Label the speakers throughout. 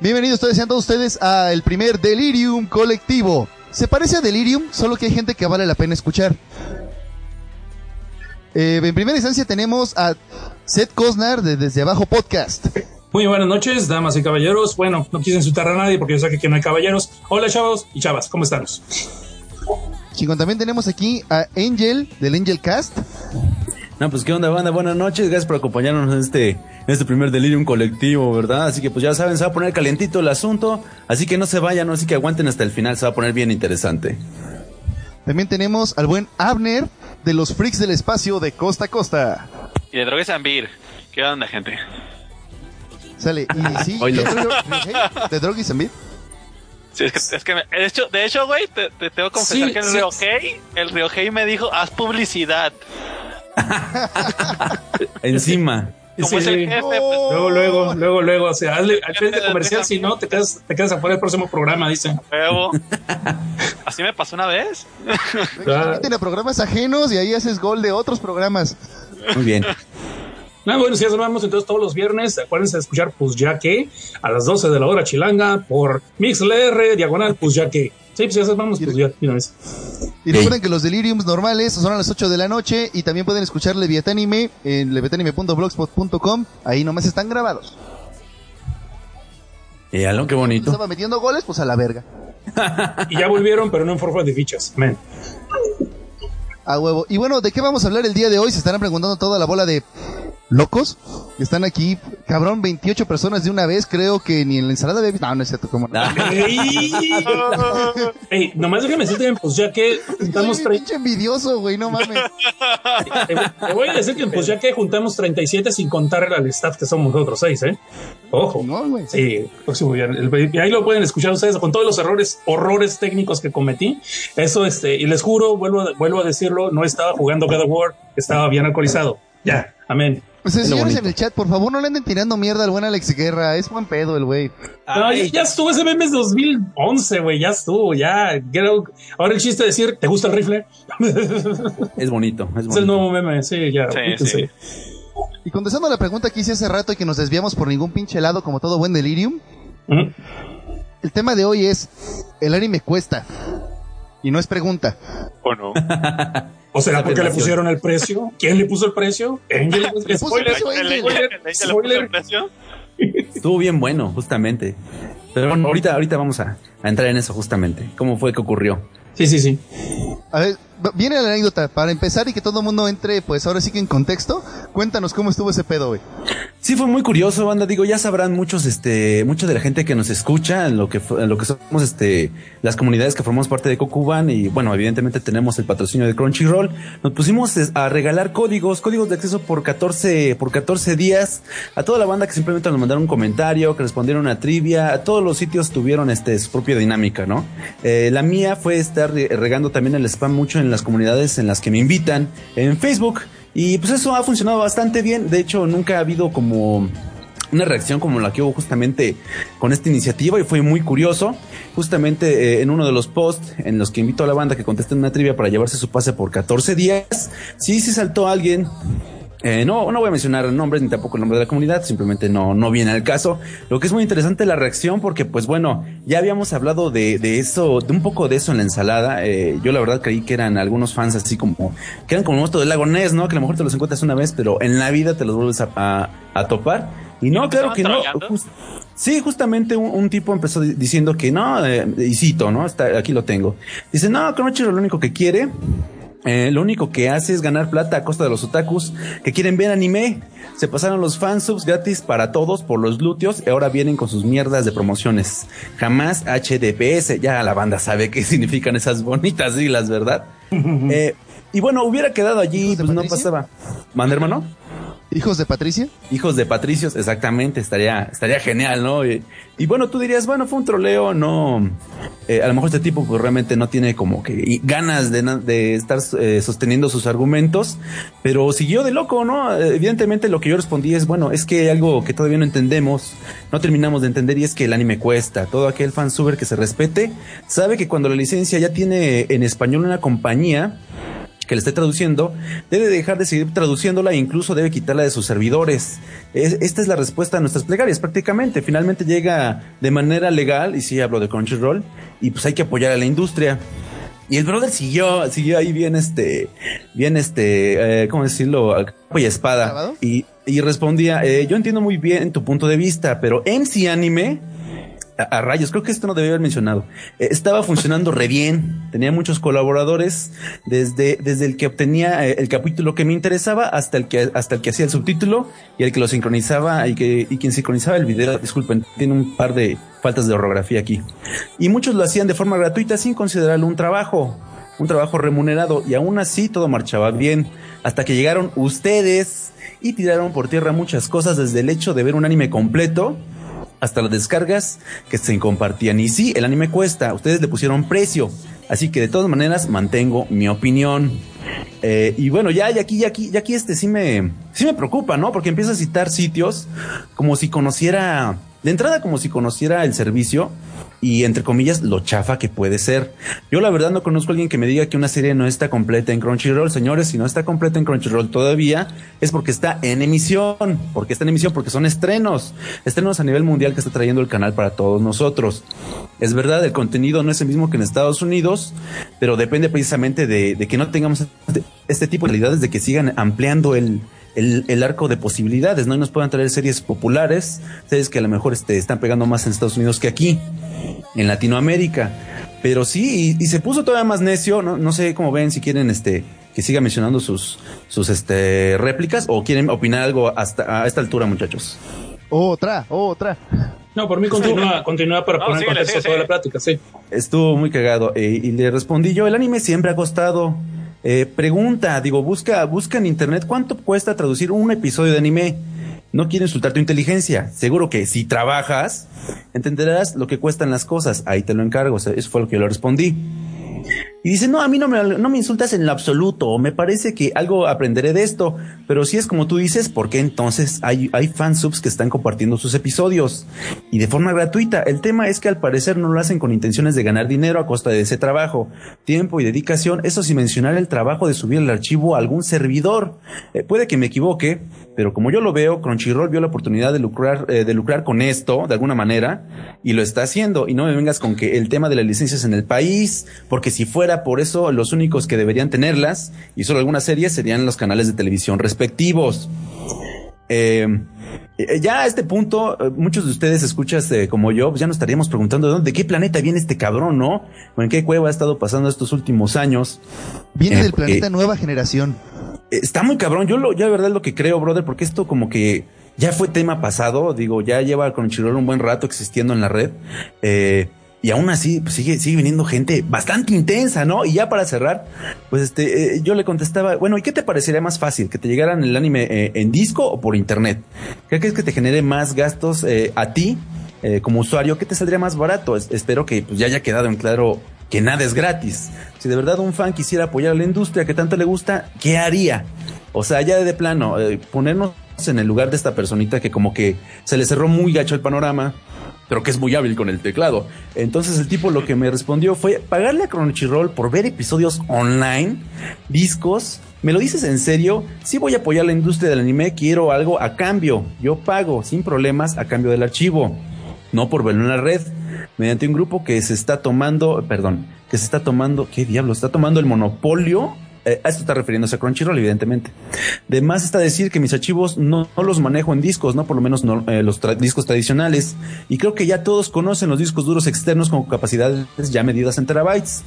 Speaker 1: Bienvenidos todos, sean todos ustedes al primer Delirium colectivo. Se parece a Delirium, solo que hay gente que vale la pena escuchar. Eh, en primera instancia tenemos a Seth Cosnar de Desde Abajo Podcast.
Speaker 2: Muy buenas noches, damas y caballeros. Bueno, no quise insultar a nadie porque yo sé que aquí no hay caballeros. Hola, chavos y chavas, ¿cómo estamos?
Speaker 1: Chingón, también tenemos aquí a Angel del Angel Cast.
Speaker 3: No, pues qué onda, banda, buenas noches, gracias por acompañarnos en este, en este primer delirium colectivo, ¿verdad? Así que pues ya saben, se va a poner calientito el asunto, así que no se vayan, ¿no? así que aguanten hasta el final, se va a poner bien interesante.
Speaker 1: También tenemos al buen Abner de los Freaks del Espacio de Costa a Costa.
Speaker 4: Y de Drogues Ambir. ¿Qué onda, gente?
Speaker 1: Sale, y sí,
Speaker 3: Oilo.
Speaker 1: yo creo- de Drogues Ambir.
Speaker 4: Sí, es que, es que me- de hecho, de hecho, güey, te, te tengo que confesar
Speaker 2: Sí,
Speaker 4: que el
Speaker 2: sí.
Speaker 4: El Ryohei me dijo, haz publicidad.
Speaker 3: Encima.
Speaker 4: Como
Speaker 2: Sí,
Speaker 4: es el
Speaker 2: sí.
Speaker 4: jefe, pues,
Speaker 2: Luego, luego, luego, luego, o sea, hazle al frente comercial, si no, te quedas, te quedas afuera del próximo programa, dicen.
Speaker 4: huevo. Así me pasó una vez.
Speaker 2: Ah,
Speaker 1: Tiene programas ajenos y ahí haces gol de otros programas.
Speaker 3: Muy bien.
Speaker 2: Ah, bueno, si ya vamos entonces todos los viernes, acuérdense de escuchar Pues Ya Que a las 12 de la hora chilanga por MixLR, diagonal Pues Ya Que. Sí, pues ya vamos, pues ya, una vez.
Speaker 1: Y recuerden que los deliriums normales son a las 8 de la noche y también pueden escuchar Leviatánime en leviatánime.blogspot.com. Ahí nomás están grabados.
Speaker 3: Y algo qué bonito.
Speaker 1: Estaba metiendo goles, pues a la verga.
Speaker 2: Y ya volvieron, pero no en forma de fichas. Men.
Speaker 1: A huevo. Y bueno, ¿de qué vamos a hablar el día de hoy? Se estarán preguntando toda la bola de locos que están aquí. Cabrón, 28 personas de una vez. Creo que ni en la ensalada de... No, no es cierto. ¿cómo no?
Speaker 3: Ah,
Speaker 2: ¡Ey! Nomás déjame decirte, pues ya que juntamos
Speaker 1: Soy pinche envidioso, güey, no mames.
Speaker 2: te, voy- te voy a decir que pues ya que juntamos 37 sin contar al staff que somos nosotros seis, ¿eh? Ojo.
Speaker 1: No, güey.
Speaker 2: Sí, próximo Y ahí lo pueden escuchar ustedes con todos los errores, horrores técnicos que cometí. Eso, este, y les juro, vuelvo vuelvo a decirlo, no estaba jugando God of War, estaba bien alcoholizado. Ya, amén.
Speaker 1: Pues señores
Speaker 3: bonito.
Speaker 1: en el chat, por favor, no le anden tirando mierda al buen Alex Guerra. Es buen pedo el güey.
Speaker 2: No, ya, ya estuvo ese meme es 2011, güey, ya estuvo, ya. Ahora el chiste es decir, ¿te gusta el rifle?
Speaker 3: es bonito, es
Speaker 2: Es el
Speaker 3: bonito.
Speaker 2: nuevo meme, sí, ya.
Speaker 4: Sí,
Speaker 2: ubíquense.
Speaker 1: Y contestando a la pregunta que hice hace rato y que nos desviamos por ningún pinche lado como todo buen delirium, el tema de hoy es el anime cuesta. Y no es pregunta.
Speaker 4: ¿O no?
Speaker 2: ¿O será porque le pusieron el precio? ¿Quién le puso el precio? Angel.
Speaker 1: Le puso el
Speaker 2: Spoiler.
Speaker 1: precio
Speaker 4: ¿El
Speaker 1: Angel.
Speaker 4: Angel- el Angel le puso
Speaker 2: Spoiler.
Speaker 4: el precio?
Speaker 3: Estuvo bien bueno, justamente. Pero bueno, ahorita, ahorita vamos a, a entrar en eso justamente. ¿Cómo fue que ocurrió?
Speaker 2: Sí, sí, sí.
Speaker 1: A ver, viene la anécdota. Para empezar y que todo el mundo entre, pues ahora sí que en contexto, cuéntanos cómo estuvo ese pedo, güey.
Speaker 3: Sí, fue muy curioso, banda. Digo, ya sabrán muchos, este, mucho de la gente que nos escucha, en lo que, en lo que somos, este, las comunidades que formamos parte de Cocuban y bueno, evidentemente tenemos el patrocinio de Crunchyroll. Nos pusimos a regalar códigos, códigos de acceso por 14, por 14 días a toda la banda que simplemente nos mandaron un comentario, que respondieron a trivia. A todos los sitios tuvieron, este, su propia dinámica, ¿no? Eh, la mía fue estar re- regando también el spam mucho en las comunidades en las que me invitan en Facebook. Y pues eso ha funcionado bastante bien. De hecho, nunca ha habido como una reacción como la que hubo justamente con esta iniciativa y fue muy curioso. Justamente eh, en uno de los posts en los que invito a la banda que contesten una trivia para llevarse su pase por 14 días, sí, sí saltó alguien. Eh, no, no voy a mencionar nombres ni tampoco el nombre de la comunidad, simplemente no, no viene al caso. Lo que es muy interesante la reacción porque pues bueno, ya habíamos hablado de, de eso, de un poco de eso en la ensalada. Eh, yo la verdad creí que eran algunos fans así como, que eran como el monstruo del lago Ness, ¿no? Que a lo mejor te los encuentras una vez, pero en la vida te los vuelves a, a- a topar. Y no, claro que no. sí, justamente un, un tipo empezó di- diciendo que no, eh, y cito, ¿no? Está, aquí lo tengo. Dice, no, Crunchyroll lo único que quiere eh, lo único que hace es ganar plata a costa de los otakus que quieren ver anime. Se pasaron los fansubs gratis para todos por los glúteos y ahora vienen con sus mierdas de promociones. Jamás HDPS. Ya la banda sabe qué significan esas bonitas siglas, ¿verdad? Eh, y bueno, hubiera quedado allí,
Speaker 1: ¿Hijos de
Speaker 3: pues no pasaba. ¿Mande, hermano?
Speaker 1: Hijos de Patricia.
Speaker 3: Hijos de Patricios, exactamente, estaría, estaría genial, ¿no? Y, bueno, tú dirías, bueno, fue un troleo, no, eh, a lo mejor este tipo pues realmente no tiene como que ganas de, estar eh, sosteniendo sus argumentos, pero siguió de loco, ¿no? Evidentemente lo que yo respondí es, bueno, es que algo que todavía no entendemos, no terminamos de entender y es que el anime cuesta, todo aquel fansuber que se respete, sabe que cuando la licencia ya tiene en español una compañía, que le esté traduciendo, debe dejar de seguir traduciéndola e incluso debe quitarla de sus servidores. esta es la respuesta a nuestras plegarias, prácticamente. Finalmente llega de manera legal, y sí hablo de Crunchyroll, y pues hay que apoyar a la industria. Y el brother siguió, siguió ahí bien este, bien este, eh, ¿cómo decirlo? y espada. Y, y respondía, eh, yo entiendo muy bien tu punto de vista, pero MC Anime a, rayos, creo que esto no debía haber mencionado. Eh, estaba funcionando re bien, tenía muchos colaboradores, desde, desde el que obtenía eh, el capítulo que me interesaba hasta el que, hasta el que hacía el subtítulo y el que lo sincronizaba y que, y quien sincronizaba el video. Disculpen, tiene un par de faltas de orografía aquí. Y muchos lo hacían de forma gratuita sin considerarlo un trabajo, un trabajo remunerado y aún así todo marchaba bien hasta que llegaron ustedes y tiraron por tierra muchas cosas desde el hecho de ver un anime completo hasta las descargas que se compartían. Y sí, el anime cuesta, ustedes le pusieron precio, así que de todas maneras mantengo mi opinión. Eh, y bueno, ya, ya aquí, ya aquí, ya aquí este sí me, sí me preocupa, ¿no? Porque empieza a citar sitios como si conociera, de entrada como si conociera el servicio y entre comillas lo chafa que puede ser. Yo la verdad no conozco a alguien que me diga que una serie no está completa en Crunchyroll, señores, si no está completa en Crunchyroll todavía es porque está en emisión, porque está en emisión, porque son estrenos, estrenos a nivel mundial que está trayendo el canal para todos nosotros. Es verdad, el contenido no es el mismo que en Estados Unidos, pero depende precisamente de, que no tengamos este, este tipo de realidades, de que sigan ampliando el, el, arco de posibilidades, ¿no? Y nos puedan traer series populares, series que a lo mejor este, están pegando más en Estados Unidos que aquí, en Latinoamérica. Pero sí, y, se puso todavía más necio, ¿no? No sé cómo ven, si quieren este que siga mencionando sus, sus este, réplicas o quieren opinar algo hasta a esta altura, muchachos.
Speaker 1: Otra, otra.
Speaker 2: No, por mí continúa, continúa para poner en contexto toda la plática, sí.
Speaker 3: Estuvo muy cagado. Eh, y le respondí yo, el anime siempre ha costado. Eh, pregunta, digo, busca, busca en internet cuánto cuesta traducir un episodio de anime. No quiero insultar tu inteligencia. Seguro que si trabajas, entenderás lo que cuestan las cosas. Ahí te lo encargo. eso fue lo que yo le respondí. Y dice, no, a mí no me, no me insultas en lo absoluto, me parece que algo aprenderé de esto, pero si es como tú dices, ¿por qué entonces hay, hay fansubs que están compartiendo sus episodios? Y de forma gratuita, el tema es que al parecer no lo hacen con intenciones de ganar dinero a costa de ese trabajo, tiempo y dedicación, eso sin mencionar el trabajo de subir el archivo a algún servidor. Eh, puede que me equivoque, pero como yo lo veo, Crunchyroll vio la oportunidad de lucrar, eh, de lucrar con esto, de alguna manera, y lo está haciendo, y no me vengas con que el tema de las licencias en el país, porque si fuera por eso los únicos que deberían tenerlas, y solo algunas series, serían los canales de televisión respectivos. Eh, eh, ya a este punto, eh, muchos de ustedes escuchas como yo, pues ya nos estaríamos preguntando de, dónde, de qué planeta viene este cabrón, ¿no? O en qué cueva ha estado pasando estos últimos años.
Speaker 1: Viene del planeta nueva generación.
Speaker 3: Está muy cabrón. Yo lo, ya de verdad lo que creo, brother, porque esto como que ya fue tema pasado. Digo, ya lleva con Chirol un buen rato existiendo en la red. Eh, y aún así pues sigue, sigue viniendo gente bastante intensa, ¿no? Y ya para cerrar, pues este, eh, yo le contestaba, bueno, ¿y qué te parecería más fácil? ¿Que te llegaran el anime eh, en disco o por internet? ¿Qué crees que te genere más gastos eh, a ti como usuario? ¿Qué te saldría más barato? espero que pues, ya haya quedado en claro que nada es gratis. Si de verdad un fan quisiera apoyar a la industria que tanto le gusta, ¿qué haría? O sea, ya de plano, ponernos en el lugar de esta personita que como que se le cerró muy gacho el panorama, pero que es muy hábil con el teclado. Entonces el tipo lo que me respondió fue pagarle a Crunchyroll por ver episodios online, discos. ¿Me lo dices en serio? Si voy a apoyar la industria del anime, quiero algo a cambio. Yo pago sin problemas a cambio del archivo. No por verlo en la red. Mediante un grupo que se está tomando, perdón, que se está tomando, ¿qué diablo? Está tomando el monopolio eh, a esto está refiriéndose a Crunchyroll, evidentemente. De más está decir que mis archivos no, los manejo en discos, ¿no? Por lo menos no, eh, los discos tradicionales. Y creo que ya todos conocen los discos duros externos con capacidades ya medidas en terabytes.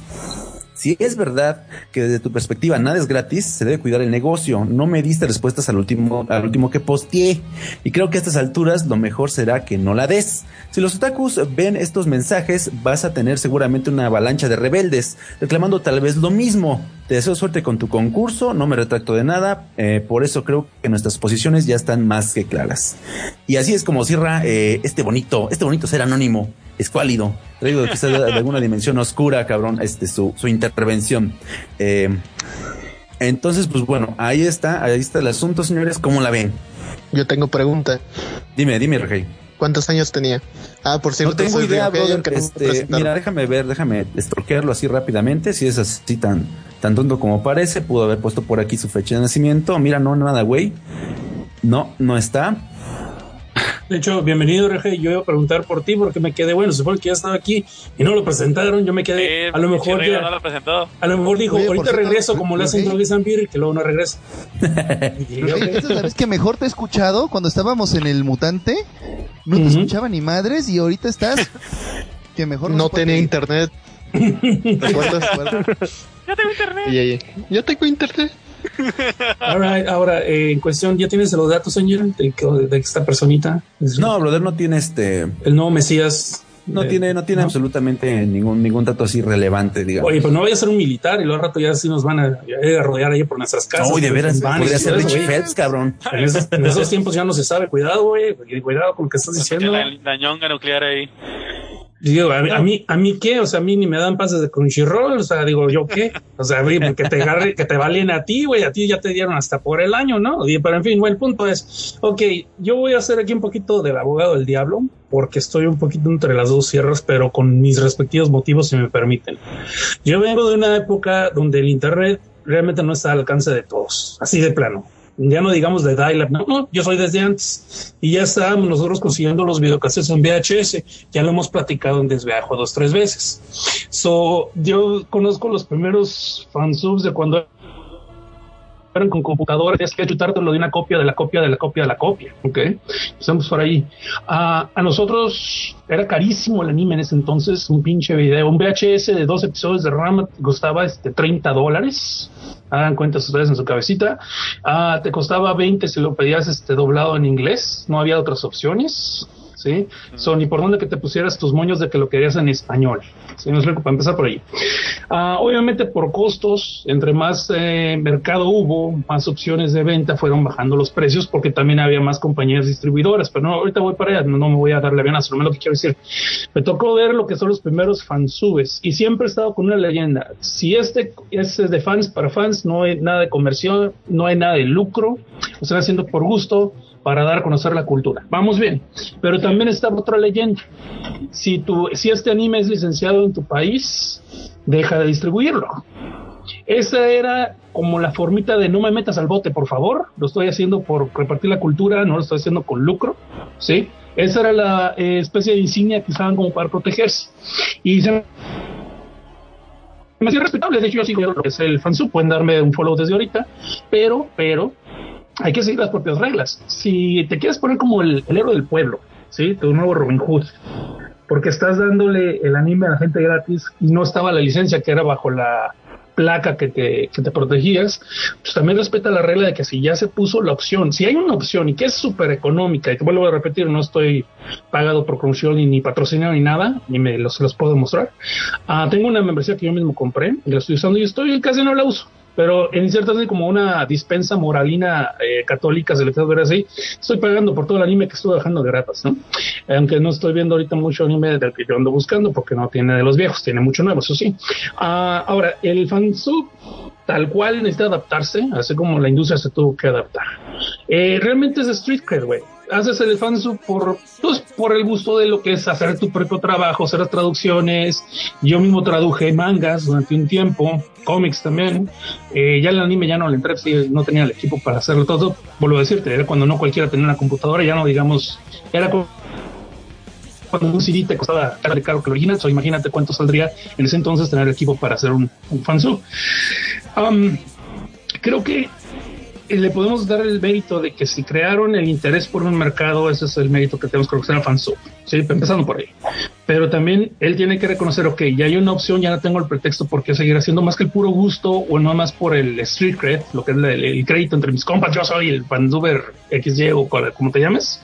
Speaker 3: Si es verdad que desde tu perspectiva nada es gratis, se debe cuidar el negocio. No me diste respuestas al último, al último que posteé. Y creo que a estas alturas lo mejor será que no la des. Si los otakus ven estos mensajes, vas a tener seguramente una avalancha de rebeldes, reclamando tal vez lo mismo. Te deseo suerte con tu concurso, no me retracto de nada, eh, por eso creo que nuestras posiciones ya están más que claras. Y así es como cierra eh, este bonito, este bonito ser anónimo escuálido, traigo de quizás de, alguna dimensión oscura, cabrón, este, su, su intervención. Eh, entonces, pues bueno, ahí está, ahí está el asunto, señores, ¿cómo la ven?
Speaker 5: Yo tengo pregunta.
Speaker 3: Dime, dime, Rey.
Speaker 5: ¿Cuántos años tenía? Ah, por cierto,
Speaker 3: no tengo idea, brother, este, mira, déjame ver, déjame estroquearlo así rápidamente, si es así tan, tan tonto como parece, pudo haber puesto por aquí su fecha de nacimiento. Mira, no, nada, güey. No, no está.
Speaker 2: De hecho, bienvenido, Reje. Yo iba a preguntar por ti porque me quedé, bueno, supone que ya estaba aquí y no lo presentaron. Yo me quedé,
Speaker 4: Sí,
Speaker 2: a lo mejor
Speaker 4: no lo presentó.
Speaker 2: a lo mejor dijo,
Speaker 1: Oye,
Speaker 2: ahorita regreso como le hacen Zambir y que luego no regresa. Y,
Speaker 1: Pero,
Speaker 2: ok.
Speaker 1: esta es la vez que mejor te he escuchado cuando estábamos en el mutante. No te escuchaba ni madres y ahorita estás que mejor
Speaker 5: No tenía
Speaker 1: ir.
Speaker 5: internet. ¿Te acuerdas?
Speaker 4: Ya tengo internet.
Speaker 5: Y yo tengo internet.
Speaker 2: Ahora, eh, en cuestión, ¿ya tienes los datos, señor? De, que- de esta personita. Es
Speaker 3: No, brother, no tiene este.
Speaker 2: El nuevo Mesías.
Speaker 3: No
Speaker 2: Eh,
Speaker 3: tiene, no tiene absolutamente ningún, ningún dato así relevante, digamos.
Speaker 2: Oye, pues no vaya a ser un militar y luego al rato ya sí nos van a, a rodear ahí por nuestras casas.
Speaker 3: Uy, de
Speaker 2: Pues,
Speaker 3: veras,
Speaker 2: van
Speaker 3: podría ser Rich. Phelps, cabrón.
Speaker 2: En esos, en esos tiempos ya no se sabe. Cuidado, güey. Cuidado con lo que estás diciendo.
Speaker 4: La, la ñonga nuclear ahí.
Speaker 2: Digo, a, a mí, a mí qué, o sea, a mí ni me dan pases de Crunchyroll, o sea, digo, ¿yo qué? O sea, que te agarre, que te valen a ti, güey, a ti ya te dieron hasta por el año, ¿no? Y, pero en fin, bueno, el punto es, ok, yo voy a hacer aquí un poquito del abogado del diablo, porque estoy un poquito entre las dos sierras, pero con mis respectivos motivos, si me permiten. Yo vengo de una época donde el Internet realmente no está al alcance de todos, así de plano. Ya no digamos de dial-up, no, no, yo soy desde antes. Y ya estábamos nosotros consiguiendo los videocassettes en VHS. Ya lo hemos platicado en Desviajo dos, tres veces. So, yo conozco los primeros fansubs de cuando eran con computadora, tienes que chutártelo de una copia de la copia de la copia de la copia, ¿ok? Estamos por ahí. Ah, a nosotros era carísimo el anime en ese entonces, un pinche video, un VHS de dos episodios de Rama costaba este 30 dólares. Hagan cuentas ustedes en su cabecita. Ah, te costaba 20 si lo pedías este doblado en inglés, no había otras opciones. ¿Sí? So, ni por dónde que te pusieras tus moños de que lo querías en español. ¿sí? No es rico para empezar por ahí. Ah, obviamente por costos, entre más eh, mercado hubo, más opciones de venta, fueron bajando los precios porque también había más compañías distribuidoras. Pero no, ahorita voy para allá, no, no me voy a darle bien a lo que quiero decir. Me tocó ver lo que son los primeros fansubes y siempre he estado con una leyenda. Si este es de fans para fans, no hay nada de comercio, no hay nada de lucro, lo están haciendo por gusto para dar a conocer la cultura. Vamos bien, pero también está otra leyenda. Si, tu, si este anime es licenciado en tu país, deja de distribuirlo. Esa era como la formita de no me metas al bote, por favor. Lo estoy haciendo por repartir la cultura, no lo estoy haciendo con lucro. ¿sí? Esa era la eh, especie de insignia que usaban como para protegerse. Y se me hacía respetable. De hecho, yo sigo lo que es el fansub. Pueden darme un follow desde ahorita, pero, pero hay que seguir las propias reglas. Si te quieres poner como el, héroe del pueblo, ¿sí? Tu nuevo Robin Hood, porque estás dándole el anime a la gente gratis y no estaba la licencia que era bajo la placa que te, que te protegías, pues también respeta la regla de que si ya se puso la opción, si hay una opción y que es súper económica, y te vuelvo a repetir, no estoy pagado por Crunchyroll ni, ni patrocinado ni nada, ni me los, puedo mostrar. Ah, tengo una membresía que yo mismo compré, y la estoy usando y estoy casi no la uso pero en cierto así como una dispensa moralina eh, católica, se le puede ver así, estoy pagando por todo el anime que estuve dejando de gratas, ¿no? Aunque no estoy viendo ahorita mucho anime del que yo ando buscando, porque no tiene de los viejos, tiene mucho nuevo, eso sí. Ah, ahora, el fansub tal cual necesita adaptarse, así como la industria se tuvo que adaptar. Eh, realmente es street cred, güey. Haces el fansub por, pues, por el gusto de lo que es hacer tu propio trabajo, hacer las traducciones. Yo mismo traduje mangas durante un tiempo, cómics también. Eh, ya el anime ya no le entré, sí, no tenía el equipo para hacerlo todo. Vuelvo a decirte, era cuando no cualquiera tenía una computadora, ya no digamos, era cuando un CD te costaba de caro que el original, imagínate cuánto saldría en ese entonces tener el equipo para hacer un, un fansub. Creo que le podemos dar el mérito de que si crearon el interés por un mercado, ese es el mérito que tenemos que reconocer al fansub, ¿sí? empezando por ahí. Pero también él tiene que reconocer, ok, ya hay una opción, ya no tengo el pretexto por qué seguir haciendo más que el puro gusto o no más por el street cred, lo que es el, crédito entre mis compas, yo el fansuber XY o como te llames.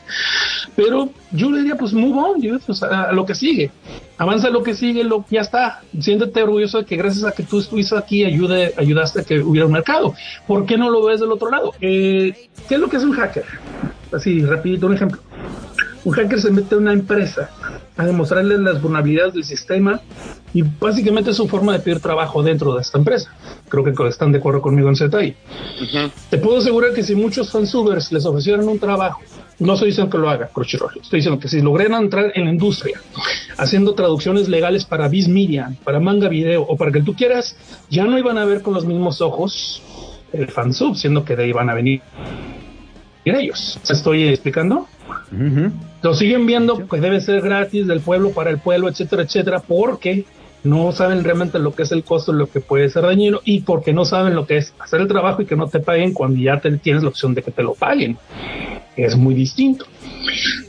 Speaker 2: Pero yo le diría, pues move on, dude, o sea, a lo que sigue. Avanza lo que sigue, lo ya está. Siéntete orgulloso de que gracias a que tú estuviste aquí, ayude, ayudaste a que hubiera un mercado. ¿Por qué no lo ves del otro lado? Eh, ¿Qué es lo que es un hacker? Así, rapidito, un ejemplo. Un hacker se mete a una empresa a demostrarles las vulnerabilidades del sistema y básicamente es su forma de pedir trabajo dentro de esta empresa. Creo que están de acuerdo conmigo en ese detalle. Te puedo asegurar que si muchos fansubers les ofrecieran un trabajo, no estoy diciendo que lo haga Crunchyroll, estoy diciendo que si lograran entrar en la industria haciendo traducciones legales para Viz Media, para manga video o para que tú quieras, ya no iban a ver con los mismos ojos el fansub, siendo que de ahí van a venir ellos. ¿Se estoy explicando? Lo siguen viendo que debe ser gratis del pueblo para el pueblo, etcétera, etcétera, porque no saben realmente lo que es el costo, lo que puede ser dañino y porque no saben lo que es hacer el trabajo y que no te paguen cuando ya te, tienes la opción de que te lo paguen. Es muy distinto.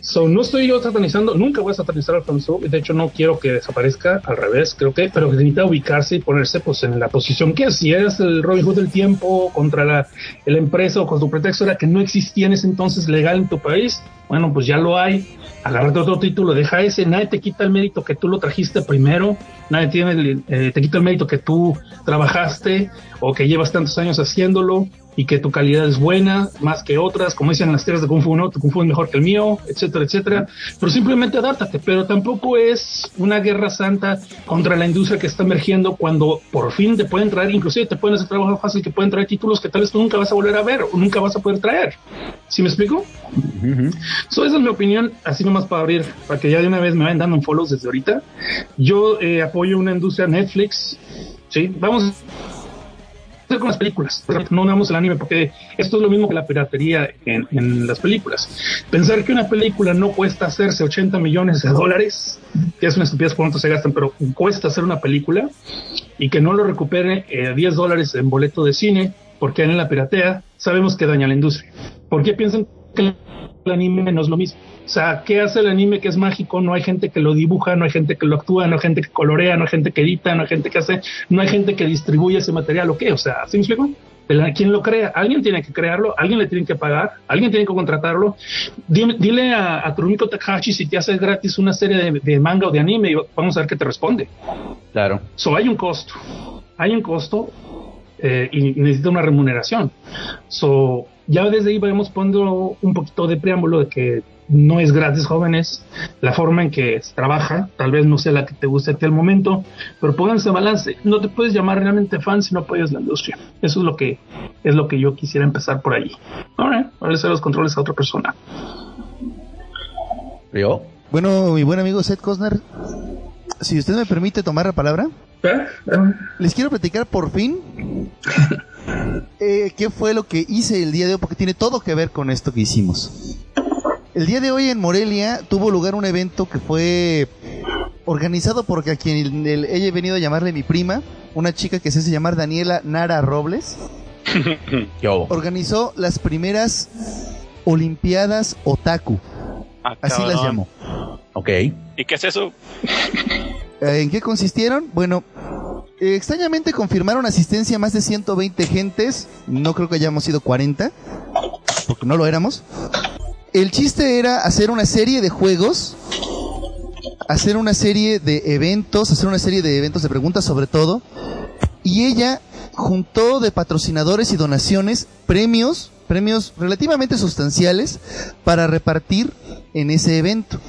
Speaker 2: So, no estoy yo satanizando, nunca voy a satanizar al fansub, de hecho no quiero que desaparezca, al revés, creo que, pero que necesita ubicarse y ponerse pues en la posición que es, si eres el Robin Hood del tiempo contra la, la empresa o con tu pretexto era que no existía en ese entonces legal en tu país, bueno, pues ya lo hay, agárrate otro título, deja ese, nadie te quita el mérito que tú lo trajiste primero, nadie tiene, eh, te quita el mérito que tú trabajaste o que llevas tantos años haciéndolo, y que tu calidad es buena más que otras, como dicen las tierras de Kung Fu, ¿no? Tu Kung Fu es mejor que el mío, etcétera, etcétera. Pero simplemente adáptate, pero tampoco es una guerra santa contra la industria que está emergiendo cuando por fin te pueden traer, inclusive te pueden hacer trabajo fácil, que pueden traer títulos que tal vez tú nunca vas a volver a ver o nunca vas a poder traer. ¿Sí me explico? esa es mi opinión, así nomás para abrir, para que ya de una vez me vayan dando un follow desde ahorita. Yo eh, apoyo una industria Netflix, ¿sí? Vamos con las películas. No damos el anime porque esto es lo mismo que la piratería en, las películas. Pensar que una película no cuesta hacerse 80 millones de dólares, que es una estupidez cuánto se gastan, pero cuesta hacer una película y que no lo recupere 10 eh, dólares en boleto de cine porque en la piratea, sabemos que daña la industria. ¿Por qué piensan que el anime no es lo mismo? O sea, ¿qué hace el anime que es mágico? No hay gente que lo dibuja, no hay gente que lo actúa, no hay gente que colorea, no hay gente que edita, no hay gente que hace, no hay gente que distribuye ese material o qué. O sea, ¿sí me explico? ¿Quién lo crea? Alguien tiene que crearlo, alguien le tiene que pagar, alguien tiene que contratarlo. Dile, a, a Trumiko Takahashi si te hace gratis una serie de, manga o de anime y vamos a ver qué te responde.
Speaker 3: Claro.
Speaker 2: So, hay un costo. Hay un costo eh, y necesita una remuneración. So, ya desde ahí vamos poniendo un poquito de preámbulo de que no es gratis, jóvenes. La forma en que se trabaja, tal vez no sea la que te guste a ti al momento, pero pónganse balance. No te puedes llamar realmente fan si no apoyas la industria. Eso es lo que es lo que yo quisiera empezar por ahí. Ahora, right, hacer los controles a otra persona.
Speaker 1: ¿Yo? Bueno, mi buen amigo Seth Cosner, si usted me permite tomar la palabra, ¿Eh? les quiero platicar por fin eh, qué fue lo que hice el día de hoy, porque tiene todo que ver con esto que hicimos. El día de hoy en Morelia tuvo lugar un evento que fue organizado por a quien ella he venido a llamarle mi prima, una chica que se hace llamar Daniela Nara Robles. Organizó las primeras Olimpiadas Otaku. Ah, Así las llamó.
Speaker 3: Ok.
Speaker 4: ¿Y qué es eso?
Speaker 1: ¿En qué consistieron? Bueno, extrañamente confirmaron asistencia a más de 120 gentes. No creo que hayamos sido 40, porque no lo éramos el chiste era hacer una serie de juegos, hacer una serie de eventos, hacer una serie de eventos de preguntas sobre todo, y ella juntó de patrocinadores y donaciones premios, premios relativamente sustanciales para repartir en ese evento.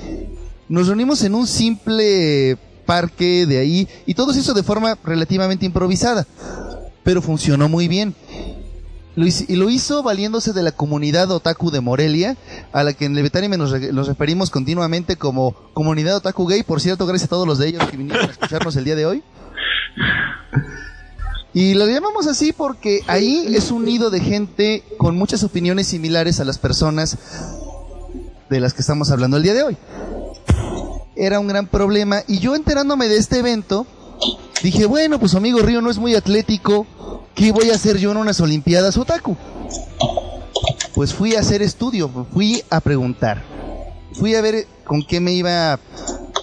Speaker 1: Nos reunimos en un simple parque de ahí y todo hizo de forma relativamente improvisada, pero funcionó muy bien. Lo hizo, y lo hizo valiéndose de la comunidad otaku de Morelia, a la que en Levetanime nos, nos referimos continuamente como comunidad otaku gay. Por cierto, gracias a todos los de ellos que vinieron a escucharnos el día de hoy. Y lo llamamos así porque ahí es un nido de gente con muchas opiniones similares a las personas de las que estamos hablando el día de hoy. Era un gran problema y yo enterándome de este evento, dije, bueno, pues amigo Río no es muy atlético, ¿qué voy a hacer yo en unas Olimpiadas Otaku? Pues fui a hacer estudio, fui a preguntar, fui a ver con qué me iba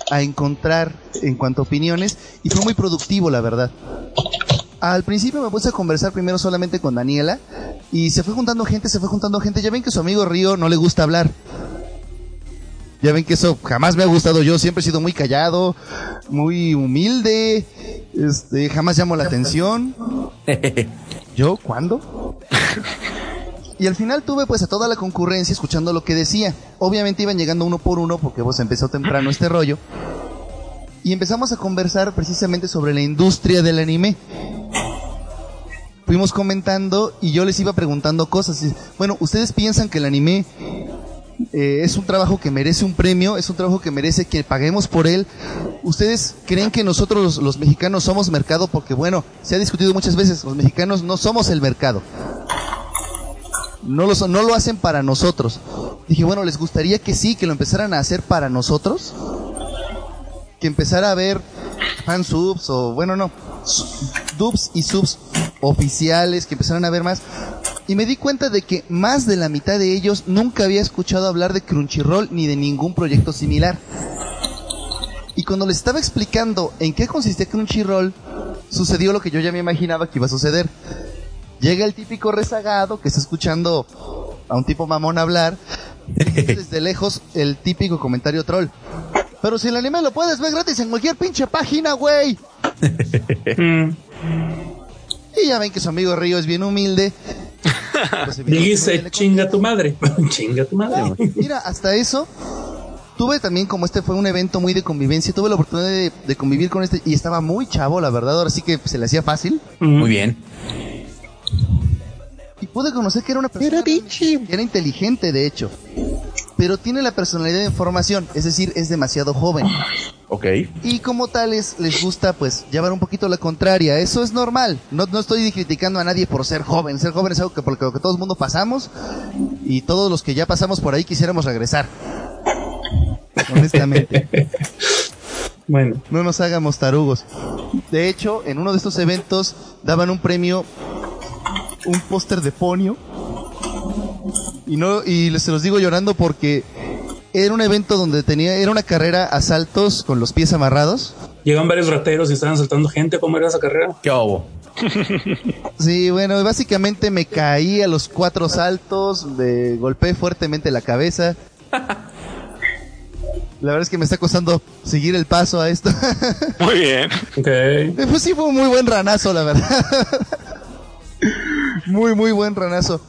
Speaker 1: a encontrar en cuanto a opiniones y fue muy productivo, la verdad. Al principio me puse a conversar primero solamente con Daniela y se fue juntando gente, se fue juntando gente. Ya ven que su amigo Río no le gusta hablar. Ya ven que eso jamás me ha gustado yo, siempre he sido muy callado, muy humilde, este, jamás llamo la atención. ¿Yo? ¿Cuándo? Y al final tuve pues a toda la concurrencia escuchando lo que decía. Obviamente iban llegando uno por uno porque pues empezó temprano este rollo. Y empezamos a conversar precisamente sobre la industria del anime. Fuimos comentando y yo les iba preguntando cosas. Bueno, ¿ustedes piensan que el anime eh, es un trabajo que merece un premio? ¿Es un trabajo que merece que paguemos por él? ¿Ustedes creen que nosotros los, mexicanos somos mercado? Porque bueno, se ha discutido muchas veces, los mexicanos no somos el mercado. No lo, hacen para nosotros. Dije, bueno, ¿les gustaría que sí, que lo empezaran a hacer para nosotros? Que empezara a haber fansubs o, bueno, no, dubs y subs oficiales, que empezaran a ver más. Y me di cuenta de que más de la mitad de ellos nunca había escuchado hablar de Crunchyroll ni de ningún proyecto similar. Y cuando les estaba explicando en qué consistía Crunchyroll, sucedió lo que yo ya me imaginaba que iba a suceder. Llega el típico rezagado que está escuchando a un tipo mamón hablar. y desde lejos el típico comentario troll. Pero si el anime lo puedes ver gratis en cualquier pinche página, güey.
Speaker 2: Mm.
Speaker 1: Y ya ven que su amigo Río es bien humilde.
Speaker 2: Dijiste, chinga tu madre. chinga tu madre.
Speaker 1: Mira, hasta eso, tuve también, como este fue un evento muy de convivencia, tuve la oportunidad de, de convivir con este, y estaba muy chavo, la verdad, ahora sí que se le hacía fácil.
Speaker 3: Muy bien.
Speaker 1: Y pude conocer que era una persona que era inteligente, de hecho. Pero tiene la personalidad de información, es decir, es demasiado joven.
Speaker 3: Ok.
Speaker 1: Y como tales, les gusta, pues, llevar un poquito la contraria. Eso es normal. No, no estoy criticando a nadie por ser joven. Ser joven es algo que por lo que todo el mundo pasamos. Y todos los que ya pasamos por ahí quisiéramos regresar. Honestamente.
Speaker 2: Bueno,
Speaker 1: No nos hagamos tarugos. De hecho, en uno de estos eventos daban un premio, un póster de Ponio. Y no, y les- se los digo llorando porque era un evento donde tenía, era una carrera a saltos con los pies amarrados.
Speaker 2: llegan varios rateros y estaban saltando gente. ¿Cómo era esa carrera?
Speaker 3: ¿Qué hubo?
Speaker 1: Sí, bueno, básicamente me caí a los cuatro saltos, me golpeé fuertemente la cabeza. La verdad es que me está costando seguir el paso a esto.
Speaker 4: Muy bien.
Speaker 2: Ok.
Speaker 1: Pues sí, fue un muy buen ranazo, la verdad. Muy, muy buen ranazo.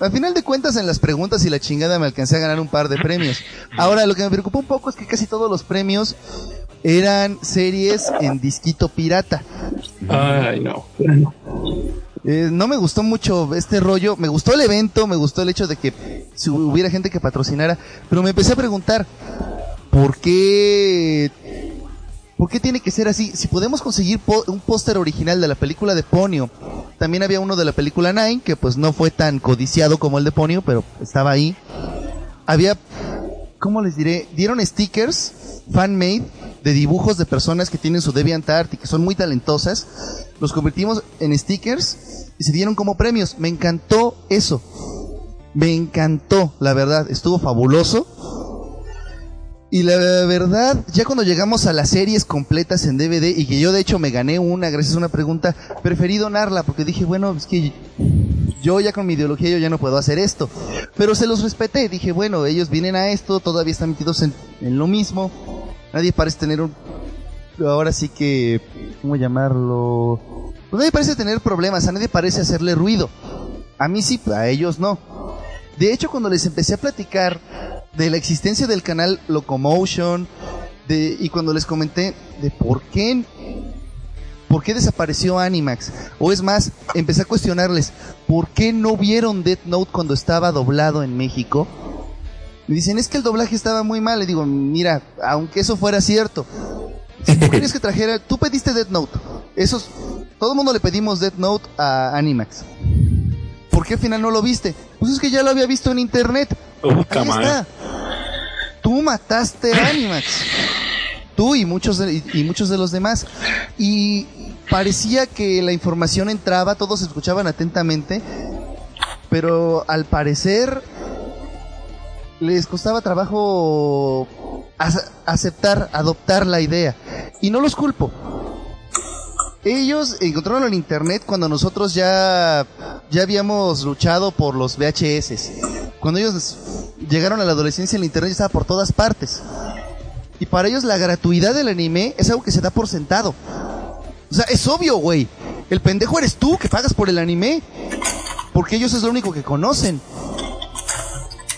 Speaker 1: Al final de cuentas, en las preguntas y la chingada me alcancé a ganar un par de premios. Ahora, lo que me preocupó un poco es que casi todos los premios eran series en disquito pirata.
Speaker 2: Ay, no.
Speaker 1: Eh, no me gustó mucho este rollo. Me gustó el evento, me gustó el hecho de que si hubiera gente que patrocinara. Pero me empecé a preguntar, ¿por qué ¿Por qué tiene que ser así? Si podemos conseguir un póster original de la película de Ponio, también había uno de la película Nine, que pues no fue tan codiciado como el de Ponio, pero estaba ahí. Había, ¿cómo les diré? Dieron stickers fan-made de dibujos de personas que tienen su DeviantArt y que son muy talentosas. Los convertimos en stickers y se dieron como premios. Me encantó eso. Me encantó, la verdad. Estuvo fabuloso. Y la verdad, ya cuando llegamos a las series completas en DVD, y que yo de hecho me gané una gracias a una pregunta, preferí donarla porque dije, bueno, es que yo ya con mi ideología yo ya no puedo hacer esto. Pero se los respeté, dije, bueno, ellos vienen a esto, todavía están metidos en, en lo mismo. Nadie parece tener un... Ahora sí que... ¿Cómo llamarlo? Pues nadie parece tener problemas, a nadie parece hacerle ruido. A mí sí, a ellos no. De hecho, cuando les empecé a platicar de la existencia del canal Locomotion, de, y cuando les comenté de por qué, por qué desapareció Animax, o es más, empecé a cuestionarles, ¿por qué no vieron Death Note cuando estaba doblado en México? Me dicen, es que el doblaje estaba muy mal. Le digo, mira, aunque eso fuera cierto, si tú querías que trajera, tú pediste Death Note. Esos, todo el mundo le pedimos Death Note a Animax. ¿Por qué al final no lo viste? Pues es que ya lo había visto en internet. Ahí está. Tú mataste a Animax. Tú y muchos de, y, muchos de los demás. Y parecía que la información entraba, todos escuchaban atentamente, pero al parecer les costaba trabajo ace- aceptar, adoptar la idea. Y no los culpo. Ellos encontraron en internet cuando nosotros ya, ya habíamos luchado por los VHS. Cuando ellos llegaron a la adolescencia, el internet estaba por todas partes. Y para ellos la gratuidad del anime es algo que se da por sentado. O sea, es obvio, güey. El pendejo eres tú que pagas por el anime. Porque ellos es lo único que conocen.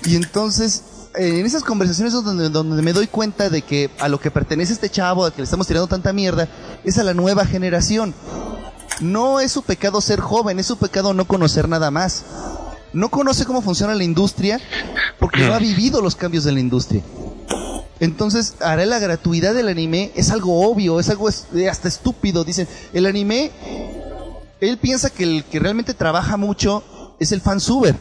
Speaker 1: Y entonces, en esas conversaciones es donde, me doy cuenta de que a lo que pertenece este chavo, al que le estamos tirando tanta mierda, es a la nueva generación. No es su pecado ser joven, es su pecado no conocer nada más. No conoce cómo funciona la industria porque no ha vivido los cambios de la industria. Entonces, hará la gratuidad del anime es algo obvio, es algo eh, hasta estúpido. Dicen, el anime, él piensa que el que realmente trabaja mucho es el fansuber.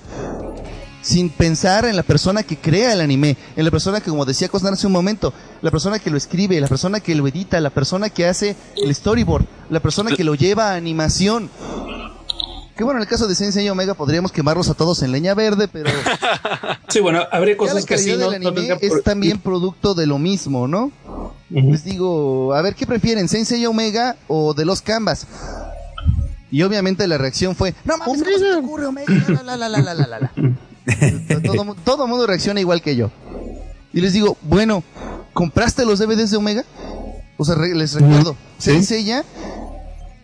Speaker 1: Sin pensar en la persona que crea el anime, en la persona que, como decía Cosnar hace un momento, la persona que lo escribe, la persona que lo edita, la persona que hace el storyboard, la persona que lo lleva a animación. Que bueno, en el caso de Sensei Omega podríamos quemarlos a todos en leña verde, pero
Speaker 2: Sí, bueno,
Speaker 1: la
Speaker 2: cosas que sí no,
Speaker 1: del
Speaker 2: no
Speaker 1: anime
Speaker 2: por-
Speaker 1: es también producto de lo mismo, ¿no?
Speaker 2: Ujú.
Speaker 1: Les digo, a ver, ¿qué prefieren? ¿Sensei Omega o de los Canvas? Y obviamente la reacción fue, no mames, ¿cómo se te ocurre Omega? La, la, la, la, la, la, la". todo, mu- todo mundo reacciona igual que yo. Y les digo, bueno, ¿compraste los DVDs de Omega? O sea, les recuerdo, Sensei ya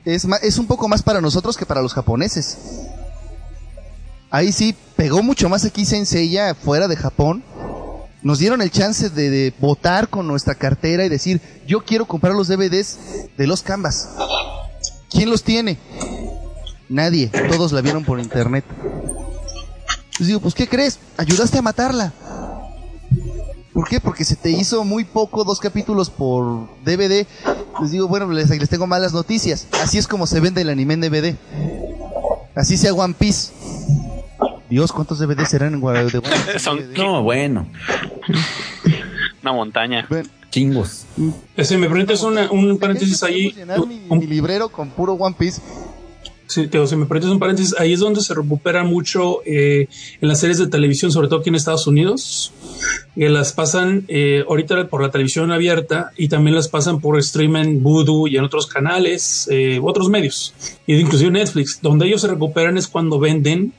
Speaker 1: es, ma- es un poco más para nosotros que para los japoneses. Ahí sí, pegó mucho más aquí Senseiya fuera de Japón. Nos dieron el chance de, de votar con nuestra cartera y decir, yo quiero comprar los DVDs de los Canvas. ¿Quién los tiene? Nadie, todos la vieron por internet. Les digo, pues ¿qué crees? Ayudaste a matarla. ¿Por qué? Porque se te hizo muy poco dos capítulos por DVD. Les digo, bueno, les, les tengo malas noticias. Así es como se vende el anime en DVD. Así sea One Piece. Dios, ¿cuántos DVDs serán en Gua- de One Piece?
Speaker 4: Son
Speaker 3: No, bueno,
Speaker 4: una montaña.
Speaker 1: Bueno,
Speaker 3: chingos.
Speaker 2: Si me permites una- un paréntesis ahí,
Speaker 1: mi,
Speaker 2: un-
Speaker 1: mi librero con puro One Piece.
Speaker 2: Sí, Teo, si me permites un paréntesis, ahí es donde se recupera mucho eh, en las series de televisión, sobre todo aquí en Estados Unidos, que las pasan eh, ahorita por la televisión abierta y también las pasan por streaming Voodoo y en otros canales, eh, otros medios, y inclusive Netflix, donde ellos se recuperan es cuando venden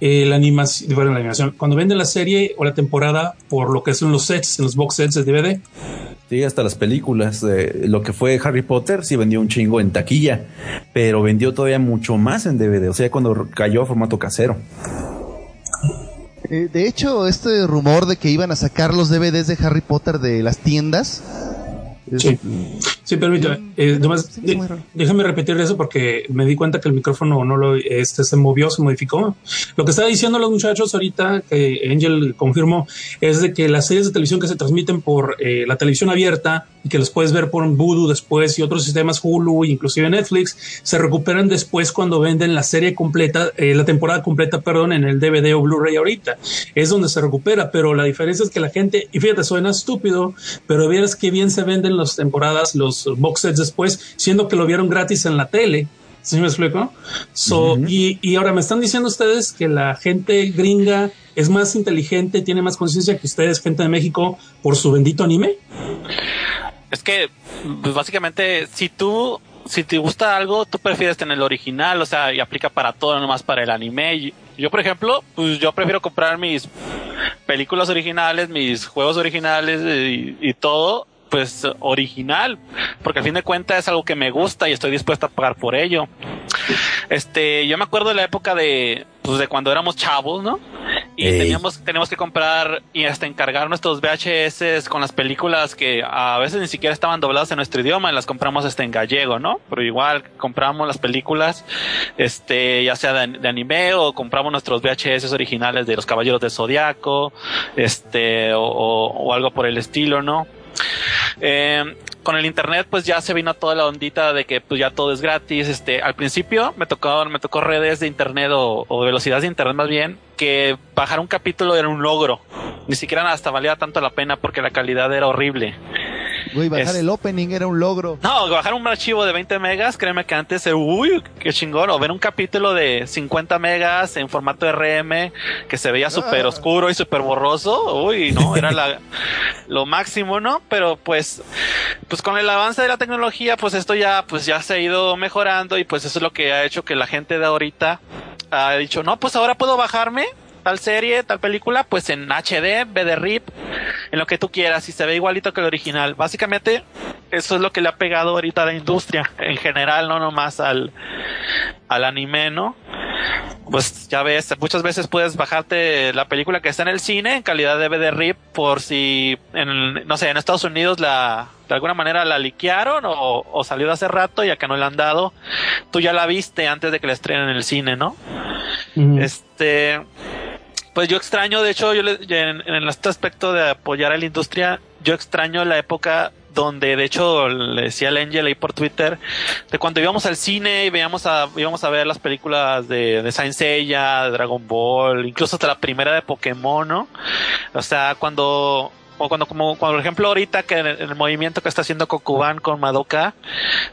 Speaker 2: eh, la animación, cuando venden la serie o la temporada por lo que son los sets, en los box sets de DVD.
Speaker 3: Sí, hasta las películas. eh, lo que fue Harry Potter sí vendió un chingo en taquilla, pero vendió todavía mucho más en DVD. O sea, cuando cayó a formato casero.
Speaker 1: Eh, de hecho, este rumor de que iban a sacar los DVDs de Harry Potter de las tiendas.
Speaker 2: Sí, sí, permítame. Eh, nomás,
Speaker 1: Sí,
Speaker 2: déjame repetir eso porque me di cuenta que el micrófono no lo este, se movió, se modificó. Lo que estaba diciendo los muchachos ahorita, que Angel confirmó, es de que las series de televisión que se transmiten por eh, la televisión abierta y que los puedes ver por Voodoo después y otros sistemas Hulu, inclusive Netflix, se recuperan después cuando venden la serie completa, eh, la temporada completa, perdón, en el DVD o Blu-ray ahorita. Es donde se recupera, pero la diferencia es que la gente, y fíjate, suena estúpido, pero vieras que bien se venden las temporadas, los box sets después, siendo que lo vieron gratis en la tele. ¿Sí me explico? So, y, y ahora me están diciendo ustedes que la gente gringa es más inteligente, tiene más conciencia que ustedes, gente de México, por su bendito anime.
Speaker 4: Es que, pues básicamente, si tú, si te gusta algo, tú prefieres tener el original, o sea, y aplica para todo, no nomás para el anime. Yo, por ejemplo, pues yo prefiero comprar mis películas originales, mis juegos originales y, y todo, pues original, porque al fin de cuentas es algo que me gusta y estoy dispuesto a pagar por ello. Este, yo me acuerdo de la época de, pues de cuando éramos chavos, ¿no? Y
Speaker 3: Ey.
Speaker 4: teníamos, teníamos que comprar y hasta encargar nuestros VHS con las películas que a veces ni siquiera estaban dobladas en nuestro idioma y las compramos este en gallego, ¿no? Pero igual compramos las películas, este, ya sea de, de anime o compramos nuestros VHS originales de los Caballeros del Zodiaco, este, o, o- o algo por el estilo, ¿no? Eh, con el internet pues ya se vino toda la ondita de que pues ya todo es gratis. Este al principio me tocó me tocó redes de internet o, o velocidades de internet más bien que bajar un capítulo era un logro. Ni siquiera hasta valía tanto la pena porque la calidad era horrible
Speaker 1: Güey, bajar
Speaker 4: Es-
Speaker 1: el opening era un logro.
Speaker 4: no, bajar un archivo de 20 megas, créeme que antes, eh, uy, qué chingón. O ver un capítulo de 50 megas en formato RM que se veía súper
Speaker 1: Ah.
Speaker 4: oscuro y súper borroso. Uy, no, era la, lo máximo, ¿no? Pero pues, pues con el avance de la tecnología, pues esto ya, pues ya se ha ido mejorando y pues eso es lo que ha hecho que la gente de ahorita ha dicho, no, pues ahora puedo bajarme tal serie, tal película, pues en HD, BD-RIP, en lo que tú quieras y se ve igualito que el original. Básicamente, eso es lo que le ha pegado ahorita a la industria en general, no nomás al, al anime, ¿no? pues ya ves, muchas veces puedes bajarte la película que está en el cine en calidad de DVD RIP por si, en, no sé, en Estados Unidos la, de alguna manera la liquearon o, o salió de hace rato ya que no la han dado. Tú ya la viste antes de que la estrenen en el cine, ¿no? Este, pues yo extraño, de hecho, yo le- en, este aspecto de apoyar a la industria, yo extraño la época donde de hecho le decía al Angel ahí por Twitter de cuando íbamos al cine y veíamos a íbamos a ver las películas de, de Saint de Dragon Ball, incluso hasta la primera de Pokémon, ¿no? O sea, cuando o cuando como cuando, por ejemplo ahorita que en el, en el movimiento que está haciendo Kokuban con Madoka,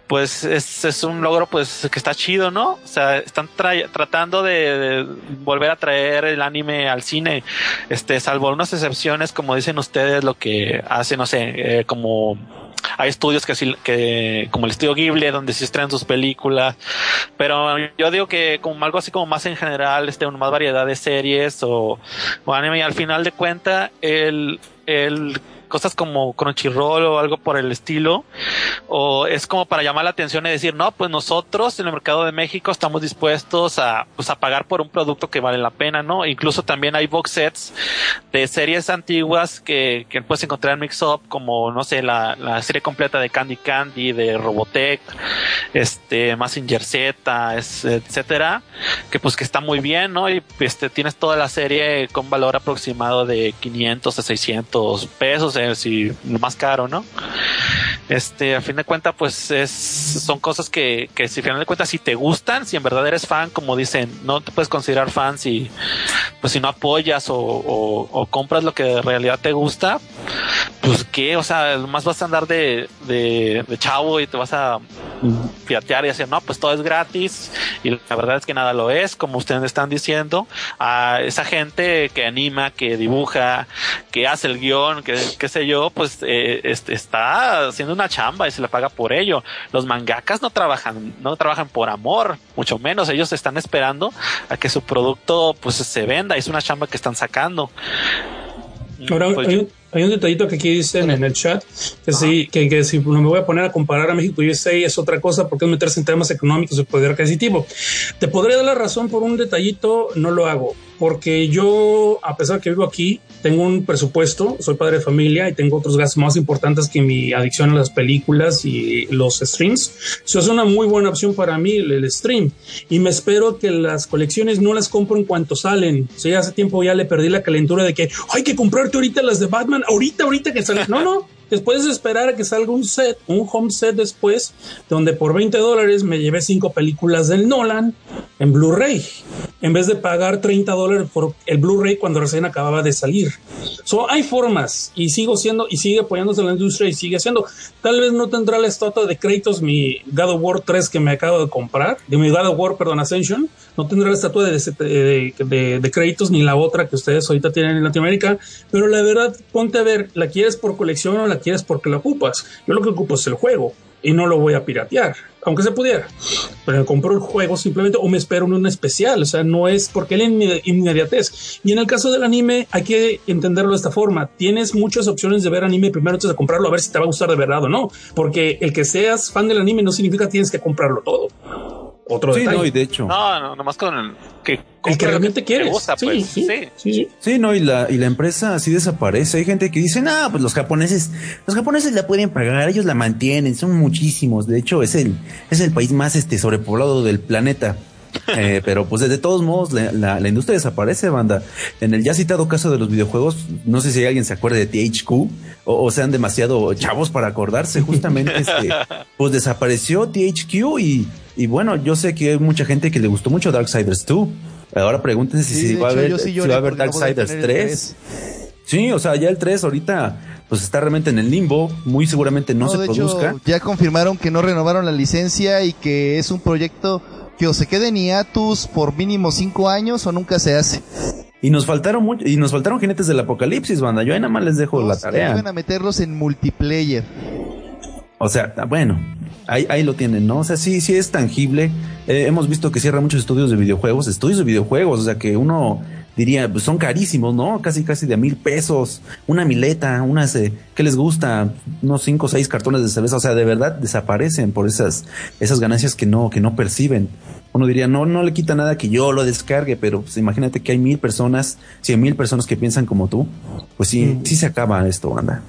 Speaker 4: pues es, es un logro pues que está chido, ¿no? O sea, están tra- tratando de, de volver a traer el anime al cine, este, salvo unas excepciones, como dicen ustedes, lo que hace, no sé, eh, como hay estudios que sí, que como el estudio Ghibli donde se estrenan sus películas, pero yo digo que como algo así como más en general, este, una más variedad de series o, anime y al final de cuenta el, el cosas como Crunchyroll o algo por el estilo, o es como para llamar la atención y decir, no, pues nosotros en el mercado de México estamos dispuestos a, pues a pagar por un producto que vale la pena, ¿no? Incluso también hay box sets de series antiguas que, que puedes encontrar en Mix como, no sé, la, la serie completa de Candy Candy, de Robotech, este, Massinger Z, etcétera, que pues que está muy bien, ¿no? Y este, tienes toda la serie con valor aproximado de 500 a 600 pesos, eh, si más caro, ¿no? Este, a fin de cuentas, pues es, son cosas que, que si a final de cuentas, si te gustan, si en verdad eres fan, como dicen, no te puedes considerar fan si, pues si no apoyas o, o, o compras lo que en realidad te gusta, pues qué, o sea, más vas a andar de, de, de chavo y te vas a piratear y decir, no, pues todo es gratis y la verdad es que nada lo es, como ustedes están diciendo, a esa gente que anima, que dibuja, que hace el guion, que qué sé yo, pues eh, este, está haciendo una chamba y se le paga por ello. Los mangakas no trabajan, no trabajan por amor, mucho menos, ellos están esperando a que su producto pues se venda, es una chamba que están sacando.
Speaker 2: Ahora,
Speaker 4: Pues
Speaker 2: hay,
Speaker 4: yo-
Speaker 2: un, hay un detallito que aquí dicen en el chat, que sí, que, que si no me voy a poner a comparar a México y USA es otra cosa, porque es meterse en temas económicos y poder adquisitivo. Te podría dar la razón por un detallito, no lo hago, porque yo, a pesar que vivo aquí, tengo un presupuesto, soy padre de familia y tengo otros gastos más importantes que mi adicción a las películas y los streams. Eso es una muy buena opción para mí, el, stream. Y me espero que las colecciones no las compro en cuanto salen. O sea, hace tiempo ya le perdí la calentura de que hay que comprarte ahorita las de Batman, ahorita, ahorita que salen. No, no. Después de esperar a que salga un set, un home set después, donde por 20 dólares me llevé cinco películas del Nolan en Blu-ray, en vez de pagar 30 dólares por el Blu-ray cuando recién acababa de salir. So, hay formas y sigo siendo y sigue apoyándose la industria y sigue haciendo. Tal vez no tendrá la estatua de créditos mi God of War 3 que me acabo de comprar, de mi God of War, perdón, Ascension. No tendrá la estatua de, de, de, de créditos ni la otra que ustedes ahorita tienen en Latinoamérica, pero la verdad, ponte a ver, ¿la quieres por colección o la quieres porque la ocupas? Yo lo que ocupo es el juego y no lo voy a piratear, aunque se pudiera. Pero compro el juego simplemente o me espero en un especial, o sea, no es porque la inme- inmediatez. Y en el caso del anime, hay que entenderlo de esta forma. Tienes muchas opciones de ver anime primero antes de comprarlo, a ver si te va a gustar de verdad o no. Porque el que seas fan del anime no significa que tienes que comprarlo todo. Otro
Speaker 3: Sí,
Speaker 2: detalle.
Speaker 3: no, y de hecho.
Speaker 4: No, no, nomás con el que,
Speaker 2: el realmente sí,
Speaker 4: pues,
Speaker 2: sí,
Speaker 4: sí.
Speaker 2: sí, sí.
Speaker 3: Sí, no, y la, y la empresa así desaparece. Hay gente que dice, ah, pues los japoneses, los japoneses la pueden pagar, ellos la mantienen, son muchísimos. De hecho, es el, es el país más este sobrepoblado del planeta. Eh, pero pues de todos modos la, la- la industria desaparece, banda. En el ya citado caso de los videojuegos, no sé si alguien se acuerde de THQ o, o sean demasiado chavos para acordarse. Justamente, este, pues desapareció THQ y, y bueno, yo sé que hay mucha gente que le gustó mucho Darksiders 2. Ahora pregúntense
Speaker 1: Sí,
Speaker 3: si va a
Speaker 1: hecho,
Speaker 3: haber,
Speaker 1: sí
Speaker 3: si va a haber Darksiders
Speaker 1: tener el
Speaker 3: 3. Sí, o sea, ya el 3 ahorita pues está realmente en el limbo, muy seguramente no, se
Speaker 1: de
Speaker 3: produzca.
Speaker 1: hecho, ya confirmaron que no renovaron la licencia y que es un proyecto que o se quede en hiatus por mínimo cinco años o nunca se hace.
Speaker 3: Y nos faltaron mucho, y nos faltaron jinetes del apocalipsis, banda. Yo ahí nada más les dejo la
Speaker 1: Van
Speaker 3: tarea.
Speaker 1: a meterlos en multiplayer.
Speaker 3: O sea, bueno, ahí, ahí lo tienen, ¿no? O sea, sí, sí es tangible. Eh, hemos visto que cierra muchos estudios de videojuegos, estudios de videojuegos, o sea que uno diría, pues son carísimos, ¿no? Casi, casi de a mil pesos, una mileta, unas, eh, ¿qué les gusta? Unos cinco o seis cartones de cerveza, o sea, de verdad desaparecen por esas, esas ganancias que no, que no perciben. Uno diría, no, no le quita nada que yo lo descargue, pero pues, imagínate que hay mil personas, cien mil personas que piensan como tú, pues sí, sí se acaba esto, banda.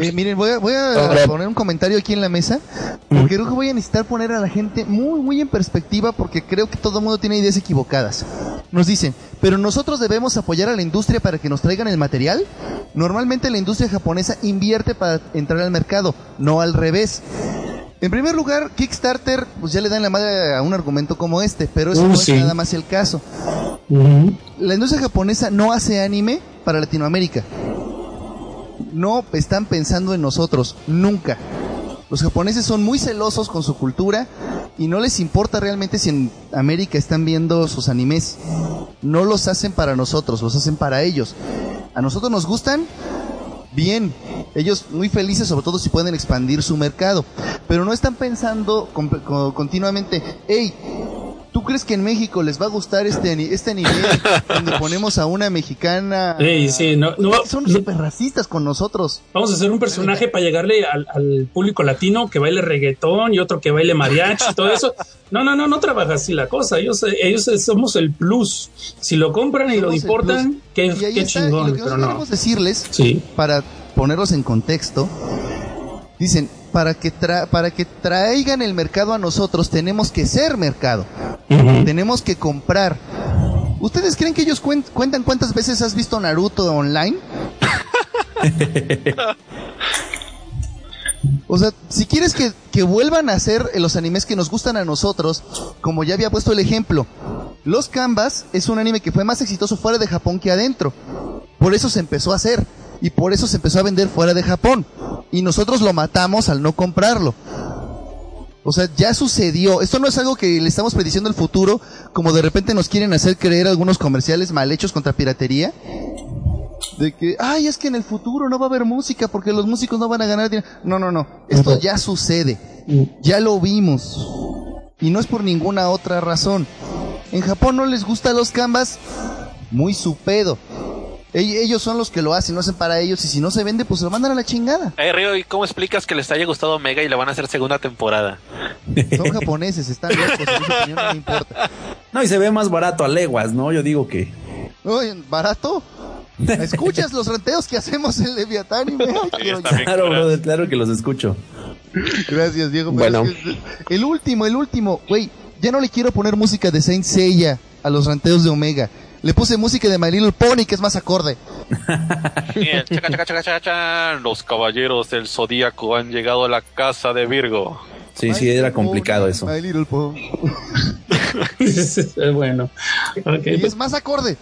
Speaker 1: Eh, miren, voy a, voy a poner un comentario aquí en la mesa, porque creo que voy a necesitar poner a la gente muy, muy en perspectiva, porque creo que todo el mundo tiene ideas equivocadas. Nos dicen, pero nosotros debemos apoyar a la industria para que nos traigan el material. Normalmente la industria japonesa invierte para entrar al mercado, no al revés. En primer lugar, Kickstarter, pues ya le dan la madre a un argumento como este, pero eso
Speaker 2: Uh,
Speaker 1: no
Speaker 2: sí.
Speaker 1: es nada más el caso. La industria japonesa no hace anime para Latinoamérica. No están pensando en nosotros, nunca. Los japoneses son muy celosos con su cultura y no les importa realmente si en América están viendo sus animes. No los hacen para nosotros, los hacen para ellos. A nosotros nos gustan, bien. Ellos muy felices, sobre todo si pueden expandir su mercado. Pero no están pensando con- con- continuamente, hey, ¿tú crees que en México les va a gustar este, este anime donde ponemos a una mexicana?
Speaker 2: Sí, sí, no, no,
Speaker 1: Son
Speaker 2: no.
Speaker 1: súper racistas con nosotros.
Speaker 2: Vamos a hacer un personaje para llegarle al, al público latino que baile reggaetón y otro que baile mariachi y todo eso. No, no, no, no trabaja así la cosa. Ellos, ellos somos el plus. Si lo compran y lo
Speaker 1: Somos el
Speaker 2: importan, qué,
Speaker 1: Y
Speaker 2: qué
Speaker 1: está, y
Speaker 2: chingón,
Speaker 1: lo que
Speaker 2: pero no.
Speaker 1: queremos decirles,
Speaker 2: Sí.
Speaker 1: para ponerlos en contexto, dicen, para que, tra- para que traigan el mercado a nosotros, tenemos que ser mercado. Tenemos que comprar. ¿Ustedes creen que ellos cuen- cuentan cuántas veces has visto Naruto online? O sea, si quieres que, que vuelvan a hacer los animes que nos gustan a nosotros, como ya había puesto el ejemplo, Los Canvas es un anime que fue más exitoso fuera de Japón que adentro. Por eso se empezó a hacer. Y por eso se empezó a vender fuera de Japón. Y nosotros lo matamos al no comprarlo. O sea, ya sucedió. Esto no es algo que le estamos prediciendo el futuro, como de repente nos quieren hacer creer algunos comerciales mal hechos contra piratería. De que, ay, es que en el futuro no va a haber música porque los músicos no van a ganar dinero. No, no, no. Esto ya sucede. Ya lo vimos. Y no es por ninguna otra razón. En Japón no les gusta los canvas. Muy su pedo. Ell- Ellos son los que lo hacen, lo hacen para ellos. Y si no se vende, pues se lo mandan a la chingada.
Speaker 4: Eh, Río, ¿y cómo explicas que les haya gustado Omega y le van a hacer segunda temporada?
Speaker 1: Son japoneses, están locos. en mi opinión no me importa.
Speaker 3: No, y se ve más barato a leguas, ¿no? Yo digo que.
Speaker 1: Oye, barato. ¿Escuchas los renteos que hacemos en Leviatán? Y me.
Speaker 3: Claro, brother, claro que los escucho.
Speaker 1: Gracias, Diego.
Speaker 5: Bueno.
Speaker 1: es que- el último, el último. Güey, ya no le quiero poner música de Saint Seiya a los ranteos de Omega. Le puse música de My Little Pony, que es más acorde.
Speaker 4: Chaca, chaca, chaca, los caballeros del zodíaco han llegado a la casa de Virgo.
Speaker 3: Sí,
Speaker 1: My
Speaker 3: sí, era
Speaker 1: Little
Speaker 3: complicado
Speaker 1: Pony,
Speaker 3: eso.
Speaker 1: My Little Pony.
Speaker 2: bueno. Ok,
Speaker 1: Y
Speaker 2: pues,
Speaker 1: es más acorde.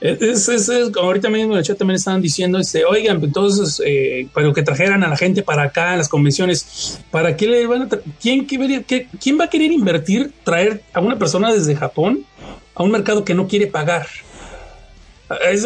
Speaker 2: Es, es- es- como ahorita mismo en el chat también estaban diciendo, este, oigan, entonces, eh, para que trajeran a la gente para acá, a las convenciones, ¿para qué le van a ¿quién, qué vería- qué- ¿Quién va a querer invertir, traer a una persona desde Japón a un mercado que no quiere pagar?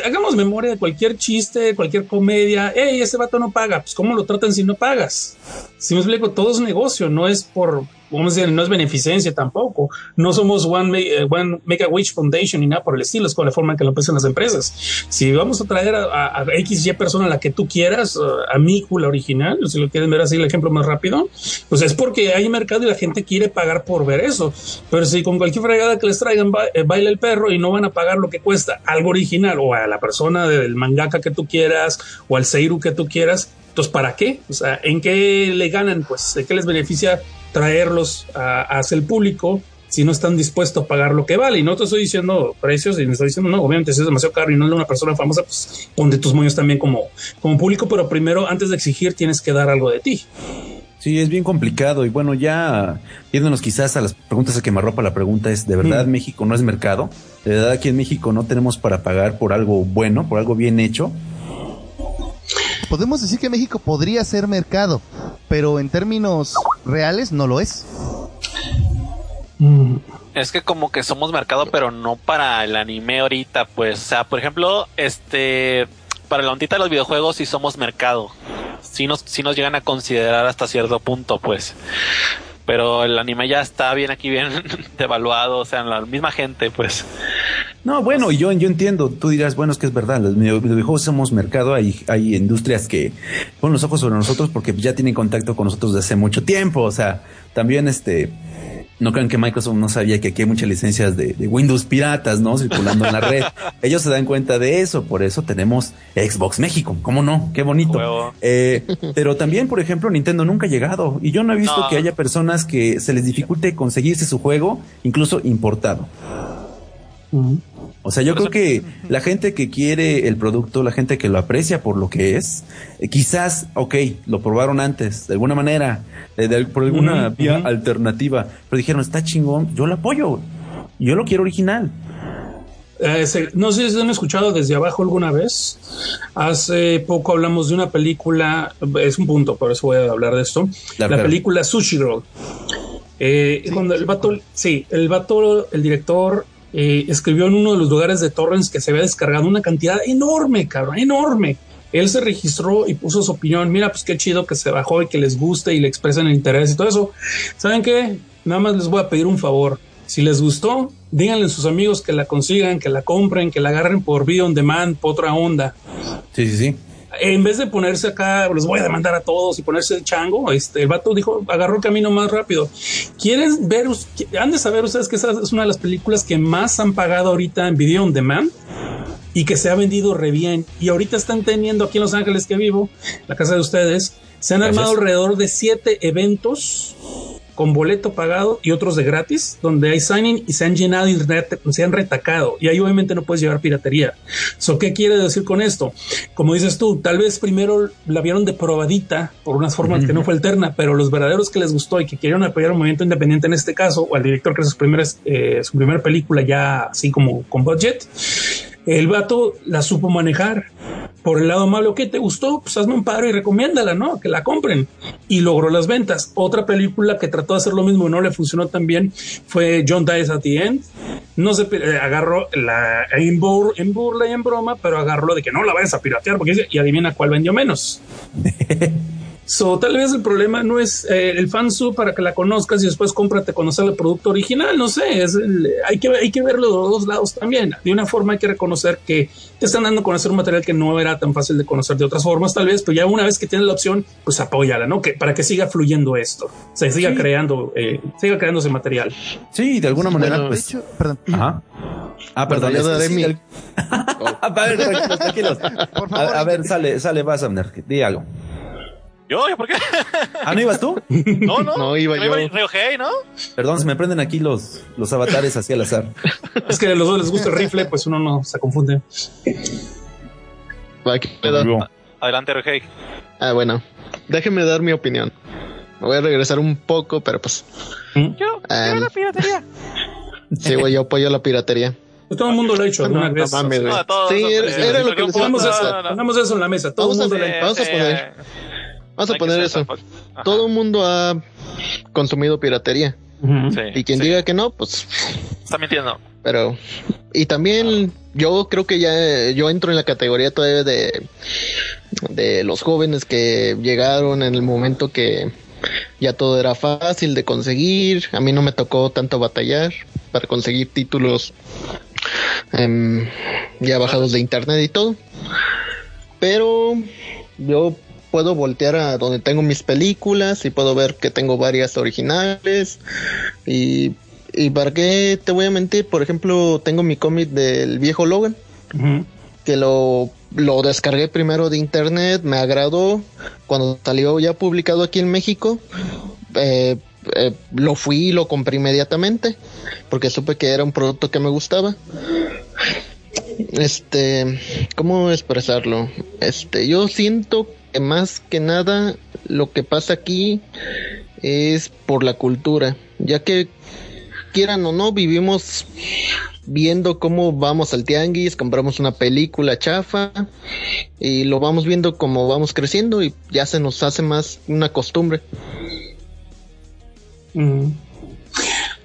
Speaker 2: Hagamos memoria de cualquier chiste, cualquier comedia. Hey, ese vato no paga. Pues, ¿cómo lo tratan si no pagas? Si me explico, todo es negocio, no es por, vamos a decir, no es beneficencia tampoco. No somos One, Ma- eh, One Make a Wish Foundation ni nada por el estilo, es con la forma en que lo empiezan las empresas. Si vamos a traer a, a, a XY persona, la que tú quieras, a Miku, la original, si lo quieren ver así, el ejemplo más rápido, pues es porque hay mercado y la gente quiere pagar por ver eso. Pero si con cualquier fregada que les traigan eh, baila el perro y no van a pagar lo que cuesta algo original o a la persona del mangaka que tú quieras o al Seiru que tú quieras, entonces ¿para qué? O sea, ¿en qué le ganan? Pues, ¿de qué les beneficia traerlos a- hacia el público? Si no están dispuestos a pagar lo que vale, y no te estoy diciendo precios, y me estoy diciendo, no, obviamente, si es demasiado caro y no es una persona famosa, pues ponte tus moños también como, como público, pero primero, antes de exigir, tienes que dar algo de ti.
Speaker 3: Sí, es bien complicado. Y bueno, ya yéndonos quizás a las preguntas a que me arropa la pregunta es, ¿de verdad
Speaker 2: Mm.
Speaker 3: México no es mercado? ¿De verdad aquí en México no tenemos para pagar por algo bueno, por algo bien hecho?
Speaker 1: Podemos decir que México podría ser mercado, pero en términos reales no lo es.
Speaker 4: Es que como que somos mercado, pero no para el anime ahorita, pues. O sea, por ejemplo, este, para la ondita de los videojuegos sí somos mercado. Sí nos, sí nos llegan a considerar hasta cierto punto, pues. Pero el anime ya está bien aquí, bien devaluado, o sea, la misma gente, pues.
Speaker 3: No, bueno, yo, yo entiendo, tú dirás, bueno, es que es verdad, los video- videojuegos somos mercado, hay, hay industrias que ponen los ojos sobre nosotros porque ya tienen contacto con nosotros desde hace mucho tiempo, o sea, también este, no crean que Microsoft no sabía que aquí hay muchas licencias de, de Windows piratas, ¿no? Circulando en la red. Ellos se dan cuenta de eso, por eso tenemos Xbox México, ¿cómo no? Qué bonito. Eh, pero también, por ejemplo, Nintendo nunca ha llegado y yo no he visto
Speaker 4: No.
Speaker 3: que haya personas que se les dificulte conseguirse su juego, incluso importado. O sea, yo creo que la gente que quiere el producto, la gente que lo aprecia por lo que es, eh, quizás, ok, lo probaron antes, de alguna manera, de- de- por alguna vía alternativa, pero dijeron, está chingón, yo lo apoyo, yo lo quiero original.
Speaker 2: Eh, se- no sé si han escuchado desde abajo alguna vez. Hace poco hablamos de una película, es un punto, por eso voy a hablar de esto.
Speaker 3: Claro,
Speaker 2: la
Speaker 3: claro.
Speaker 2: película Sushi Girl. Eh, cuando el vato, sí, el vato, el director, eh, escribió en uno de los lugares de Torrents que se había descargado una cantidad enorme, cabrón, enorme. Él se registró y puso su opinión. Mira, pues qué chido que se bajó y que les guste y le expresen el interés y todo eso. ¿Saben qué? Nada más les voy a pedir un favor. Si les gustó, díganle a sus amigos que la consigan, que la compren, que la agarren por video on demand, por otra onda.
Speaker 3: Sí, sí, sí.
Speaker 2: En vez de ponerse acá, los voy a demandar a todos y ponerse el chango, este, el vato dijo, agarró el camino más rápido. ¿Quieren ver, han de saber ustedes que esa es una de las películas que más han pagado ahorita en video on demand? y que se ha vendido re bien. Y ahorita están teniendo aquí en Los Ángeles que vivo, la casa de ustedes, se han
Speaker 3: Gracias.
Speaker 2: armado alrededor de siete eventos con boleto pagado y otros de gratis, donde hay signing y se han llenado y se han retacado. Y ahí obviamente no puedes llevar piratería. So, ¿Qué quiere decir con esto? Como dices tú, tal vez primero la vieron de probadita por unas formas que no fue alterna, pero los verdaderos que les gustó y que querían apoyar un movimiento independiente en este caso, o al director que es su, primeras, eh, su primera película ya así como con budget, el vato la supo manejar. Por el lado amable, ¿qué te gustó? Pues hazme un paro y recomiéndala, ¿no? Que la compren. Y logró las ventas. Otra película que trató de hacer lo mismo y no le funcionó tan bien fue John Dies at the End. No se eh, agarró la en, bur- burla y en broma, pero agarró de que no la vayas a piratear porque y adivina cuál vendió menos. So, tal vez el problema no es eh, el fansub para que la conozcas y después cómprate conocer el producto original. No sé, es el- hay, que, hay que verlo de los dos lados también. De una forma hay que reconocer que te están dando a conocer un material que no era tan fácil de conocer de otras formas, tal vez, pero ya una vez que tienes la opción, pues apóyala, ¿no? Que para que siga fluyendo esto, se siga creando, eh, siga creando ese material.
Speaker 3: Sí, de alguna manera,
Speaker 5: Bueno,
Speaker 1: De
Speaker 3: pues.
Speaker 1: hecho, perdón,
Speaker 3: Ajá. Ah, perdón.
Speaker 5: yo
Speaker 3: es que
Speaker 5: daré
Speaker 3: sí,
Speaker 5: mi-
Speaker 3: el- a ver, tranquilos, tranquilos.
Speaker 1: por favor.
Speaker 3: A, a ver, sale, sale, vas, Abner, di algo.
Speaker 4: ¿Yo? ¿Yo por qué?
Speaker 3: Ah, ¿no ibas tú?
Speaker 4: No, no.
Speaker 5: No, iba yo.
Speaker 4: Río Hey, ¿no?
Speaker 3: Perdón, se me prenden aquí los, los avatares así al azar.
Speaker 2: Es que a los dos les gusta el rifle, pues uno no se confunde.
Speaker 5: Va, ¿qué pedo?
Speaker 4: Adelante, Río Hey.
Speaker 5: Ah, bueno. Déjenme dar mi opinión. Me voy a regresar un poco, pero pues.
Speaker 4: Yo,
Speaker 5: Ah,
Speaker 4: yo la piratería.
Speaker 5: Sí, güey, yo apoyo la piratería.
Speaker 2: Pues todo el mundo lo ha hecho alguna
Speaker 5: No,
Speaker 2: vez.
Speaker 5: no.
Speaker 4: No, todos,
Speaker 5: Sí,
Speaker 4: no,
Speaker 5: era-
Speaker 4: sí,
Speaker 5: era lo que
Speaker 4: sí,
Speaker 5: les
Speaker 2: Pongamos
Speaker 5: No,
Speaker 2: eso,
Speaker 5: no,
Speaker 4: no.
Speaker 2: pongamos eso en la mesa. Todo el
Speaker 5: Vamos a
Speaker 2: mundo
Speaker 5: ver.
Speaker 2: le-
Speaker 5: vamos a poner- Vamos a poner eso. Todo el mundo ha consumido piratería.
Speaker 4: Sí,
Speaker 5: Y quien
Speaker 4: sí.
Speaker 5: diga que no, pues.
Speaker 4: Está mintiendo.
Speaker 5: Pero. Y también yo creo que ya yo entro en la categoría todavía de. De los jóvenes que llegaron en el momento que ya todo era fácil de conseguir. A mí no me tocó tanto batallar para conseguir títulos em, ya bajados de internet y todo. Pero yo puedo voltear a donde tengo mis películas y puedo ver que tengo varias originales. Y, y para qué te voy a mentir, por ejemplo, tengo mi cómic del viejo Logan que lo, lo descargué primero de internet, me agradó. Cuando salió ya publicado aquí en México, eh, eh, lo fui y lo compré inmediatamente, porque supe que era un producto que me gustaba. Este, ¿cómo expresarlo? Este, yo siento más que nada lo que pasa aquí es por la cultura, ya que quieran o no, vivimos viendo cómo vamos al tianguis, compramos una película chafa y lo vamos viendo como vamos creciendo y ya se nos hace más una costumbre.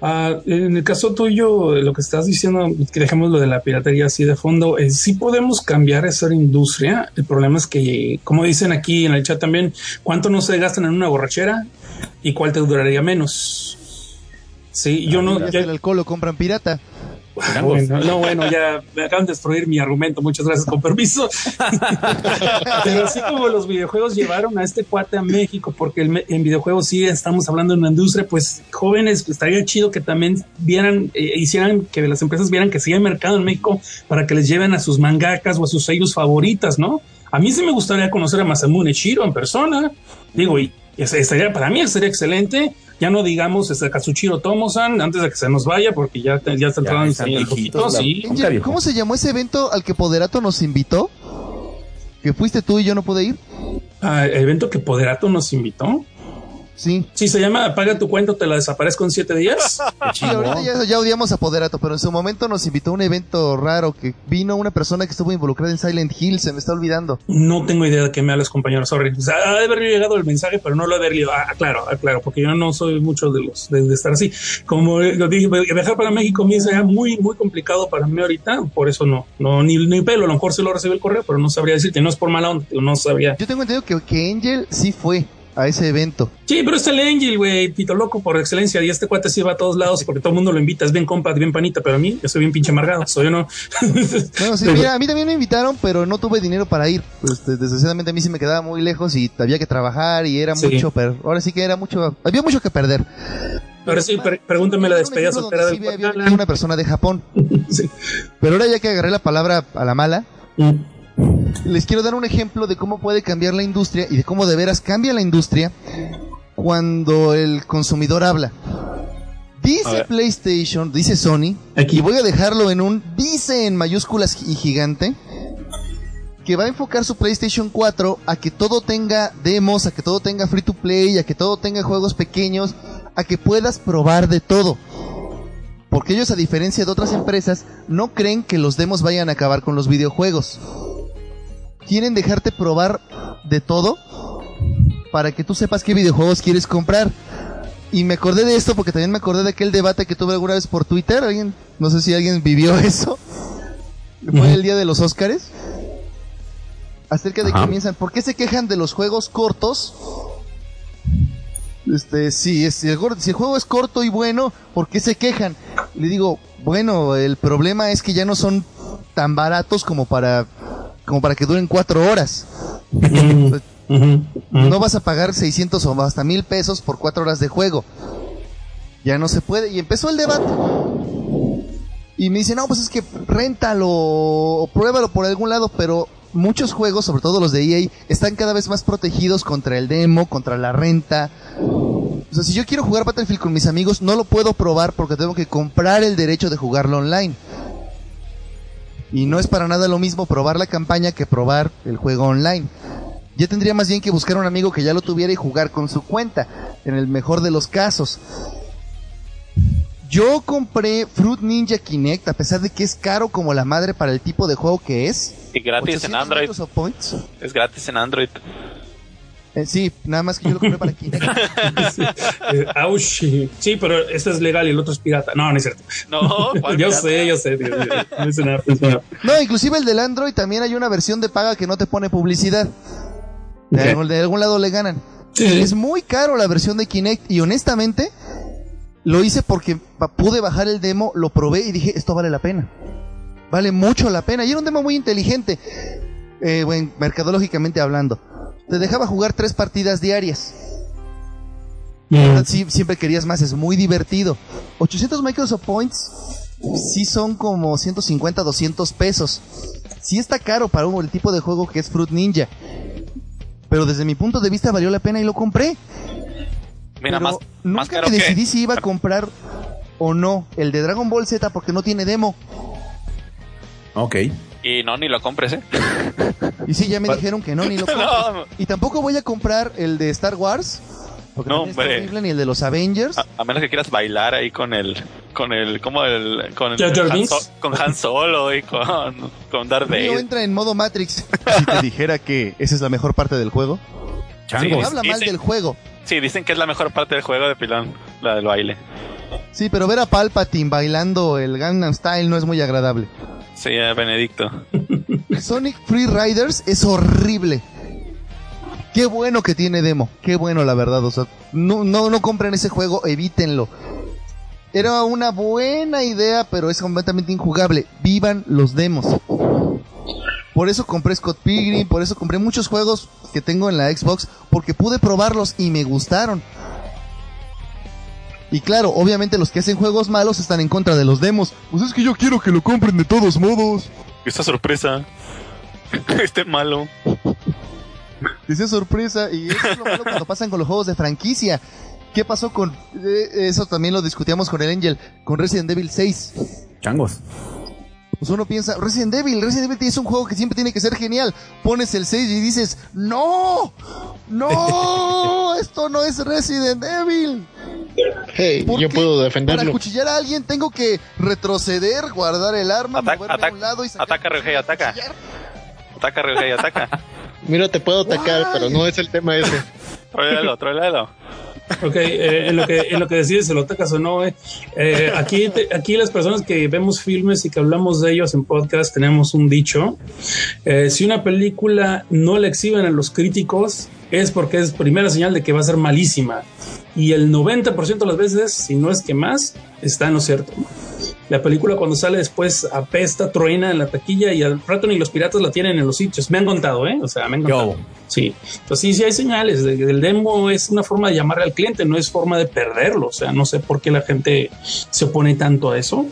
Speaker 2: Ah, en el caso tuyo, lo que estás diciendo, que dejemos lo de la piratería así de fondo, eh, sí podemos cambiar esa industria. El problema es que, como dicen aquí en el chat también, ¿cuánto no se gastan en una borrachera y cuál te duraría menos? Sí, yo no.
Speaker 1: Ya el alcohol lo compran pirata.
Speaker 2: Bueno, no, bueno, ya me acaban de destruir mi argumento. Muchas gracias, con permiso. Pero así como los videojuegos llevaron a este cuate a México, porque el, en videojuegos sí estamos hablando de una industria, pues jóvenes, estaría chido que también vieran, eh, hicieran que las empresas vieran que sigue mercado en México para que les lleven a sus mangakas o a sus sellos favoritas, ¿no? A mí sí me gustaría conocer a Masamune Shiro en persona. Digo, y estaría, para mí sería excelente ya no digamos este Kazuchiro Tomosan antes de que se nos vaya porque ya, ya está entrando en el poquito, sí.
Speaker 1: ¿Cómo se llamó ese evento al que Poderato nos invitó? Que fuiste tú y yo no pude ir.
Speaker 2: Ah, el evento que Poderato nos invitó.
Speaker 1: Sí.
Speaker 2: Sí, se llama Apaga tu cuento, te la desaparezco en siete días.
Speaker 1: sí, ahorita ya, odiamos a Poderato, pero en su momento nos invitó a un evento raro que vino una persona que estuvo involucrada en Silent Hill, se me está olvidando.
Speaker 2: No tengo idea de qué me hablas, compañero, sorry. O sea, ha de haber llegado el mensaje, pero no lo he haber leído. Ah, claro, ah, claro, porque yo no soy mucho de los de, estar así. Como lo dije, viajar para México me sería muy, muy complicado para mí ahorita, por eso no, no, ni, ni pelo, a lo mejor se lo recibe el correo, pero no sabría decirte, no es por mala onda, no sabría.
Speaker 1: Yo tengo entendido que, que Angel sí fue a ese evento.
Speaker 2: Sí, pero es el Angel, güey, pito loco por excelencia. Y este cuate sí va a todos lados porque todo el mundo lo invita. Es bien compa, bien panita, pero a mí, yo soy bien pinche amargado. Soy yo no.
Speaker 1: bueno, sí, mira, a mí también me invitaron, pero no tuve dinero para ir. Pues, desgraciadamente a mí sí me quedaba muy lejos y había que trabajar y era mucho, pero ahora sí que era mucho, había mucho que perder.
Speaker 2: Ahora sí, pregúntame la despedida soltera del
Speaker 1: había una persona de Japón. sí. Pero ahora ya que agarré la palabra a la mala, mm les quiero dar un ejemplo de cómo puede cambiar la industria y de cómo de veras cambia la industria cuando el consumidor habla. Dice PlayStation, dice Sony, Aquí. y voy a dejarlo en un dice en mayúsculas y gigante, que va a enfocar su PlayStation 4 a que todo tenga demos, a que todo tenga free to play, a que todo tenga juegos pequeños, a que puedas probar de todo. Porque ellos, a diferencia de otras empresas, no creen que los demos vayan a acabar con los videojuegos quieren dejarte probar de todo para que tú sepas qué videojuegos quieres comprar. Y me acordé de esto porque también me acordé de aquel debate que tuve alguna vez por Twitter. ¿Alguien? No sé si alguien vivió eso. Fue el día de los Óscares. Acerca de que comienzan. ¿Por qué se quejan de los juegos cortos? Este, sí, si, el, si el juego es corto y bueno, ¿por qué se quejan? le digo, bueno, el problema es que ya no son tan baratos como para como para que duren cuatro horas. No vas a pagar 600 o hasta mil pesos por cuatro horas de juego. Ya no se puede. Y empezó el debate. Y me dice, no, pues es que réntalo o pruébalo por algún lado, pero muchos juegos, sobre todo los de EA, están cada vez más protegidos contra el demo, contra la renta. O sea, si yo quiero jugar Battlefield con mis amigos, no lo puedo probar porque tengo que comprar el derecho de jugarlo online. Y no es para nada lo mismo probar la campaña que probar el juego online. Ya tendría más bien que buscar un amigo que ya lo tuviera y jugar con su cuenta, en el mejor de los casos. Yo compré Fruit Ninja Kinect, a pesar de que es caro como la madre para el tipo de juego que es.
Speaker 4: Y gratis en Android. Es gratis en Android.
Speaker 1: Eh, sí, nada más que yo lo compré para Kinect.
Speaker 2: sí, sí, pero este es legal y el otro es pirata. No, no es cierto.
Speaker 4: No,
Speaker 2: yo sé, yo sé.
Speaker 1: no, inclusive el del Android también hay una versión de paga que no te pone publicidad. De, algún, lado le ganan. Es muy caro la versión de Kinect y honestamente lo hice porque pude bajar el demo, lo probé y dije, esto vale la pena. Vale mucho la pena. Y era un demo muy inteligente, eh, mercadológicamente hablando te dejaba jugar tres partidas diarias. Si siempre querías más, es muy divertido. 800 Microsoft Points sí son como 150, 200 pesos. Sí está caro para el tipo de juego que es Fruit Ninja. Pero desde mi punto de vista valió la pena y lo compré.
Speaker 4: Mira, más,
Speaker 1: nunca me decidí si iba a comprar o no el de Dragon Ball Z porque no tiene demo.
Speaker 3: Ok.
Speaker 4: Y no, ni lo compres, ¿eh?
Speaker 1: Y sí, ya me dijeron que no, ni lo compres. Y tampoco voy a comprar el de Star Wars. Porque no, hombre. ni el de los Avengers.
Speaker 4: A, menos que quieras bailar ahí con el, con el, como el, con el,
Speaker 2: Han,
Speaker 4: con Han Solo y con, con Darth Vader.
Speaker 1: entra en modo Matrix. si te dijera que esa es la mejor parte del juego.
Speaker 4: Chango.
Speaker 1: habla mal del juego.
Speaker 4: Sí, dicen que es la mejor parte del juego de Pilón, la del baile.
Speaker 1: Sí, pero ver a Palpatine bailando el Gangnam Style no es muy agradable.
Speaker 4: Benedicto.
Speaker 1: Sonic Free Riders es horrible. Qué bueno que tiene demo. Qué bueno, la verdad. No, no, no compren ese juego, evítenlo. Era una buena idea, pero es completamente injugable. Vivan los demos. Por eso compré Scott Pilgrim, por eso compré muchos juegos que tengo en la Xbox, porque pude probarlos y me gustaron. Y claro, obviamente los que hacen juegos malos están en contra de los demos. Pues es que yo quiero que lo compren de todos modos.
Speaker 4: Esta sorpresa. este malo.
Speaker 1: Dice sorpresa, y eso es lo malo cuando pasan con los juegos de franquicia. ¿Qué pasó con eh, eso? También lo discutíamos con el Angel, con Resident Evil 6.
Speaker 3: Changos.
Speaker 1: Pues uno piensa, Resident Evil, Resident Evil es un juego que siempre tiene que ser genial. Pones el 6 y dices, ¡No! ¡No! Esto no es Resident Evil.
Speaker 5: Hey,
Speaker 1: ¿Por
Speaker 5: yo
Speaker 1: qué?
Speaker 5: puedo
Speaker 1: Para
Speaker 5: defenderlo.
Speaker 1: cuchillar a alguien tengo que retroceder, guardar el arma,
Speaker 4: Ataca,
Speaker 1: moverme a
Speaker 4: ataca,
Speaker 1: un lado y sacar
Speaker 4: ataca, Ryuhei, ataca.
Speaker 1: cuchillar.
Speaker 4: Ataca, Ryuhei, ataca.
Speaker 5: Mira, te puedo atacar,
Speaker 1: Why?
Speaker 5: pero no es el tema ese.
Speaker 4: Tróelalo, tróelalo.
Speaker 2: Ok, eh, en, lo que, en lo que decides si lo atacas o no, eh, eh, aquí, te- aquí las personas que vemos filmes y que hablamos de ellos en podcast tenemos un dicho. Eh, si una película no la exhiben a los críticos es porque es primera señal de que va a ser malísima. Y el 90% de las veces, si no es que más, está en lo cierto. La película cuando sale después apesta, truena en la taquilla y al rato ni los piratas la tienen en los sitios. Me han contado, ¿eh? O sea, me han contado.
Speaker 3: Yo.
Speaker 2: Sí, pues sí, sí hay señales. El demo es una forma de llamarle al cliente, no es forma de perderlo. O sea, no sé por qué la gente se opone tanto a eso.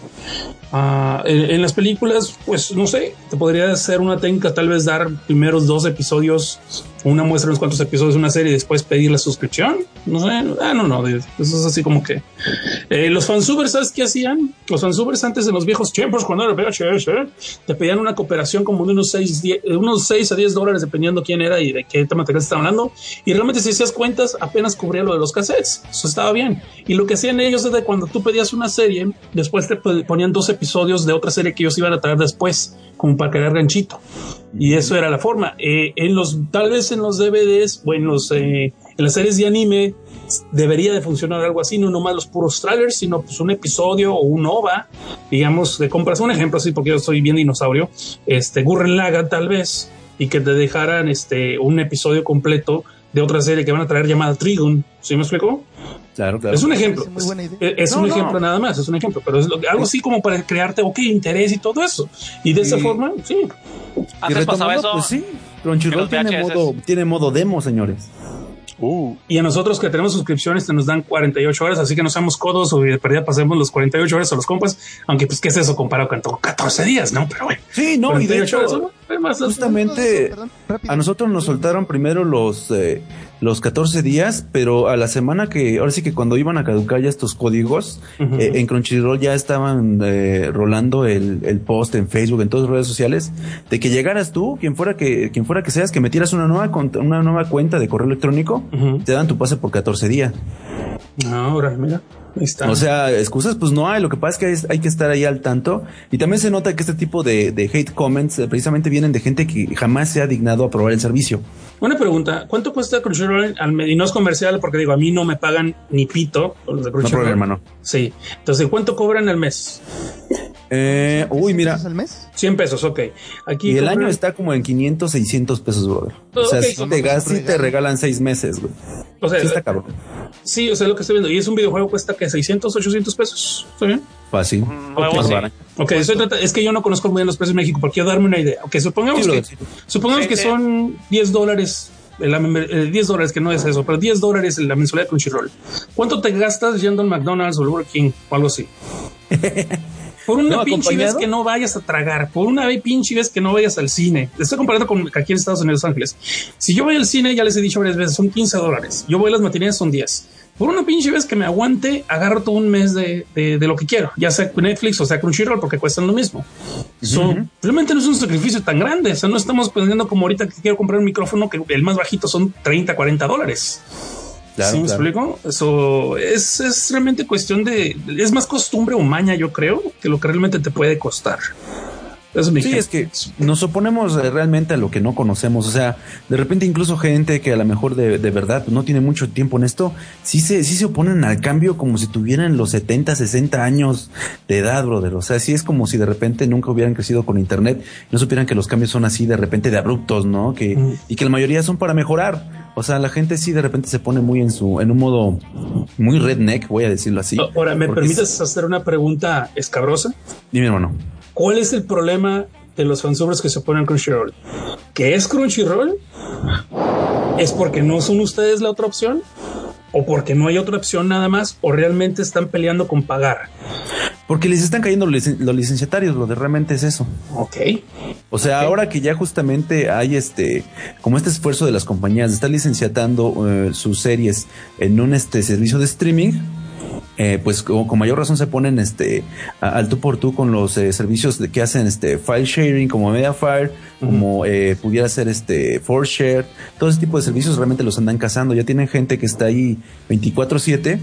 Speaker 2: Ah, en, en las películas, pues no sé, te podría hacer una técnica, tal vez dar primeros dos episodios, una muestra de unos cuantos episodios de una serie y después pedir la suscripción. No sé, ah, no, no, eso es así como que. Eh, los fansubers, ¿sabes qué hacían? Los fansubers antes en los viejos tiempos, cuando era VHS, ¿eh? te pedían una cooperación como de unos 6, unos 6 a 10 dólares, dependiendo quién era y de qué material se estaba hablando. Y realmente, si hacías cuentas, apenas cubría lo de los cassettes. Eso estaba bien. Y lo que hacían ellos es de cuando tú pedías una serie, después te ponían dos episodios de otra serie que ellos iban a traer después, como para crear ganchito. Y eso era la forma. Eh, en los, tal vez en los DVDs o en los, eh, en las series de anime debería de funcionar algo así, no nomás los puros trailers, sino pues un episodio o un OVA, digamos, de compras un ejemplo así, porque yo soy bien dinosaurio, este Gurren Lagann tal vez, y que te dejaran este un episodio completo de otra serie que van a traer llamada Trigun, ¿sí me explico?
Speaker 3: Claro, claro.
Speaker 2: Es un ejemplo. Es, es
Speaker 3: No,
Speaker 2: un
Speaker 3: no.
Speaker 2: ejemplo nada más, es un ejemplo, pero es lo- algo así como para crearte, ok, interés y todo eso. Y de esa forma, sí.
Speaker 4: Antes pasaba eso.
Speaker 3: pues sí, Crunchyroll tiene modo, tiene modo demo, señores.
Speaker 4: Uh,
Speaker 2: Y a nosotros que tenemos suscripciones te nos dan 48 horas, así que no seamos codos o de perdida pasemos los 48 horas a los compas, aunque pues qué es eso comparado con todo 14 días, ¿no? Pero bueno.
Speaker 3: Sí, no, y de
Speaker 2: 48 horas,
Speaker 3: hecho,
Speaker 2: más,
Speaker 3: justamente a nosotros nos soltaron primero los eh, los 14 días, pero a la semana que, ahora sí que cuando iban a caducar ya estos códigos, eh, en Crunchyroll ya estaban eh, rolando el, el post en Facebook, en todas las redes sociales, de que llegaras tú, quien fuera que, quien fuera que seas, que metieras una nueva, una nueva cuenta de correo electrónico, te dan tu pase por 14 días.
Speaker 2: Ahora, mira, está.
Speaker 3: O sea, excusas pues no hay, lo que pasa es que hay, hay que estar ahí al tanto y también se nota que este tipo de, de hate comments eh, precisamente vienen de gente que jamás se ha dignado a probar el servicio.
Speaker 2: Una pregunta, ¿cuánto cuesta Crunchyroll al mes? Y no es comercial porque digo, a mí no me pagan ni pito los de
Speaker 3: No
Speaker 2: Crunchyroll.
Speaker 3: problema, hermano.
Speaker 2: Sí. Entonces, ¿cuánto cobran al mes?
Speaker 3: Eh, uy, mira,
Speaker 1: ¿Pesos al mes?
Speaker 2: 100 pesos, ok. Aquí
Speaker 3: y el año está como en 500, 600 pesos, brother. O sea, si te, gas- sí te regalan seis meses, güey.
Speaker 2: O sea,
Speaker 3: Sí está cabrón.
Speaker 2: sí, o sea, lo que estoy viendo. Y es un videojuego cuesta que 600, 800 pesos. ¿Está bien?
Speaker 3: Fácil.
Speaker 4: nuevo,
Speaker 2: Ok.
Speaker 4: sí.
Speaker 2: Ok, trata- es que yo no conozco muy bien los precios en México, porque quiero darme una idea. Ok, supongamos
Speaker 3: Sí,
Speaker 2: que,
Speaker 3: sí.
Speaker 2: supongamos que son 10 dólares, la member- eh, 10 dólares, que no es eso, pero 10 dólares en la mensualidad de Crunchyroll. ¿Cuánto te gastas yendo al McDonald's o al Burger King o algo así? Por una
Speaker 3: No,
Speaker 2: pinche vez que no vayas a tragar, por una vez pinche vez que no vayas al cine. Te estoy comparando con aquí en Estados Unidos, Los Ángeles. Si yo voy al cine, ya les he dicho varias veces, son 15 dólares. Yo voy a las matineas, son 10. Por una pinche vez que me aguante, agarro todo un mes de, de, de lo que quiero, ya sea Netflix o sea Crunchyroll, porque cuestan lo mismo. So, realmente no es un sacrificio tan grande. O sea, no estamos pendiendo como ahorita que quiero comprar un micrófono que el más bajito son 30, 40 dólares.
Speaker 3: Claro,
Speaker 2: ¿Sí me
Speaker 3: claro.
Speaker 2: explico? Eso es, es realmente cuestión de, es más costumbre o maña, yo creo, que lo que realmente te puede costar. Eso
Speaker 3: Sí, es que nos oponemos eh, realmente a lo que no conocemos. O sea, de repente incluso gente que a lo mejor de, de verdad no tiene mucho tiempo en esto, sí se, sí se oponen al cambio como si tuvieran los 70, 60 años de edad, brother. O sea, sí es como si de repente nunca hubieran crecido con internet no supieran que los cambios son así de repente de abruptos, ¿no? Que,
Speaker 2: Mm.
Speaker 3: y que la mayoría son para mejorar. O sea, la gente sí de repente se pone muy en su, en un modo muy redneck, voy a decirlo así.
Speaker 2: Ahora, ¿me permites hacer una pregunta escabrosa?
Speaker 3: Dime, hermano.
Speaker 2: ¿Cuál es el problema de los fansubers que se ponen Crunchyroll? ¿Que es Crunchyroll? ¿Es porque no son ustedes la otra opción? ¿O porque no hay otra opción nada más? ¿O realmente están peleando con pagar?
Speaker 3: Porque les están cayendo los, licen- los licenciatarios, lo de realmente es eso.
Speaker 2: Ok.
Speaker 3: O sea, ahora que ya justamente hay este, como este esfuerzo de las compañías de estar licenciatando eh, sus series en un este servicio de streaming, eh, pues con, con mayor razón se ponen este a- al tú por tú con los eh, servicios de, que hacen este file sharing como Mediafire, como eh, pudiera ser este ForShare, todo ese tipo de servicios realmente los andan cazando. Ya tienen gente que está ahí 24/7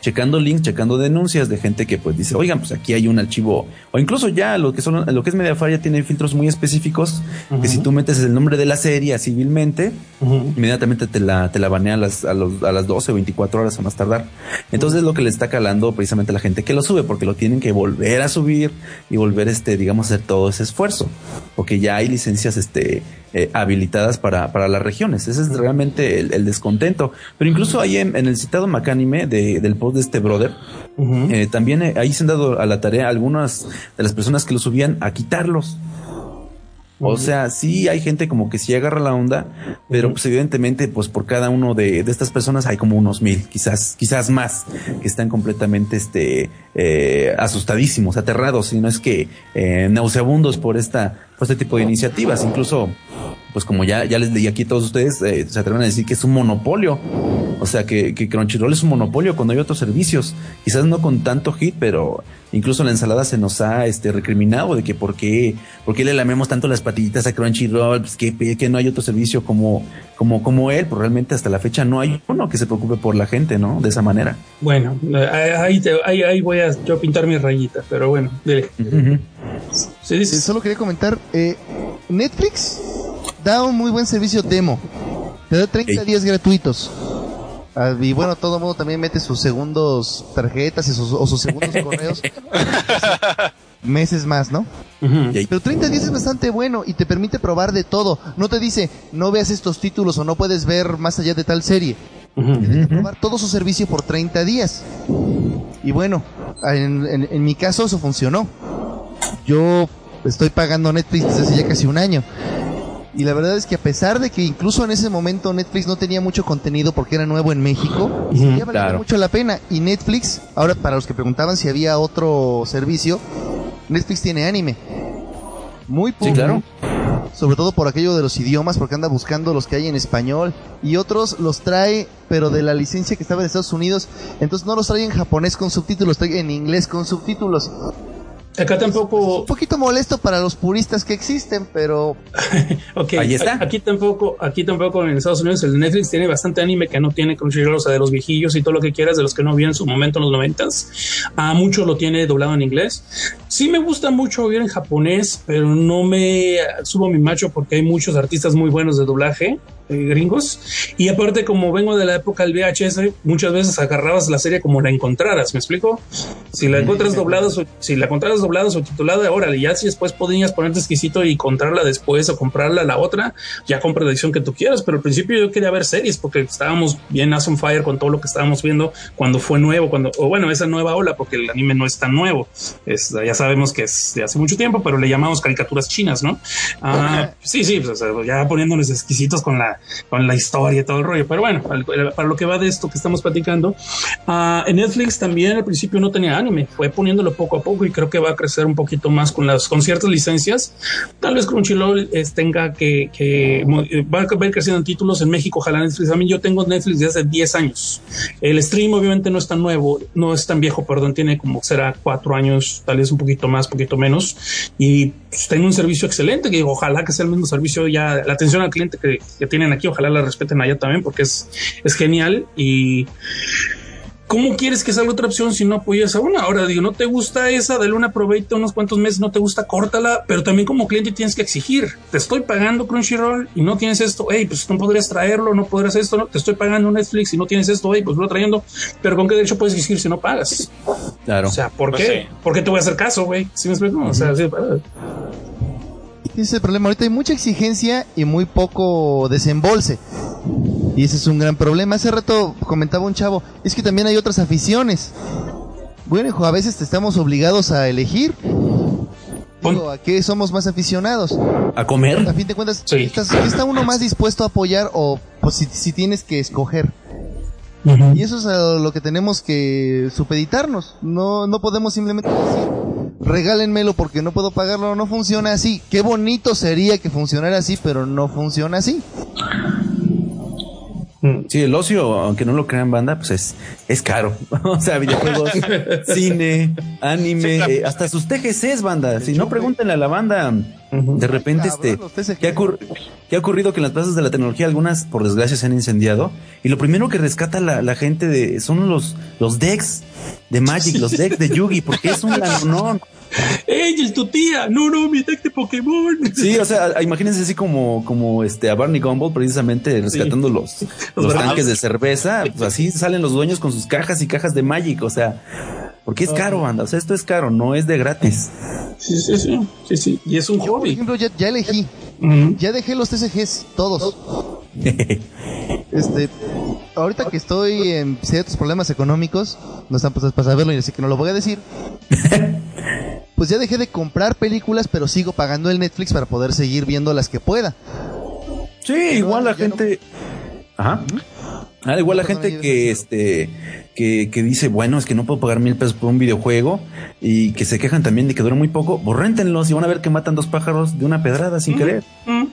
Speaker 3: checando links, checando denuncias de gente que pues dice, oigan, pues aquí hay un archivo, o incluso ya lo que son, lo que es Mediafire ya tiene filtros muy específicos, que si tú metes el nombre de la serie civilmente, inmediatamente te la, te la banea a las, a, los- a las 12 o 24 horas a más tardar. Entonces es lo que le está calando precisamente a la gente que lo sube, porque lo tienen que volver a subir y volver, este, digamos, a hacer todo ese esfuerzo, porque ya hay licencias, este, eh, habilitadas para, para las regiones. Ese es realmente el, el descontento. Pero incluso ahí en, en el citado Macánime de, del post de este brother, eh, también eh, ahí se han dado a la tarea algunas de las personas que lo subían a quitarlos. O sea, sí hay gente como que sí agarra la onda, pero pues evidentemente pues por cada uno de, de estas personas hay como unos mil, quizás, quizás más, que están completamente este eh, asustadísimos, aterrados, si no es que eh, nauseabundos por esta, por este tipo de iniciativas. Incluso, pues como ya, ya les leí aquí todos ustedes, eh, se atreven a decir que es un monopolio. O sea que, que Crunchyroll es un monopolio cuando hay otros servicios. Quizás no con tanto hit, pero incluso la ensalada se nos ha este recriminado de que por qué, por qué le lamemos tanto las patitas a Crunchyroll, pues que, que no hay otro servicio como, como, como él, pues realmente hasta la fecha no hay uno que se preocupe por la gente, ¿no? De esa manera.
Speaker 2: Bueno, eh, ahí, te- ahí, ahí voy a yo pintar mi rayita, pero bueno, dile. Sí,
Speaker 1: Eh, solo quería comentar, eh, Netflix da un muy buen servicio demo. Te da 30
Speaker 3: Ey.
Speaker 1: días gratuitos. Ah, y bueno, todo el mundo también mete sus segundos tarjetas y sus, o sus segundos correos. Meses más, ¿no? Pero 30 días es bastante bueno y te permite probar de todo. No te dice, no veas estos títulos o no puedes ver más allá de tal serie. Tienes que probar todo su servicio por 30 días. Y bueno, en, en- en mi caso eso funcionó. Yo estoy pagando Netflix desde hace ya casi un año. Y la verdad es que a pesar de que incluso en ese momento Netflix no tenía mucho contenido porque era nuevo en México, sí valía
Speaker 3: claro.
Speaker 1: mucho la pena. Y Netflix, ahora para los que preguntaban si había otro servicio, Netflix tiene anime. Muy poco.
Speaker 3: Sí, claro.
Speaker 1: Sobre todo por aquello de los idiomas, porque anda buscando los que hay en español. Y otros los trae, pero de la licencia que estaba de Estados Unidos. Entonces no los trae en japonés con subtítulos, trae en inglés con subtítulos.
Speaker 2: Acá tampoco
Speaker 1: Un poquito molesto para los puristas que existen, pero
Speaker 2: Ok,
Speaker 3: Ahí está.
Speaker 2: a- Aquí tampoco, aquí tampoco en Estados Unidos el Netflix tiene bastante anime que no tiene Crunchyroll, o sea, de los viejillos y todo lo que quieras, de los que no vi en su momento en los noventas. A mucho lo tiene doblado en inglés. Sí me gusta mucho oír en japonés, pero no me subo mi macho porque hay muchos artistas muy buenos de doblaje. Eh, gringos. Y aparte como vengo de la época del VHS muchas veces agarrabas la serie como la encontraras me explico si la encuentras doblada o- si la encontraras doblada o subtitulada órale ya si después podías ponerte exquisito y comprarla después o comprarla la otra ya compra la edición que tú quieras. Pero al principio yo quería ver series porque estábamos bien as on fire con todo lo que estábamos viendo cuando fue nuevo cuando o bueno esa nueva ola porque el anime no es tan nuevo. Es, ya sabemos que es de hace mucho tiempo pero le llamamos caricaturas chinas no Ah, sí sí pues, o sea, ya poniéndonos exquisitos con la con la historia y todo el rollo. Pero bueno para, para lo que va de esto que estamos platicando ah, en Netflix también al principio no tenía anime fue poniéndolo poco a poco y creo que va a crecer un poquito más con las con ciertas licencias. Tal vez Crunchyroll eh, tenga que, que eh, va a ver creciendo en títulos en México ojalá Netflix. Mí yo tengo Netflix desde hace 10 años. El stream obviamente no es tan nuevo no es tan viejo perdón tiene como será cuatro años tal vez un poquito más poquito menos. Y pues, tengo un servicio excelente que ojalá que sea el mismo servicio ya la atención al cliente que, que tienen aquí ojalá la respeten allá también porque es es genial y ¿Cómo quieres que salga otra opción si no apoyas a una? Ahora digo, no te gusta esa, dale una probeta unos cuantos meses, no te gusta, córtala, pero también como cliente tienes que exigir. Te estoy pagando Crunchyroll y no tienes esto, hey, pues no podrías traerlo, no podrías esto, no, te estoy pagando Netflix y no tienes esto, hey, pues lo trayendo, pero ¿con qué derecho puedes exigir si no pagas?
Speaker 3: Claro.
Speaker 2: O sea, ¿por
Speaker 4: Pues
Speaker 2: qué?
Speaker 4: sí.
Speaker 2: ¿Por qué te voy a hacer caso, güey? ¿Sí me explico? O sea, sí,
Speaker 1: ese es el problema. Ahorita hay mucha exigencia y muy poco desembolse. Y ese es un gran problema. Hace rato comentaba un chavo, es que también hay otras aficiones. Bueno, hijo, a veces estamos obligados a elegir. Digo, ¿A qué somos más aficionados?
Speaker 3: ¿A comer?
Speaker 1: A fin de cuentas,
Speaker 2: Sí.
Speaker 1: estás- ¿qué está uno más dispuesto a apoyar o pues, si, si tienes que escoger? Y eso es a lo que tenemos que supeditarnos. No, no podemos simplemente decir, regálenmelo porque no puedo pagarlo. No funciona así. Qué bonito sería que funcionara así, pero no funciona así.
Speaker 3: Sí, el ocio, aunque no lo crean banda, pues es, es caro. o sea, videojuegos, cine, anime,
Speaker 4: Sí, claro.
Speaker 3: eh, hasta sus TGCs, banda. Si no, pregúntenle a la banda. De repente, este. ¿qué ha, ocurr- qué ha ocurrido? Que en las plazas de la tecnología algunas, por desgracia, se han incendiado. Y lo primero que rescata la, la gente de, son los, los decks de Magic, los decks de Yugi, porque es un lanonón.
Speaker 2: ¡Ey, es tu tía! No, no, mi deck de Pokémon.
Speaker 3: Sí, o sea, imagínense así como, como este a Barney Gumble precisamente rescatando los, tanques de cerveza, pues así salen los dueños con sus cajas y cajas de Magic, o sea, porque es caro, banda, o sea, esto es caro, no es de gratis.
Speaker 2: Sí, sí, sí. Sí, sí. Y es un
Speaker 1: Por
Speaker 2: hobby.
Speaker 1: ejemplo, ya, ya elegí. Ya dejé los TCGs, todos. Este, ahorita que estoy en ciertos problemas económicos, no están pues para saberlo y así que no lo voy a decir. Pues ya dejé de comprar películas, pero sigo pagando el Netflix para poder seguir viendo las que pueda.
Speaker 3: Sí, igual la
Speaker 1: no-
Speaker 3: gente. Ajá. Ah, igual la gente que este que, que dice, bueno, es que no puedo pagar mil pesos por un videojuego y que se quejan también de que dura muy poco, pues réntenlos y van a ver que matan dos pájaros de una pedrada sin querer.
Speaker 2: Mm.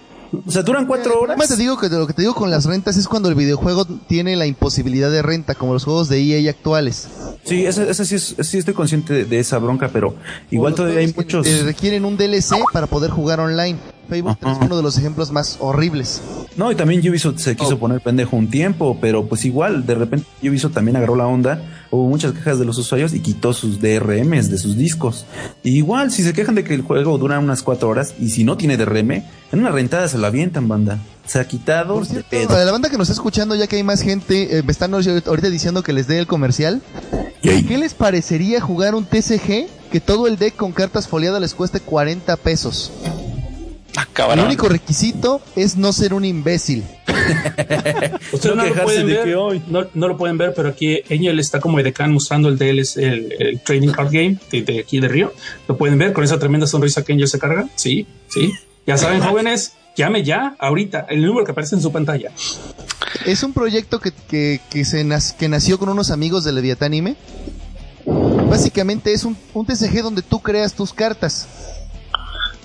Speaker 3: O sea, duran cuatro horas.
Speaker 1: Además te digo que lo que te digo con las rentas es cuando el videojuego tiene la imposibilidad de renta, como los juegos de EA actuales.
Speaker 3: Sí, ese, ese sí, es- sí estoy consciente de, de esa bronca, pero igual todavía hay muchos.
Speaker 1: eh, requieren un DLC para poder jugar online. Facebook
Speaker 3: Ajá.
Speaker 1: es uno de los ejemplos más horribles.
Speaker 3: No, y también Ubisoft se quiso poner pendejo un tiempo, pero pues igual, de repente Ubisoft también agarró la onda, hubo muchas quejas de los usuarios y quitó sus DRMs de sus discos. Y igual, si se quejan de que el juego dura unas cuatro horas y si no tiene DRM, en una rentada se la avientan, banda. Se ha quitado
Speaker 1: Por
Speaker 3: de
Speaker 1: cierto,
Speaker 3: pedo.
Speaker 1: a la banda que nos está escuchando, ya que hay más gente, eh, me están ahorita diciendo que les dé el comercial. ¿Qué les parecería jugar un TCG que todo el deck con cartas foliadas les cueste 40 pesos?
Speaker 4: Ah,
Speaker 1: El único requisito es no ser un imbécil.
Speaker 2: Ustedes no, lo pueden
Speaker 3: de
Speaker 2: ver,
Speaker 3: hoy-
Speaker 2: no, no lo pueden ver, pero aquí Angel está como edecán mostrando el DLC, el, el Trading Card Game de, de aquí de Río. Lo pueden ver con esa tremenda sonrisa que Angel se carga. Sí, sí. Ya saben, jóvenes, llame ya, ahorita, el número que aparece en su pantalla.
Speaker 1: Es un proyecto que, que, que se nas- que nació con unos amigos de Leviatánime. Básicamente es un, un TCG donde tú creas tus cartas.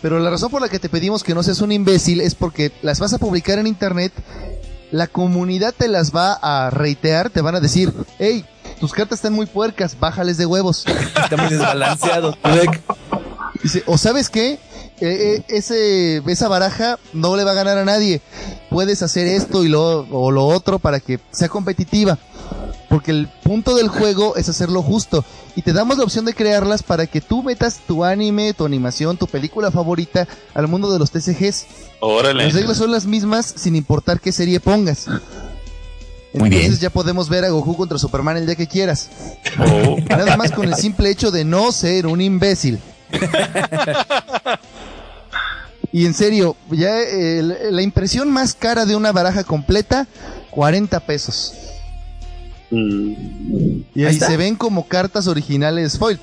Speaker 1: Pero la razón por la que te pedimos que no seas un imbécil es porque las vas a publicar en internet, la comunidad te las va a reitear, te van a decir, hey, tus cartas están muy puercas, bájales de huevos.
Speaker 3: Está muy desbalanceado. tu deck.
Speaker 1: Dice, o sabes qué, Eh, eh, ese, esa baraja no le va a ganar a nadie. Puedes hacer esto y lo, o lo otro para que sea competitiva. Porque el punto del juego es hacerlo justo. Y te damos la opción de crearlas para que tú metas tu anime, tu animación, tu película favorita al mundo de los TCGs.
Speaker 4: Órale.
Speaker 1: Las reglas son las mismas sin importar qué serie pongas.
Speaker 3: Muy
Speaker 1: Entonces
Speaker 3: bien.
Speaker 1: ya podemos ver a Goku contra Superman el día que quieras.
Speaker 4: Oh.
Speaker 1: Nada más con el simple hecho de no ser un imbécil. Y en serio, ya eh, la- la impresión más cara de una baraja completa, 40 pesos. Y ahí se ven como cartas originales foil.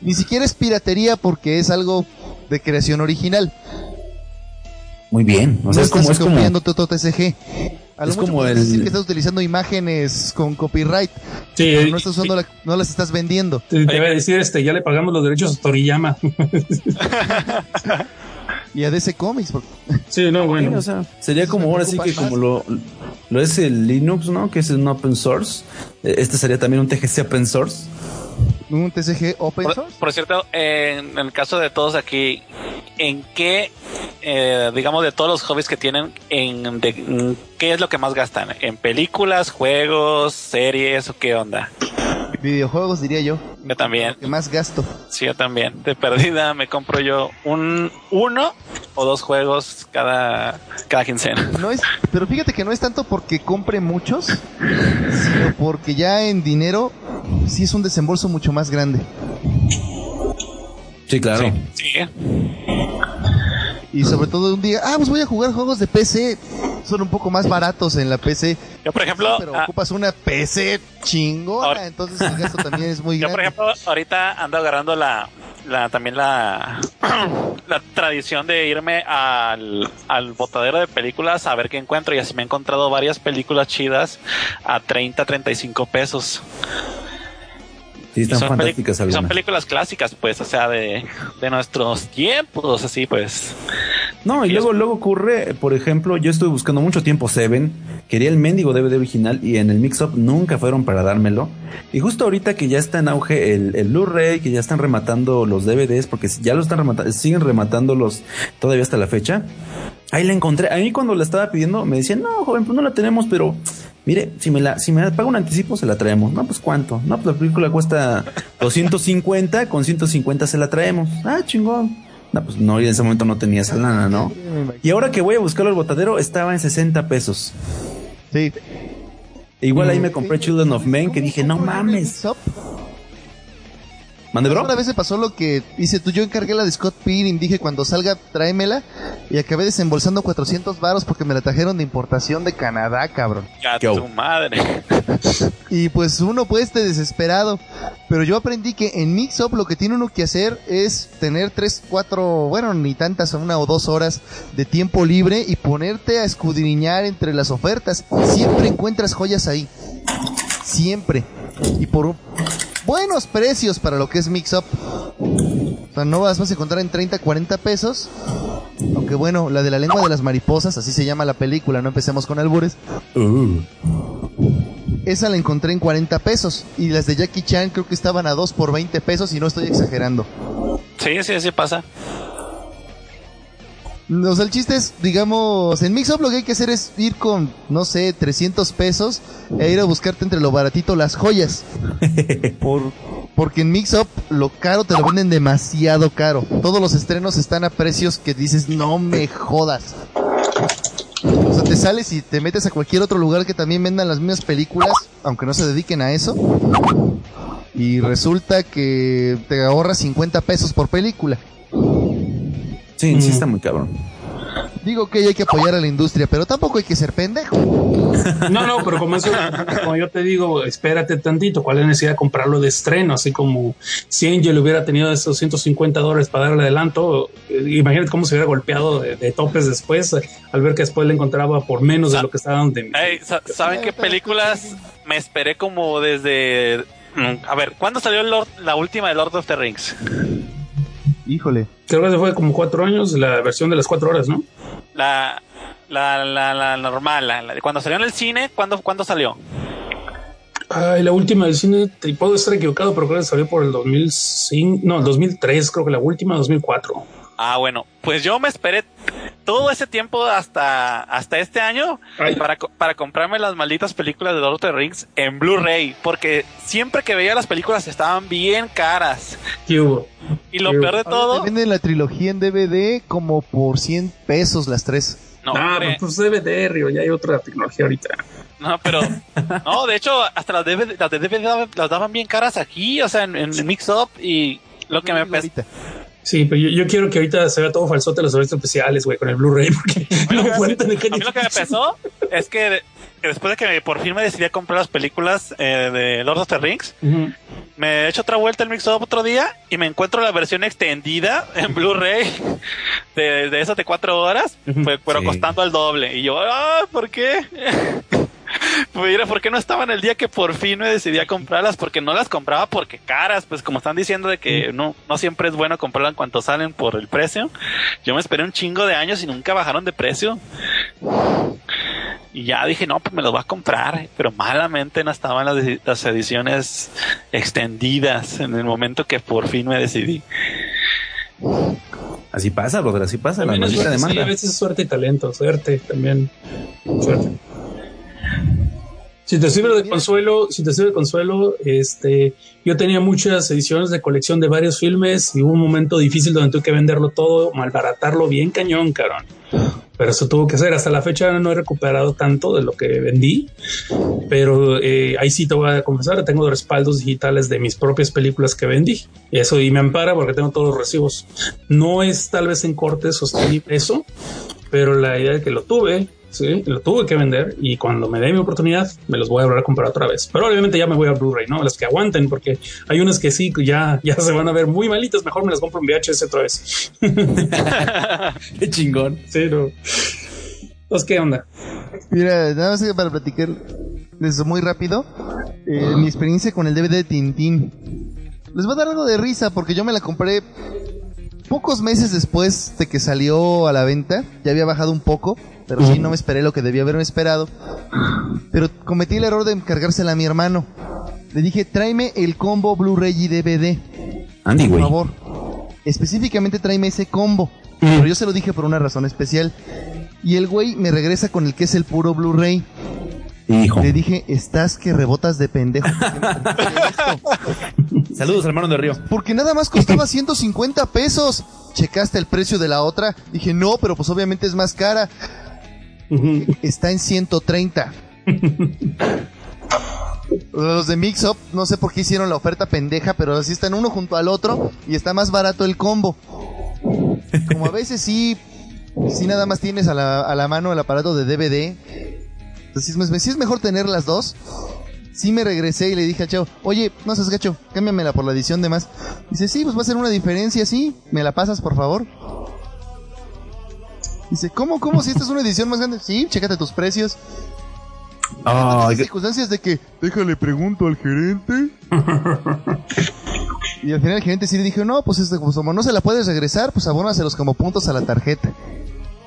Speaker 1: Ni siquiera es piratería porque es algo de creación original.
Speaker 3: Muy bien. O
Speaker 1: No
Speaker 3: es
Speaker 1: estás
Speaker 3: como, es como,
Speaker 1: copiando tu TCG. A lo
Speaker 3: es
Speaker 1: mucho
Speaker 3: como el-
Speaker 1: decir que estás utilizando imágenes con copyright,
Speaker 2: Sí,
Speaker 1: pero no estás usando la- no las estás vendiendo.
Speaker 2: te, te iba a decir, este, ya le pagamos los derechos a Toriyama.
Speaker 1: Y a DC Comics, porque
Speaker 2: sí, no, bueno.
Speaker 3: o sea, sería como ahora sí que como lo, lo es el Linux, ¿no? Que es un open source. Eh, Este sería también un TGC open source.
Speaker 1: un TCG open
Speaker 4: Por,
Speaker 1: source.
Speaker 4: por cierto, en el caso de todos aquí, ¿en qué, eh, digamos, de todos los hobbies que tienen, en, de- en qué es lo que más gastan? ¿En películas, juegos, series o qué onda?
Speaker 1: Videojuegos, diría yo.
Speaker 4: Yo también,
Speaker 1: Que más gasto.
Speaker 4: sí, yo también. De perdida me compro yo un uno o dos juegos cada, cada quincena.
Speaker 1: No es, pero fíjate que no es tanto porque compre muchos, sino porque ya en dinero sí es un desembolso mucho más grande.
Speaker 3: Sí, claro.
Speaker 4: Sí,
Speaker 1: Y sobre todo un día, ah, pues voy a jugar juegos de PC. son un poco más baratos en la PC.
Speaker 4: Yo, por ejemplo,
Speaker 1: pero
Speaker 4: ah,
Speaker 1: ocupas una PC chingona,
Speaker 4: Ahora-
Speaker 1: entonces el gasto también es muy
Speaker 4: Yo,
Speaker 1: grande.
Speaker 4: por ejemplo, ahorita ando agarrando la, la también la, la tradición de irme al, al botadero de películas a ver qué encuentro. Y así me he encontrado varias películas chidas a 30, 35 pesos.
Speaker 3: Sí, están fantásticas
Speaker 4: son películas clásicas, pues, o sea, de, de nuestros tiempos, así pues.
Speaker 3: No, y luego, luego ocurre, por ejemplo, yo estuve buscando mucho tiempo Seven, quería el mendigo DVD original y en el mix-up nunca fueron para dármelo. Y justo ahorita que ya está en auge el, el Blu-ray, que ya están rematando los DVDs, porque ya lo están rematando, siguen rematándolos todavía hasta la fecha. Ahí la encontré. A mí cuando la estaba pidiendo me decían, no, joven, pues no la tenemos, pero mire, si me la, si me paga un anticipo se la traemos. No, pues cuánto. No, pues la película cuesta 250, con 150 se la traemos. Ah, chingón. No, pues no, y en ese momento no tenía esa lana, ¿no? Y ahora que voy a buscarlo al botadero, estaba en 60 pesos.
Speaker 1: Sí.
Speaker 3: E igual ahí me compré Children of Men, que dije, no mames. ¿Mande, bro?
Speaker 1: Una vez me pasó lo que hice tú. Yo encargué la de Scott Pilgrim. Dije, cuando salga, tráemela. Y acabé desembolsando 400 varos porque me la trajeron de importación de Canadá, cabrón.
Speaker 4: Ya
Speaker 3: ¿Qué
Speaker 4: tu madre.
Speaker 1: Y pues uno puede estar desesperado. Pero yo aprendí que en Mix Up lo que tiene uno que hacer es tener 3, 4, bueno, ni tantas, una o dos horas de tiempo libre y ponerte a escudriñar entre las ofertas. Siempre encuentras joyas ahí. Siempre. Y por un- buenos precios para lo que es Mix Up. O sea, no vas, vas a encontrar en 30, 40 pesos. Aunque bueno, la de la lengua de las mariposas, así se llama la película, no empecemos con albures.
Speaker 3: Uh.
Speaker 1: Esa la encontré en 40 pesos. Y las de Jackie Chan creo que estaban a 2 por 20 pesos y no estoy exagerando.
Speaker 4: Sí, sí, sí pasa.
Speaker 1: O sea, el chiste es, digamos, en Mix Up lo que hay que hacer es ir con, no sé, 300 pesos e ir a buscarte entre lo baratito las joyas. Por, porque en Mix Up lo caro te lo venden demasiado caro. Todos los estrenos están a precios que dices, no me jodas. O sea, te sales y te metes a cualquier otro lugar que también vendan las mismas películas, aunque no se dediquen a eso. Y resulta que te ahorras 50 pesos por película.
Speaker 3: Sí, sí está muy cabrón.
Speaker 1: Digo que hay que apoyar a la industria, pero tampoco hay que ser pendejo.
Speaker 2: No, no, pero como eso, como yo te digo, espérate tantito, ¿cuál es la necesidad de comprarlo de estreno? Así como si Angel hubiera tenido esos 150 dólares para darle adelanto, eh, imagínate cómo se hubiera golpeado de, de topes después, al ver que después le encontraba por menos de lo que estaban de
Speaker 4: Ey, sa- ¿Saben qué películas me esperé como desde... mm, A ver, ¿cuándo salió el Lord- la última de Lord of the Rings?
Speaker 1: Híjole.
Speaker 2: Creo que se fue como cuatro años la versión de las cuatro horas, ¿no?
Speaker 4: La, la, la, la normal, la- la- cuando salió en el cine, ¿cuándo, ¿cuándo salió?
Speaker 2: Ay, la última del cine, te puedo estar equivocado, pero creo que salió por el 2005, no, el 2003, creo que la última, 2004.
Speaker 4: Ah, bueno, pues yo me esperé todo ese tiempo hasta, hasta este año
Speaker 2: Ay.
Speaker 4: para, para comprarme las malditas películas de Lord of the Rings en Blu-ray, porque siempre que veía las películas estaban bien caras.
Speaker 2: ¿Qué hubo?
Speaker 4: Y lo peor de todo,
Speaker 1: venden la trilogía en DVD como por 100 pesos las tres.
Speaker 4: no,
Speaker 2: ah, pues DVD, Río, ya hay otra tecnología ahorita.
Speaker 4: no, pero, no, de hecho, hasta las DVD, las de DVD daban- las daban bien caras aquí, o sea, en, en Mix Up y lo que me.
Speaker 2: Sí, pero yo, yo quiero que ahorita se vea todo falsote los efectos especiales, güey, con el Blu-ray, porque
Speaker 4: A mí lo que a mí lo que me pesó es que, de- que después de que por fin me decidí a comprar las películas eh, de Lord of the Rings, me he hecho otra vuelta el Mix Up otro día y me encuentro la versión extendida en Blu-ray de, de esas de cuatro horas, pero
Speaker 3: Sí.
Speaker 4: costando el doble. Y yo, ah, ¿por qué? Pues mira, ¿por qué no estaban el día que por fin me decidí a comprarlas? Porque no las compraba porque caras, pues como están diciendo de que no, no siempre es bueno comprarlas en cuanto salen por el precio. Yo me esperé un chingo de años y nunca bajaron de precio. Y ya dije, no, pues me los voy a comprar. Pero malamente no estaban las, edi- las ediciones extendidas en el momento que por fin me decidí.
Speaker 3: Así pasa, brother, así pasa, la maldita
Speaker 2: suerte, sí,
Speaker 3: demanda.
Speaker 2: a veces es suerte y talento, suerte también. Suerte. Si te sirve de consuelo, si te sirve de consuelo, este, yo tenía muchas ediciones de colección de varios filmes y hubo un momento difícil donde tuve que venderlo todo, malbaratarlo bien cañón, cabrón. Pero eso tuvo que ser. Hasta la fecha no he recuperado tanto de lo que vendí, pero eh, ahí sí te voy a confesar, tengo respaldos digitales de mis propias películas que vendí. Y eso y me ampara porque tengo todos los recibos. No es tal vez en corte sostenible eso, pero la idea de que lo tuve sí, lo tuve que vender y cuando me dé mi oportunidad me los voy a volver a comprar otra vez. Pero obviamente ya me voy a Blu-ray, ¿no? Las que aguanten, porque hay unas que sí, ya, ya se van a ver muy malitas, mejor me las compro en VHS otra vez.
Speaker 3: Qué chingón.
Speaker 2: Sí, no. Entonces, ¿qué onda?
Speaker 1: Mira, nada más que para platicar eso muy rápido, eh, mi experiencia con el DVD de Tintín. Les va a dar algo de risa porque yo me la compré pocos meses después de que salió a la venta. Ya había bajado un poco, pero sí no me esperé lo que debía haberme esperado. Pero cometí el error de encargársela a mi hermano. Le dije, tráeme el combo Blu-ray y DVD.
Speaker 3: Andy,
Speaker 1: Por favor. Específicamente tráeme ese combo. Pero yo se lo dije por una razón especial. Y el güey me regresa con el que es el puro Blu-ray.
Speaker 3: Hijo.
Speaker 1: Le dije, estás que rebotas de pendejo.
Speaker 3: Saludos, hermano de Río.
Speaker 1: Porque nada más costaba 150 pesos. Checaste el precio de la otra. Dije, no, pero pues obviamente es más cara. Está en 130. Los de Mix Up, no sé por qué hicieron la oferta pendeja, pero así están uno junto al otro y está más barato el combo. Como a veces sí, sí nada más tienes a la, a la mano el aparato de DVD. Entonces, si es, si es mejor tener las dos. Sí me regresé y le dije al chavo, oye, no seas gacho, cámbiamela por la edición de más. Dice, sí, pues va a ser una diferencia, sí, ¿me la pasas por favor? Dice, ¿cómo, cómo? Si esta es una edición más grande. Sí, chécate tus precios.
Speaker 3: Qué-
Speaker 1: circunstancias de que, déjale pregunto al gerente. y al final el gerente sí le dijo, no, pues, este, pues como no se la puedes regresar, pues abónaselos como puntos a la tarjeta.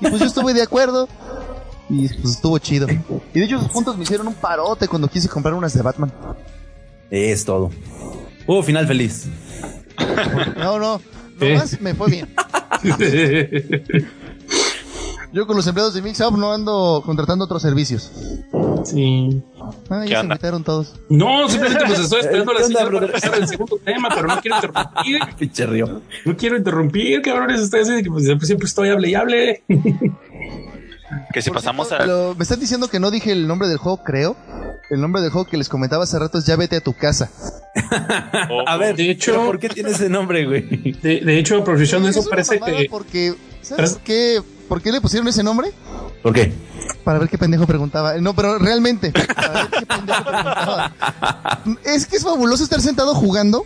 Speaker 1: Y pues yo estuve de acuerdo. Y pues estuvo chido. Y de hecho esos puntos me hicieron un parote cuando quise comprar unas de Batman.
Speaker 3: es todo. Hubo final feliz.
Speaker 1: No, no. Nomás me fue bien. Yo con los empleados de Mix Up no ando contratando otros servicios.
Speaker 2: Sí.
Speaker 1: Ah,
Speaker 4: ¿Qué
Speaker 1: ya se invitaron todos.
Speaker 2: No, simplemente pues estoy esperando
Speaker 3: ¿Qué
Speaker 2: la señal para empezar el segundo tema, pero no quiero interrumpir.
Speaker 3: Pinche Río.
Speaker 2: No quiero interrumpir, cabrones. Estoy así de que pues, siempre, siempre estoy hable y hable.
Speaker 4: Que si
Speaker 1: Por
Speaker 4: pasamos
Speaker 1: cierto,
Speaker 4: a...
Speaker 1: lo- me están diciendo que no dije el nombre del juego, creo. El nombre del juego que les comentaba hace rato es Ya vete a tu casa.
Speaker 3: A ver,
Speaker 2: De hecho-
Speaker 3: ¿pero ¿por qué tiene ese nombre, güey?
Speaker 2: De, de hecho, aprovechando eso,
Speaker 1: Es una
Speaker 2: parece
Speaker 1: mamada
Speaker 2: que
Speaker 1: porque ¿sabes qué, por qué le pusieron ese nombre?
Speaker 3: ¿Por qué?
Speaker 1: Para ver qué pendejo preguntaba. No, pero realmente. Para ver qué pendejo preguntaba. Es que es fabuloso estar sentado jugando.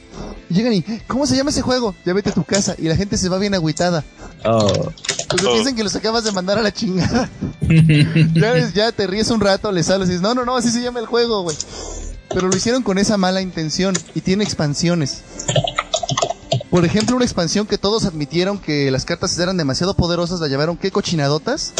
Speaker 1: y Llegan y, ¿cómo se llama ese juego? Ya vete a tu casa. Y la gente se va bien agüitada.
Speaker 3: Oh.
Speaker 1: Pues piensan que los acabas de mandar a la chingada. ya, ves, ya te ríes un rato, les hablas y dices, no, no, no, así se llama el juego, güey. Pero lo hicieron con esa mala intención y tiene expansiones. Por ejemplo, una expansión que todos admitieron que las cartas eran demasiado poderosas, la llamaron ¿qué cochinadotas?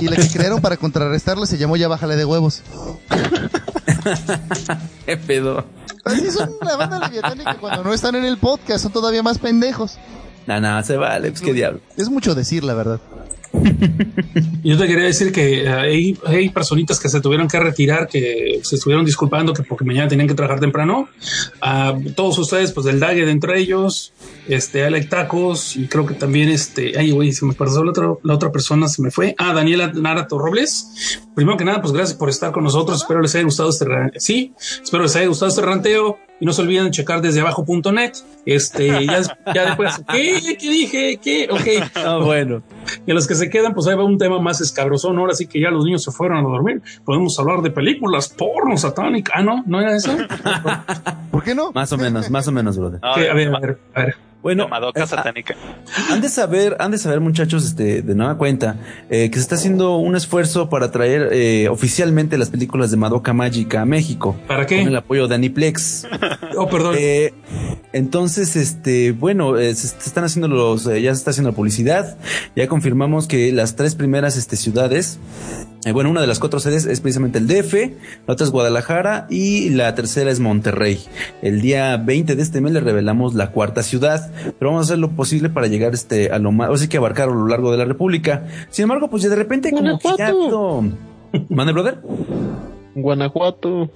Speaker 1: Y la que crearon para contrarrestarla se llamó Ya bájale de huevos.
Speaker 3: ¿Qué pedo?
Speaker 1: Así son la banda leviatánica cuando no están en el podcast, son todavía más pendejos.
Speaker 3: Nah, nah, se vale, pues qué diablo.
Speaker 1: Es mucho decir, la verdad.
Speaker 2: Yo te quería decir que eh, hay, personitas que se tuvieron que retirar, que se estuvieron disculpando que porque mañana tenían que trabajar temprano. A todos ustedes, pues del Dague de entre ellos, este Alec Tacos y creo que también este, ay güey, se me pasó la otra, la otra persona, se me fue. Ah, Daniela Narato Robles. Primero que nada, pues gracias por estar con nosotros. Espero les haya gustado este, sí, espero les haya gustado este ranteo. Y no se olviden checar desde abajo.net. Este, ya, ya después, ¿qué? ¿Qué dije? ¿Qué? Ok.
Speaker 3: Ah, bueno.
Speaker 2: Y a los que se quedan, pues ahí va un tema más escabrosón. Ahora sí que ya los niños se fueron a dormir. Podemos hablar de películas porno satánica. Ah, no, no era eso.
Speaker 1: ¿Por qué no?
Speaker 3: Más o menos, más o menos, brother.
Speaker 2: A ver, a ver, a ver.
Speaker 3: Bueno,
Speaker 4: Madoka
Speaker 3: eh,
Speaker 4: satánica.
Speaker 3: Han de saber, han de saber muchachos, este, de nueva cuenta, eh, que se está haciendo un esfuerzo para traer eh, oficialmente las películas de Madoka Mágica a México.
Speaker 2: ¿Para qué?
Speaker 3: Con el apoyo de Aniplex.
Speaker 2: Oh, perdón.
Speaker 3: Eh, entonces, este, bueno, eh, se, se están haciendo los, eh, ya se está haciendo la publicidad. Ya confirmamos que las tres primeras este, ciudades, eh, bueno, una de las cuatro sedes es precisamente el DF, la otra es Guadalajara y la tercera es Monterrey. El día 20 de este mes le revelamos la cuarta ciudad, pero vamos a hacer lo posible para llegar este, a lo más, o sea que abarcar a lo largo de la República. Sin embargo, pues ya de repente como que ya ¿Mande, brother?
Speaker 5: Guanajuato.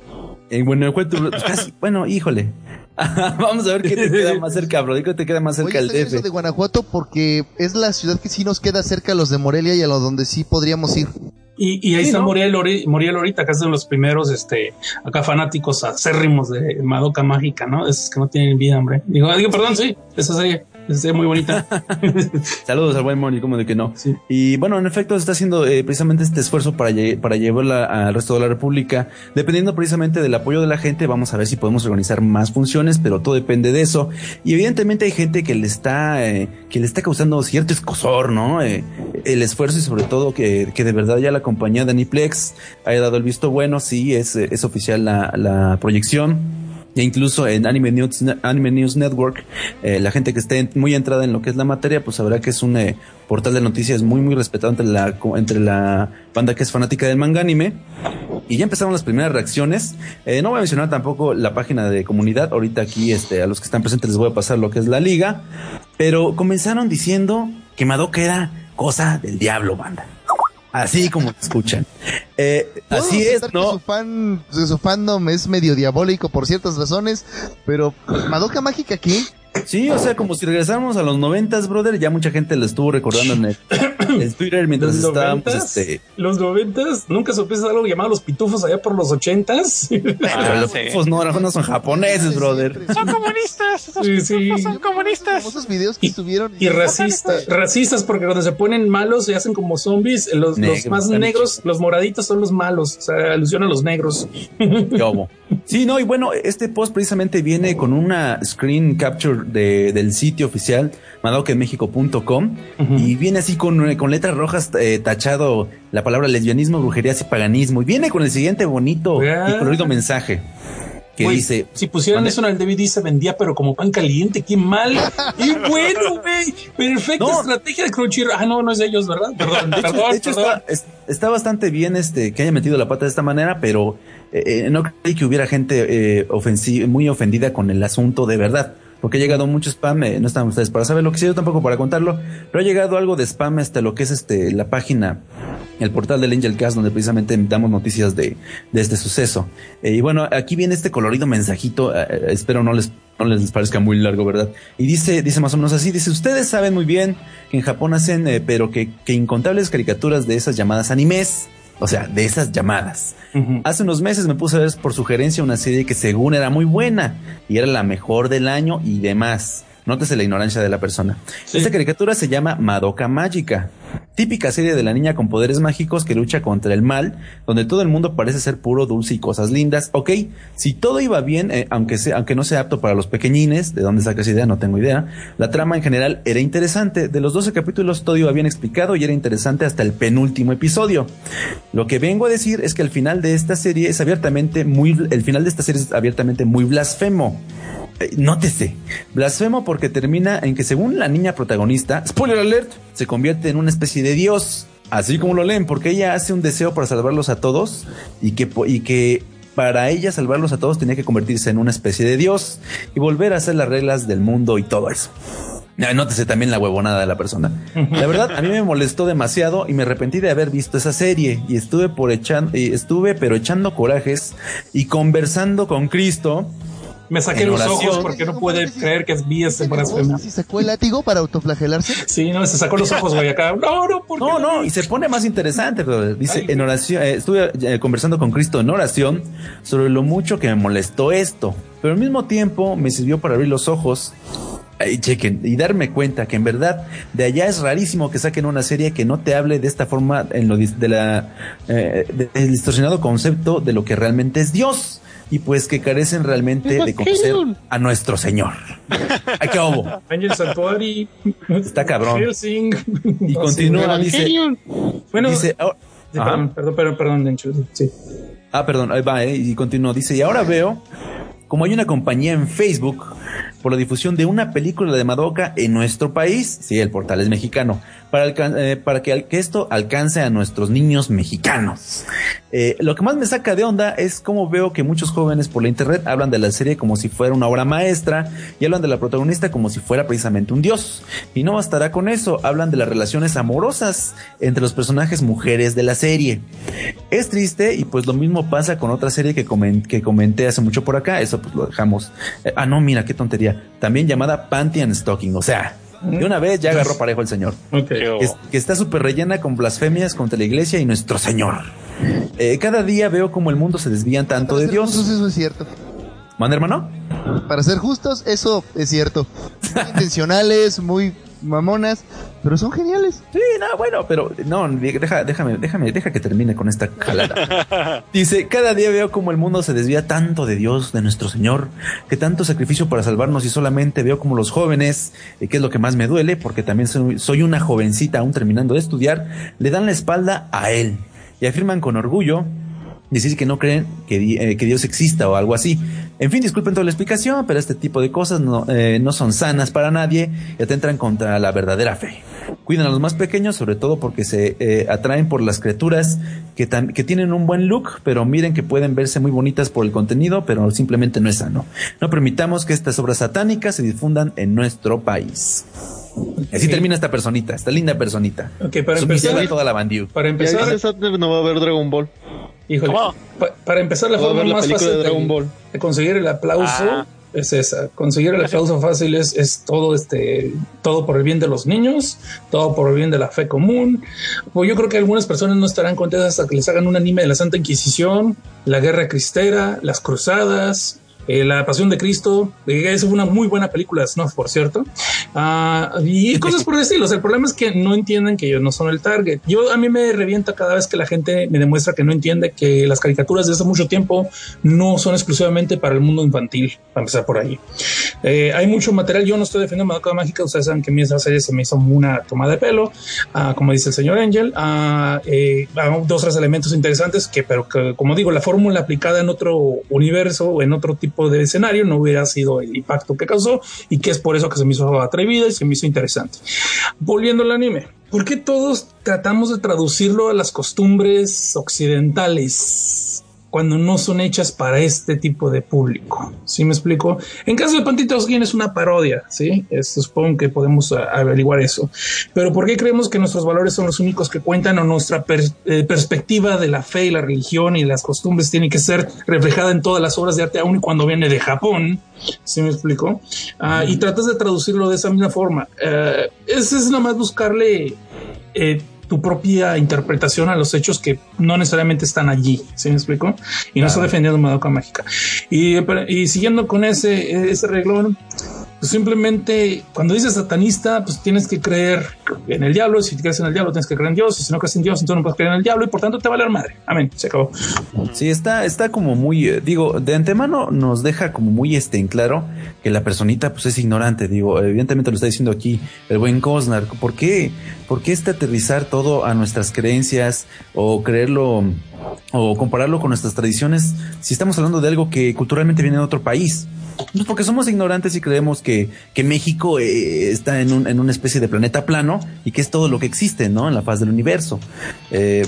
Speaker 3: En Guanajuato, pues casi, bueno, híjole. Vamos a ver qué te queda más cerca, bro. ¿Qué te queda más cerca
Speaker 1: Oye,
Speaker 3: el DF?
Speaker 1: de Guanajuato porque es la ciudad que sí nos queda cerca a los de Morelia y a los donde sí podríamos ir.
Speaker 2: Y, y ahí
Speaker 3: Sí,
Speaker 2: está
Speaker 3: ¿no?
Speaker 2: Muriel, Ori- Muriel ahorita, que es de los primeros, este, acá fanáticos acérrimos de Madoka Mágica, ¿no? Esos que no tienen vida, hombre. Digo, digo, perdón, sí, esa serie. Es muy bonita.
Speaker 3: Saludos al buen Moni, como de que no. Y bueno, en efecto, se está haciendo eh, precisamente este esfuerzo para, para llevarla al resto de la República. Dependiendo precisamente del apoyo de la gente, vamos a ver si podemos organizar más funciones, pero todo depende de eso. Y evidentemente hay gente que le está, eh, que le está causando cierto escosor, ¿no? Eh, el esfuerzo y sobre todo que, que de verdad ya la compañía de Aniplex haya dado el visto bueno, sí, es, es oficial la, la proyección e incluso en Anime News, Anime News Network, eh, la gente que esté muy entrada en lo que es la materia, pues sabrá que es un eh, portal de noticias muy, muy respetado entre la, entre la banda que es fanática del manga anime. Y ya empezaron las primeras reacciones. Eh, no voy a mencionar tampoco la página de comunidad. Ahorita aquí, este, a los que están presentes les voy a pasar lo que es la liga. Pero comenzaron diciendo que Madoka era cosa del diablo, banda. Así como te escuchan. Eh, así es, ¿no?
Speaker 1: Su, fan, su fandom es medio diabólico por ciertas razones, pero Madoka Mágica aquí
Speaker 3: Sí, o sea, como si regresáramos a los noventas, brother, ya mucha gente lo estuvo recordando en el, Twitter mientras
Speaker 2: ¿Los
Speaker 3: estábamos,
Speaker 2: este... Los noventas, ¿nunca supiste algo llamado los pitufos allá por los ochentas?
Speaker 3: Ah, los pitufos no, no son japoneses, brother.
Speaker 4: Son comunistas, esos
Speaker 2: sí, sí.
Speaker 4: son comunistas.
Speaker 1: Esos videos que subieron.
Speaker 2: Y, racistas, racistas porque cuando se ponen malos se hacen como zombies, los, los más negros, los moraditos son los malos, o sea, alusión a los negros.
Speaker 3: ¿Cómo? Sí, no, y bueno, este post precisamente viene con una screen capture de, del sitio oficial madokemexico.com y viene así con, con letras rojas eh, tachado la palabra lesbianismo, brujerías y paganismo y viene con el siguiente bonito y colorido mensaje que dice.
Speaker 2: Si pusieran eso en el DVD se vendía, pero como pan caliente, qué mal. y bueno, güey. Perfecta estrategia de Crunchyroll. Ah, no, no es de ellos, ¿verdad? Perdón, de perdón.
Speaker 3: Hecho, Está, bastante bien este que haya metido la pata de esta manera, pero eh, eh, no creí que hubiera gente eh, muy ofendida con el asunto de verdad porque ha llegado mucho spam, no están ustedes para saber lo que yo tampoco para contarlo, pero ha llegado algo de spam hasta lo que es este la página el portal del Angel Cast, donde precisamente damos noticias de, este suceso. Eh, y bueno, aquí viene este colorido mensajito, eh, eh, espero no les, no les parezca muy largo, ¿verdad? Y dice, dice más o menos así, dice, ustedes saben muy bien que en Japón hacen, pero que incontables caricaturas de esas llamadas animes, o sea, de esas llamadas. Hace unos meses me puse a ver por sugerencia una serie que según era muy buena y era la mejor del año y demás. Nótese la ignorancia de la persona. Esta caricatura se llama Madoka Mágica, típica serie de la niña con poderes mágicos que lucha contra el mal, donde todo el mundo parece ser puro, dulce y cosas lindas. Ok, si todo iba bien, eh, aunque, sea, aunque no sea apto para los pequeñines, de dónde saca esa idea, no tengo idea, la trama en general era interesante. De los 12 capítulos todo iba bien explicado y era interesante hasta el penúltimo episodio. Lo que vengo a decir es que el final de esta serie es abiertamente muy, el final de esta serie es abiertamente muy blasfemo. Eh, nótese, blasfemo porque termina en que según la niña protagonista, spoiler alert, se convierte en una especie de dios. Así como lo leen, porque ella hace un deseo para salvarlos a todos y que, y que para ella salvarlos a todos tenía que convertirse en una especie de dios y volver a hacer las reglas del mundo y todo eso. Nótese también la huevonada de la persona. La verdad, a mí me molestó demasiado y me arrepentí de haber visto esa serie y estuve por echando, estuve pero echando corajes y conversando con Cristo
Speaker 2: me saqué los ojos porque no puede creer que es vi ese blasfemia.
Speaker 1: ¿Si sacó el látigo para autoflagelarse?
Speaker 2: Sí, no, se sacó los ojos, güey, acá. No, no, ¿por
Speaker 3: No, no, y se pone más interesante, pero dice, en oración, eh, estuve eh, conversando con Cristo en oración sobre lo mucho que me molestó esto, pero al mismo tiempo me sirvió para abrir los ojos y chequen, y darme cuenta que en verdad de allá es rarísimo que saquen una serie que no te hable de esta forma en lo de la eh, del distorsionado concepto de lo que realmente es Dios y pues que carecen realmente de conocer a nuestro Señor. ¿A qué hubo? Está cabrón. Y continúa, dice.
Speaker 2: Bueno, dice, perdón, perdón, perdón, sí.
Speaker 3: Ah, perdón, ahí va, eh, y continúa. Dice, y ahora veo como hay una compañía en Facebook por la difusión de una película de Madoka en nuestro país, sí, el portal es mexicano, para, eh, que, esto alcance a nuestros niños mexicanos. Eh, lo que más me saca de onda es cómo veo que muchos jóvenes por la internet hablan de la serie como si fuera una obra maestra y hablan de la protagonista como si fuera precisamente un dios. Y no bastará con eso, hablan de las relaciones amorosas entre los personajes mujeres de la serie. Es triste y pues lo mismo pasa con otra serie que, que comenté hace mucho por acá, eso pues lo dejamos. Eh, ah, no, mira, qué tontería. También llamada Panty and Stocking, o sea, de una vez ya agarró parejo el Señor. que está súper rellena con blasfemias contra la iglesia y nuestro Señor. Eh, cada día veo como el mundo se desvían tanto de Dios.
Speaker 1: Eso es cierto.
Speaker 3: ¿Manda, hermano?
Speaker 1: Para ser justos, eso es cierto. Muy intencionales, muy mamonas, pero son geniales.
Speaker 3: Sí, no, bueno, pero no, deja, déjame, déjame, deja que termine con esta calada. Dice, cada día veo como el mundo se desvía tanto de Dios, de nuestro Señor, que tanto sacrificio para salvarnos y solamente veo como los jóvenes, eh, que es lo que más me duele, porque también soy, soy una jovencita aún terminando de estudiar, le dan la espalda a Él y afirman con orgullo decir que no creen que, eh, que, Dios exista o algo así. En fin, disculpen toda la explicación, pero este tipo de cosas no, eh, no son sanas para nadie y atentan contra la verdadera fe. Cuidan a los más pequeños, sobre todo porque se eh, atraen por las criaturas que, que tienen un buen look, pero miren que pueden verse muy bonitas por el contenido, pero simplemente no es sano. No permitamos que estas obras satánicas se difundan en nuestro país. Así termina esta personita, esta linda personita.
Speaker 2: Ok, para empezar.
Speaker 3: toda la
Speaker 2: Para empezar.
Speaker 5: no va a haber Dragon Ball.
Speaker 2: Híjole, para empezar, la forma más fácil de, Dragon Ball. de, conseguir el aplauso ah. es esa. Conseguir el aplauso fácil es, es, todo este, todo por el bien de los niños, todo por el bien de la fe común. Pues yo creo que algunas personas no estarán contentas hasta que les hagan un anime de la Santa Inquisición, la Guerra Cristera, las Cruzadas, eh, la Pasión de Cristo, eh, es una muy buena película, ¿no? Por cierto. Uh, y cosas por el estilo. el problema es que no entienden que ellos no son el target. Yo a mí me revienta cada vez que la gente me demuestra que no entiende que las caricaturas de hace mucho tiempo no son exclusivamente para el mundo infantil, para empezar por ahí. Eh, hay mucho material. Yo no estoy defendiendo Madoka Mágica. Ustedes saben que a mí esa serie se me hizo una toma de pelo, uh, como dice el señor Angel. Uh, dos tres elementos interesantes que, pero que, como digo, la fórmula aplicada en otro universo o en otro tipo de escenario no hubiera sido el impacto que causó y que es por eso que se me hizo atrevida y se me hizo interesante. Volviendo al anime, ¿por qué todos tratamos de traducirlo a las costumbres occidentales? Cuando no son hechas para este tipo de público. ¿Sí me explico? En caso de Pantita Skin es una parodia, ¿sí? supongo que podemos averiguar eso. Pero ¿por qué creemos que nuestros valores son los únicos que cuentan o nuestra eh, perspectiva de la fe y la religión y las costumbres tiene que ser reflejada en todas las obras de arte, aun y cuando viene de Japón? ¿Sí me explico? Ah, y tratas de traducirlo de esa misma forma. Uh, es, es nada más buscarle... Eh, tu propia interpretación a los hechos que no necesariamente están allí. ¿Sí me explico? Y no está defendiendo Madoka Mágica. Y, y siguiendo con ese, ese reglón, pues simplemente cuando dices satanista, pues tienes que creer en el diablo. Si crees en el diablo, tienes que creer en Dios. Y si no crees en Dios, entonces no puedes creer en el diablo y por tanto te va a valer madre. Amén. Se acabó.
Speaker 3: Sí, está, está como muy, eh, digo, de antemano nos deja como muy este en claro que la personita pues es ignorante. Digo, evidentemente lo está diciendo aquí el buen Cosnar. ¿Por qué? ¿Por qué este aterrizar todo a nuestras creencias o creerlo o compararlo con nuestras tradiciones si estamos hablando de algo que culturalmente viene de otro país? Porque somos ignorantes y creemos que, que México eh, está en, un, en una especie de planeta plano y que es todo lo que existe, ¿no? En la faz del universo. Eh,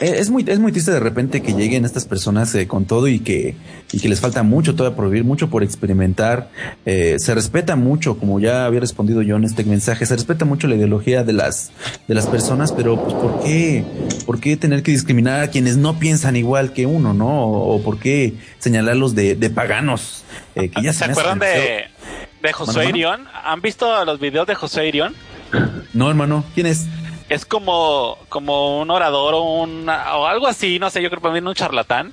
Speaker 3: eh, es muy, es muy triste de repente que lleguen estas personas con todo y que, y que les falta mucho todavía por vivir, mucho por experimentar. se respeta mucho, como ya había respondido yo en este mensaje, se respeta mucho la ideología de las, de las personas, pero pues ¿por qué? ¿Por qué tener que discriminar quienes no piensan igual que uno, no? O, por qué señalarlos de, de paganos?
Speaker 4: Eh, se, acuerdan de, de José Irión? ¿Han visto los videos de José Irión?
Speaker 3: No, hermano. ¿Quién es?
Speaker 4: Es como, como un orador o, un, o algo así, no sé, yo creo que un charlatán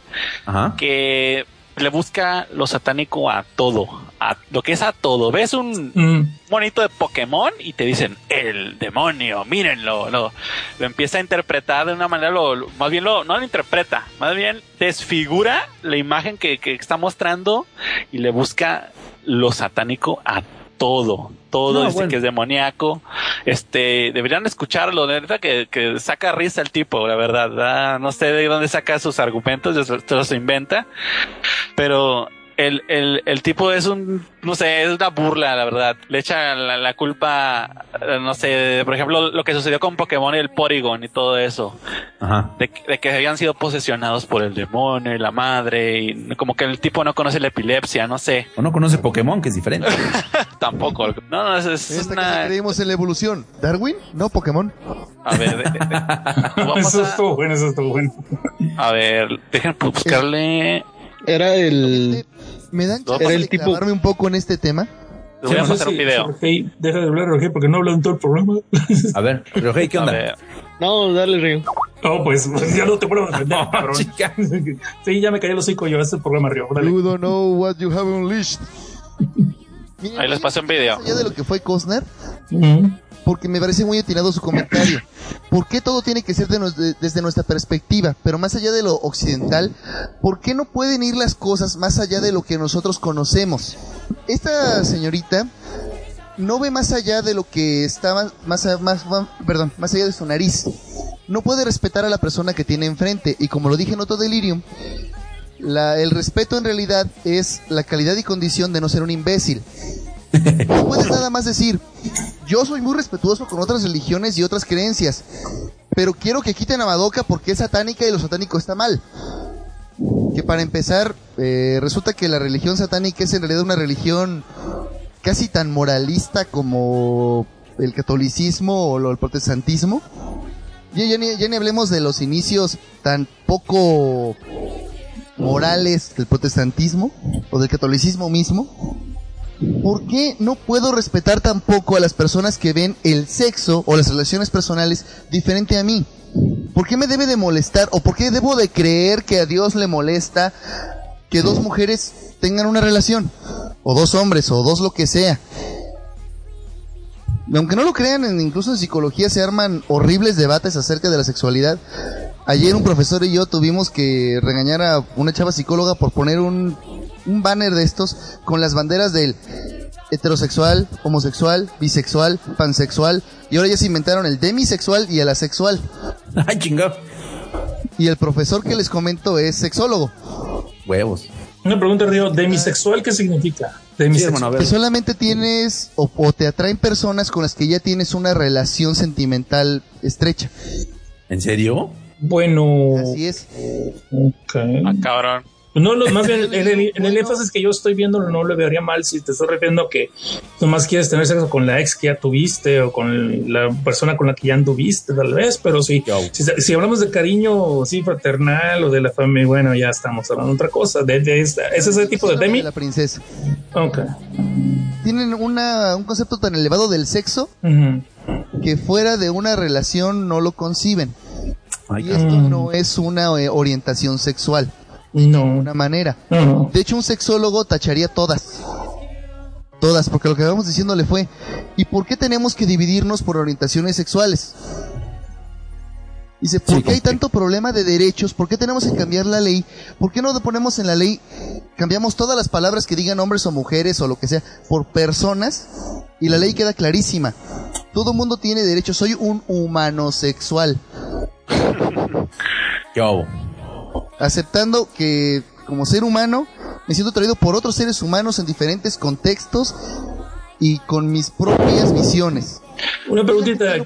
Speaker 4: que le busca lo satánico a todo, a lo que es a todo. Ves un mm. monito de Pokémon y te dicen el demonio, mírenlo, lo, lo empieza a interpretar de una manera, lo, más bien lo, no lo interpreta, más bien desfigura la imagen que, que está mostrando y le busca lo satánico a todo, todo dice que es demoníaco. Este, deberían escucharlo, de verdad que, que saca risa el tipo, la verdad. Ah, no sé de dónde saca sus argumentos, se los inventa, pero el, el, el tipo es un, no sé, es una burla, la verdad. Le echa la, culpa, no sé, por ejemplo, lo que sucedió con Pokémon y el Porygon y todo eso. Ajá. De, que habían sido posesionados por el demonio y la madre y como que el tipo no conoce la epilepsia, no sé.
Speaker 3: O no conoce Pokémon, que es diferente.
Speaker 4: Tampoco. No, no, es, es
Speaker 1: una... creímos en la evolución. ¿Darwin? No, Pokémon.
Speaker 2: A ver, eso estuvo bueno, eso estuvo bueno.
Speaker 4: A ver, déjenme buscarle...
Speaker 5: Era el.
Speaker 1: ¿Me dan el de tipo... un poco en este tema?
Speaker 4: Voy a hacer un video.
Speaker 2: deja de hablar, Roger, porque no hablo en todo el programa.
Speaker 3: A ver, Roger, ¿qué onda?
Speaker 5: No, dale, Río.
Speaker 2: Oh, pues, pues ya no te puedo defender,
Speaker 3: Oh,
Speaker 2: cabrón.
Speaker 3: chica.
Speaker 2: Sí, ya me cayó el hocico yo. Este programa arriba. Dale.
Speaker 1: You don't know what you have unleashed. Mira,
Speaker 4: Ahí les pasé un video.
Speaker 1: Allá de lo que fue Costner,
Speaker 2: Ujú.
Speaker 1: Porque me parece muy atinado su comentario. ¿Por qué todo tiene que ser de de- desde nuestra perspectiva? Pero más allá de lo occidental, ¿por qué no pueden ir las cosas más allá de lo que nosotros conocemos? Esta señorita no ve más allá de lo que está más, más- más- perdón, más allá de su nariz. No puede respetar a la persona que tiene enfrente. Y como lo dije en otro delirium, la- el respeto en realidad es la calidad y condición de no ser un imbécil. No puedes nada más decir, yo soy muy respetuoso con otras religiones y otras creencias, pero quiero que quiten a Madoka porque es satánica y lo satánico está mal. Que para empezar, eh, resulta que la religión satánica es en realidad una religión casi tan moralista como el catolicismo o el protestantismo. Ya, ya ni hablemos de los inicios tan poco morales del protestantismo o del catolicismo mismo. ¿Por qué no puedo respetar tampoco a las personas que ven el sexo o las relaciones personales diferente a mí? ¿Por qué me debe de molestar o por qué debo de creer que a Dios le molesta que dos mujeres tengan una relación? O dos hombres o dos lo que sea. Aunque no lo crean, incluso en psicología se arman horribles debates acerca de la sexualidad. Ayer un profesor y yo tuvimos que regañar a una chava psicóloga por poner un, un banner de estos con las banderas del heterosexual, homosexual, bisexual, pansexual y ahora ya se inventaron el demisexual y el asexual.
Speaker 3: Ay, chingado.
Speaker 1: Y el profesor que les comento es sexólogo.
Speaker 3: Huevos.
Speaker 2: Una pregunta, Río. ¿Demisexual qué significa? Demisexual.
Speaker 1: Que solamente tienes o, o te atraen personas con las que ya tienes una relación sentimental estrecha.
Speaker 3: ¿En serio?
Speaker 2: Bueno.
Speaker 1: Así es.
Speaker 2: ok.
Speaker 4: Ah, cabrón.
Speaker 2: No, lo, más bien, en el, en el énfasis que yo estoy viendo, no le vería mal si te estás refiriendo que nomás quieres tener sexo con la ex que ya tuviste o con la persona con la que ya anduviste, tal vez, pero si, si hablamos de cariño sí fraternal o de la familia, bueno, ya estamos hablando de otra cosa. De, de esta- ¿Es ese tipo de Demi?
Speaker 1: La princesa.
Speaker 2: Ok.
Speaker 1: Tienen una, un concepto tan elevado del sexo que fuera de una relación no lo conciben. Y esto no es una eh, orientación sexual,
Speaker 2: No.
Speaker 1: una manera.
Speaker 2: No.
Speaker 1: De hecho, un sexólogo tacharía todas. Todas, porque lo que vamos diciéndole fue, ¿y por qué tenemos que dividirnos por orientaciones sexuales? Dice, ¿por
Speaker 3: Sí,
Speaker 1: qué hay tanto problema de derechos? ¿Por qué tenemos que cambiar la ley? ¿Por qué no ponemos en la ley, cambiamos todas las palabras que digan hombres o mujeres o lo que sea, por personas? Y la ley queda clarísima. Todo mundo tiene derecho, soy un humano sexual.
Speaker 3: Yo.
Speaker 1: Aceptando que como ser humano me siento atraído por otros seres humanos en diferentes contextos y con mis propias visiones.
Speaker 2: Una preguntita
Speaker 1: No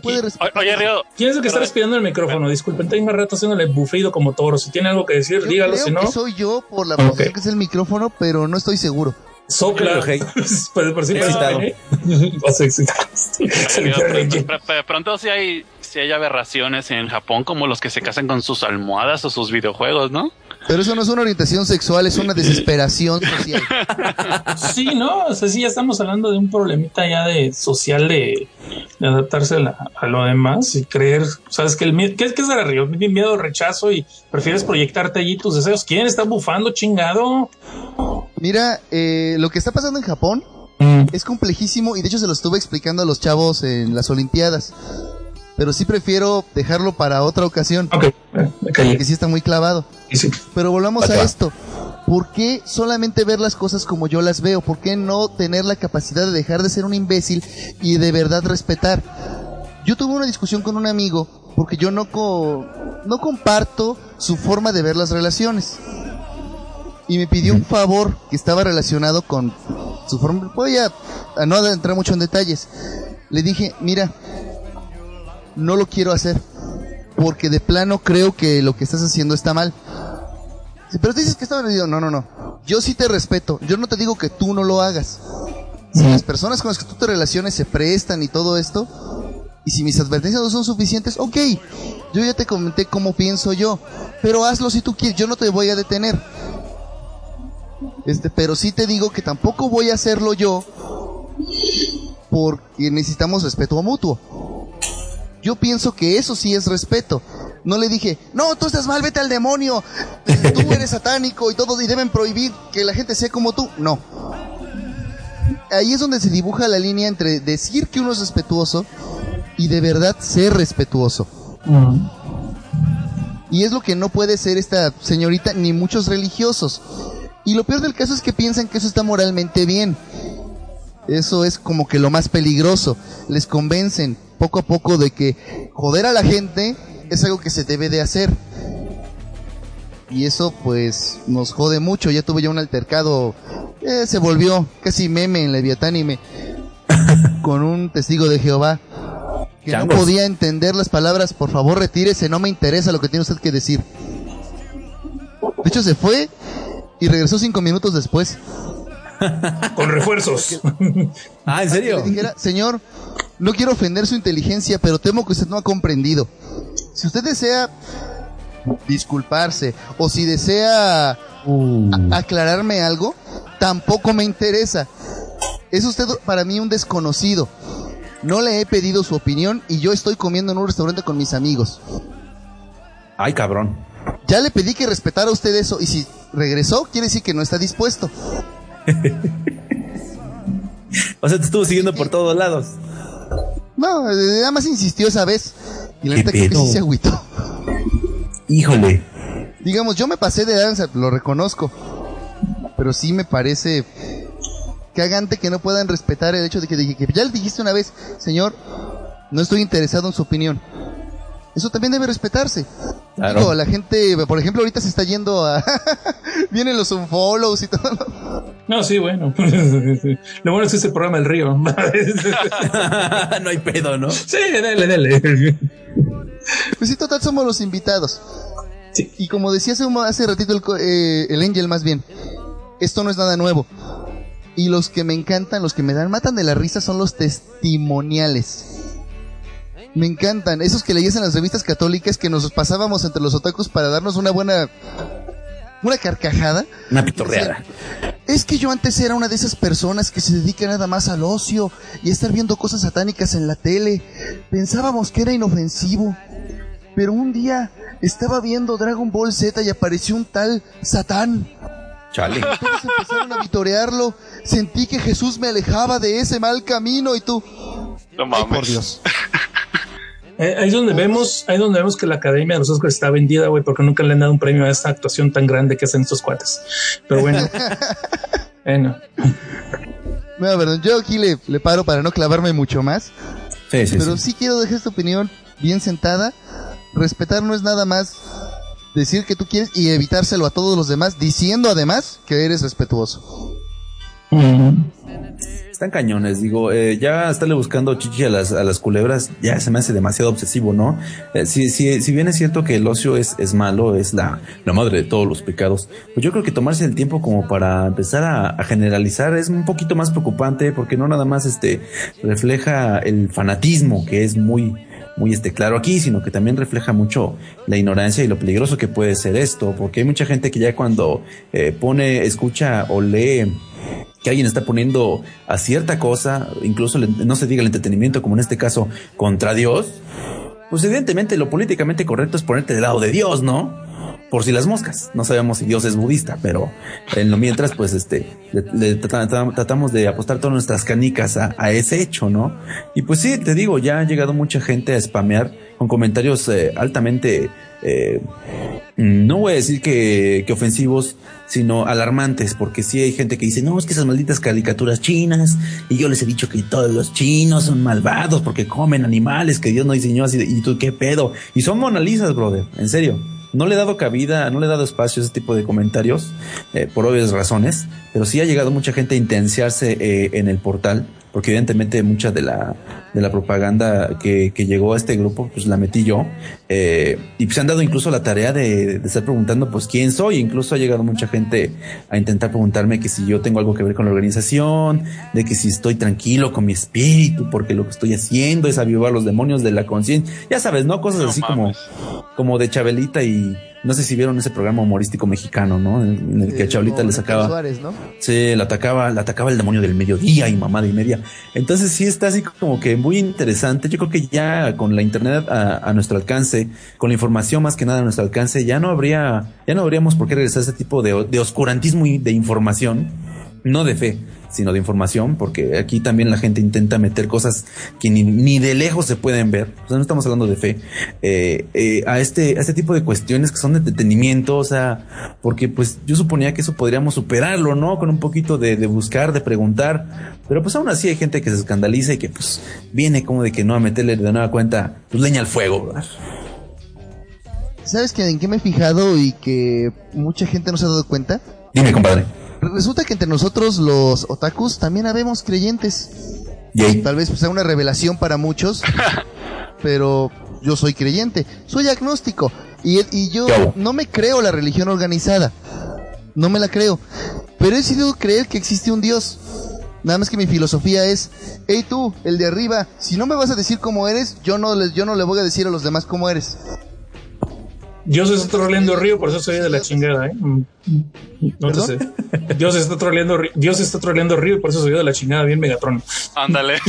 Speaker 4: Oye, Río.
Speaker 2: ¿Quién es el que está respirando el micrófono? Disculpen, tengo un rato haciéndole bufido como toro. Si tiene algo que decir,
Speaker 1: Yo
Speaker 2: dígalo,
Speaker 1: creo
Speaker 2: si no,
Speaker 1: que soy yo por la
Speaker 2: Ok.
Speaker 1: posición que es el micrófono, pero no estoy seguro.
Speaker 2: sopla.
Speaker 3: Ok.
Speaker 2: Por, por si. ¿eh?
Speaker 4: Pronto si hay, si hay aberraciones en Japón como los que se casan con sus almohadas o sus videojuegos, ¿no?
Speaker 1: Pero eso no es una orientación sexual, es una desesperación social.
Speaker 2: Sí, no, o sea, sí, ya estamos hablando de un problemita ya de social de, de adaptarse a, la- a lo demás y creer, sabes que el miedo, ¿qué, qué es el río? Miedo, rechazo y prefieres proyectarte allí tus deseos. ¿Quién está bufando, chingado?
Speaker 1: Mira, eh, lo que está pasando en Japón es complejísimo y de hecho se lo estuve explicando a los chavos en las Olimpiadas. Pero sí prefiero dejarlo para otra ocasión,
Speaker 2: Ok, callé.
Speaker 1: porque sí está muy clavado.
Speaker 2: Sí.
Speaker 1: Pero volvamos
Speaker 3: Va,
Speaker 1: a esto. ¿Por qué solamente ver las cosas como yo las veo? ¿Por qué no tener la capacidad de dejar de ser un imbécil y de verdad respetar? Yo tuve una discusión con un amigo porque yo no, co- no comparto su forma de ver las relaciones. Y me pidió un favor que estaba relacionado con su forma. Voy a, a no entrar mucho en detalles. Le dije, mira, no lo quiero hacer porque de plano creo que lo que estás haciendo está mal. Pero dices que está digo, no, no, no. Yo sí te respeto. Yo no te digo que tú no lo hagas. Si las personas con las que tú te relaciones se prestan y todo esto, y si mis advertencias no son suficientes, ok. Yo ya te comenté cómo pienso yo. Pero hazlo si tú quieres. Yo no te voy a detener. Este, pero sí te digo que tampoco voy a hacerlo yo porque necesitamos respeto mutuo. Yo pienso que eso sí es respeto. No le dije, no, tú estás mal, vete al demonio, tú eres satánico y todos y deben prohibir que la gente sea como tú. No. Ahí es donde se dibuja la línea entre decir que uno es respetuoso y de verdad ser respetuoso. Y es lo que no puede ser esta señorita ni muchos religiosos. Y lo peor del caso es que piensan que eso está moralmente bien. Eso es como que lo más peligroso. Les convencen poco a poco de que joder a la gente es algo que se debe de hacer. Y eso pues nos jode mucho. Ya tuve ya un altercado. Eh, se volvió casi meme en Leviatán y me... con un testigo de Jehová que no podía entender las palabras, por favor retírese, no me interesa lo que tiene usted que decir. De hecho se fue y regresó cinco minutos después.
Speaker 2: Con refuerzos.
Speaker 3: ah, ¿en serio?
Speaker 1: señor, no quiero ofender su inteligencia, pero temo que usted no ha comprendido. Si usted desea disculparse o si desea uh. aclararme algo, tampoco me interesa. Es usted para mí un desconocido. No le he pedido su opinión y yo estoy comiendo en un restaurante con mis amigos.
Speaker 3: Ay, cabrón.
Speaker 1: Ya le pedí que respetara usted eso y si regresó, quiere decir que no está dispuesto.
Speaker 3: o sea, te estuvo siguiendo por todos lados.
Speaker 1: No, nada más insistió esa vez. Y la neta que sí se agüitó.
Speaker 3: Híjole.
Speaker 1: Digamos, yo me pasé de danza, lo reconozco. Pero sí me parece cagante que no puedan respetar el hecho de que, que ya le dijiste una vez, señor, no estoy interesado en su opinión. Eso también debe respetarse. Digo, la gente, por ejemplo, ahorita se está yendo a... Vienen los unfollows y todo.
Speaker 2: No, sí, bueno. Lo bueno es que ese programa El Río.
Speaker 3: no hay pedo, ¿no?
Speaker 2: Sí, dale, dale.
Speaker 1: Pues sí, total, somos los invitados. Sí. Y como decía hace, hace ratito el, eh, el Angel más bien, esto no es nada nuevo. Y los que me encantan, los que me dan, matan de la risa son los testimoniales. Me encantan, esos que leías en las revistas católicas que nos pasábamos entre los otakus para darnos una buena una carcajada.
Speaker 3: Una pitorreada.
Speaker 1: Es que yo antes era una de esas personas que se dedica nada más al ocio y a estar viendo cosas satánicas en la tele. Pensábamos que era inofensivo. Pero un día estaba viendo Dragon Ball Z y apareció un tal Satán.
Speaker 3: Chale.
Speaker 1: Empezaron a vitorearlo. Sentí que Jesús me alejaba de ese mal camino y tú.
Speaker 4: No mames.
Speaker 1: por Dios.
Speaker 2: Eh, ahí es donde vemos, ahí donde vemos que la Academia de los Oscars está vendida, güey, porque nunca le han dado un premio a esta actuación tan grande que hacen estos cuates. Pero bueno. bueno.
Speaker 1: No, perdón, yo aquí le, le, paro para no clavarme mucho más.
Speaker 3: Sí, sí,
Speaker 1: pero sí quiero dejar esta opinión bien sentada. Respetar no es nada más decir que tú quieres y evitárselo a todos los demás, diciendo además que eres respetuoso.
Speaker 3: Están cañones, digo, eh, ya estarle buscando chichi a las, a las culebras ya se me hace demasiado obsesivo, ¿no? Eh, si, si, si bien es cierto que el ocio es, es malo, es la, la madre de todos los pecados, pues yo creo que tomarse el tiempo como para empezar a, generalizar es un poquito más preocupante porque no nada más este refleja el fanatismo que es muy, muy este claro aquí, sino que también refleja mucho la ignorancia y lo peligroso que puede ser esto, porque hay mucha gente que ya cuando eh, pone, escucha o lee que alguien está poniendo a cierta cosa, incluso no se diga el entretenimiento, como en este caso, contra Dios, pues evidentemente lo políticamente correcto es ponerte del lado de Dios, ¿no? Por si las moscas. No sabemos si Dios es budista, pero en lo mientras, pues este, le, tratamos de apostar todas nuestras canicas a, ese hecho, ¿no? Y pues sí, te digo, ya ha llegado mucha gente a spamear con comentarios eh, altamente eh, no voy a decir que, ofensivos, sino alarmantes, porque sí hay gente que dice, no, es que esas malditas caricaturas chinas, y yo les he dicho que todos los chinos son malvados porque comen animales que Dios no diseñó así, y tú qué pedo, y son monalizas, brother, en serio. No le he dado cabida, no le he dado espacio a ese tipo de comentarios, eh, por obvias razones, pero sí ha llegado mucha gente a intenciarse eh, en el portal porque evidentemente mucha de la, de la propaganda que, que llegó a este grupo, pues la metí yo, eh, y pues se han dado incluso la tarea de, de, estar preguntando, pues quién soy, incluso ha llegado mucha gente a intentar preguntarme que si yo tengo algo que ver con la organización, de que si estoy tranquilo con mi espíritu, porque lo que estoy haciendo es avivar los demonios de la conciencia, ya sabes, ¿no? Cosas así como, como de Chabelita y no sé si vieron ese programa humorístico mexicano, ¿no? En el que a Chabelita le sacaba.
Speaker 1: Suárez, ¿no?
Speaker 3: Sí, le atacaba, le atacaba el demonio del mediodía y mamada y media. Entonces sí está así como que muy interesante. Yo creo que ya con la internet a, a nuestro alcance alcance, con la información más que nada a nuestro alcance, ya no habría, ya no habríamos por qué regresar a ese tipo de, de oscurantismo y de información, no de fe, sino de información, porque aquí también la gente intenta meter cosas que ni, ni de lejos se pueden ver. O sea, no estamos hablando de fe. Eh, eh, a este, a este tipo de cuestiones que son de entretenimiento, o sea, porque pues yo suponía que eso podríamos superarlo, ¿no? Con un poquito de, de buscar, de preguntar. Pero pues aún así hay gente que se escandaliza y que pues viene como de que no a meterle de nueva cuenta, pues leña al fuego, ¿verdad?
Speaker 1: ¿Sabes que en qué me he fijado y que mucha gente no se ha dado cuenta?
Speaker 3: Dime, compadre.
Speaker 1: Resulta que entre nosotros los otakus también habemos creyentes.
Speaker 3: ¿Y
Speaker 1: Tal vez pues, sea una revelación para muchos, pero yo soy creyente, soy agnóstico y, y yo no me creo la religión organizada, no me la creo, pero he decidido creer que existe un Dios. Nada más que mi filosofía es, hey tú, el de arriba, si no me vas a decir cómo eres, yo no, les, yo no le voy a decir a los demás cómo eres.
Speaker 2: Dios está troleando río, por eso soy de la chingada, ¿eh? Mm. No te sé. Dios está troleando, Dios está troleando río, por eso soy de la chingada, bien Megatron.
Speaker 4: Ándale.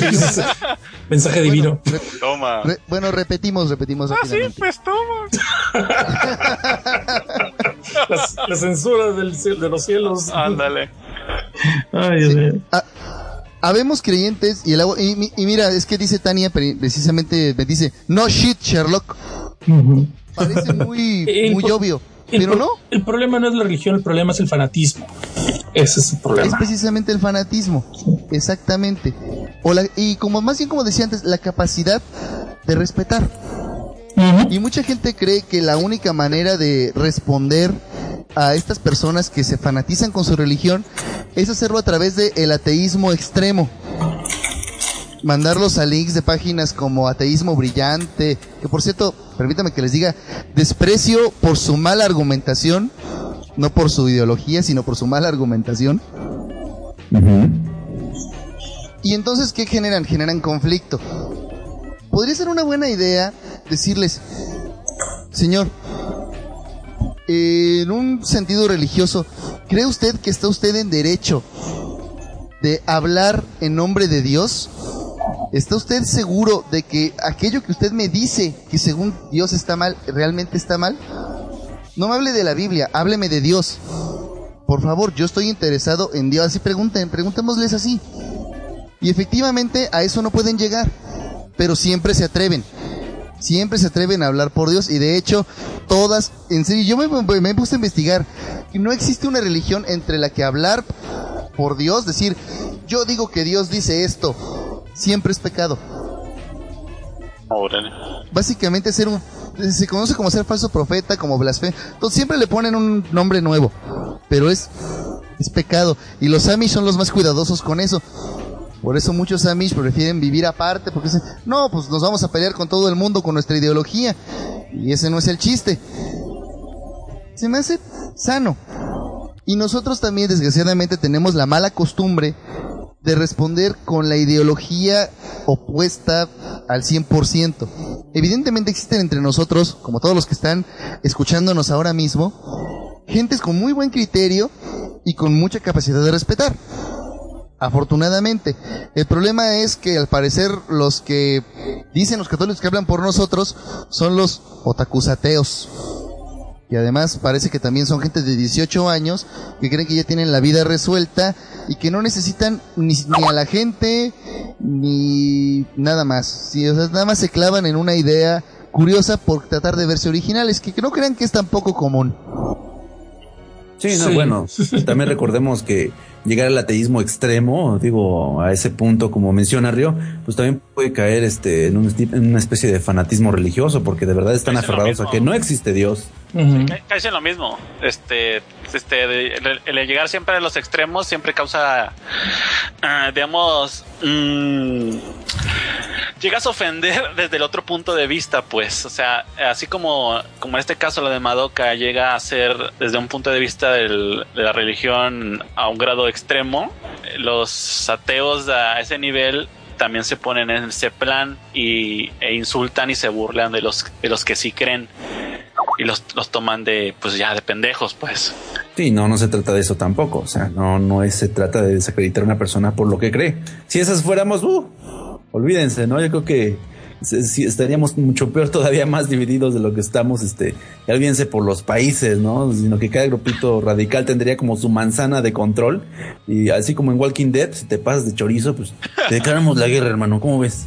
Speaker 2: Mensaje divino.
Speaker 1: Re-
Speaker 4: Toma.
Speaker 1: re- bueno, repetimos, repetimos
Speaker 4: Ah, sí, pues toma.
Speaker 2: La, la censura del cielo, de los cielos.
Speaker 4: Ándale.
Speaker 2: Ay, Dios mío.
Speaker 1: Ah, habemos creyentes y el agua y, mi- y mira, es que dice Tania pre- precisamente me dice, "No shit, Sherlock." Parece muy
Speaker 2: El
Speaker 1: muy obvio, pero no.
Speaker 2: el problema no es la religión, el problema es el fanatismo. Ese es el
Speaker 1: Es
Speaker 2: problema.
Speaker 1: precisamente el fanatismo, exactamente. O la, y como más bien como decía antes, la capacidad de respetar. Y mucha gente cree que la única manera de responder a estas personas que se fanatizan con su religión es hacerlo a través del el ateísmo extremo. Mandarlos a links de páginas como Ateísmo Brillante, que por cierto, permítame que les diga, desprecio por su mala argumentación, no por su ideología, sino por su mala argumentación. Y entonces, ¿qué generan? Generan conflicto. Podría ser una buena idea decirles, señor, en un sentido religioso, ¿cree usted que está usted en derecho de hablar en nombre de Dios? ¿Está usted seguro de que aquello que usted me dice que según Dios está mal, realmente está mal? No me hable de la Biblia, hábleme de Dios. Por favor, yo estoy interesado en Dios. Así pregunten, preguntémosles así. Y efectivamente a eso no pueden llegar, pero siempre se atreven. Siempre se atreven a hablar por Dios y de hecho todas, en serio, yo me, me, puse a investigar no existe una religión entre la que hablar por Dios, decir, yo digo que Dios dice esto, siempre es pecado.
Speaker 4: Órale.
Speaker 1: Básicamente ser un, se conoce como ser falso profeta, como blasfemia, entonces siempre le ponen un nombre nuevo, pero es, es pecado y los Amish son los más cuidadosos con eso. Por eso muchos Amish prefieren vivir aparte, porque dicen, no, pues nos vamos a pelear con todo el mundo con nuestra ideología. Y ese no es el chiste. Se me hace sano. Y nosotros también, desgraciadamente, tenemos la mala costumbre de responder con la ideología opuesta al 100%. Evidentemente existen entre nosotros, como todos los que están escuchándonos ahora mismo, gentes con muy buen criterio y con mucha capacidad de respetar. Afortunadamente. El problema es que al parecer los que dicen los católicos que hablan por nosotros son los otakusateos. Y además parece que también son gente de 18 años que creen que ya tienen la vida resuelta y que no necesitan ni, ni a la gente ni nada más. Sí, o sea, nada más se clavan en una idea curiosa por tratar de verse originales, que no crean que es tan poco común.
Speaker 3: Sí, no,
Speaker 2: Sí.
Speaker 3: bueno, también recordemos que llegar al ateísmo extremo, digo, a ese punto, como menciona Río, pues también puede caer este en, un en una especie de fanatismo religioso, porque de verdad están aferrados a que no existe Dios.
Speaker 4: Cae en lo mismo. Este, este, el, llegar siempre a los extremos siempre causa, ah, digamos, mm, llegas a ofender desde el otro punto de vista, pues, o sea, así como, como en este caso lo de Madoka llega a ser desde un punto de vista de la religión a un grado extremo, los ateos a ese nivel también se ponen en ese plan y, e insultan y se burlan de los, de los que sí creen y los, los toman de pues ya de pendejos pues
Speaker 3: Sí, no, no se trata de eso tampoco. O sea, no, no se trata de desacreditar a una persona por lo que cree. Si esas fuéramos, uh, olvídense, ¿no? Yo creo que estaríamos mucho peor, todavía más divididos de lo que estamos, este, ya olvídense por los países, ¿no? Sino que cada grupito radical tendría como su manzana de control. Y así como en Walking Dead, si te pasas de chorizo, pues te declaramos la guerra, hermano. ¿Cómo ves?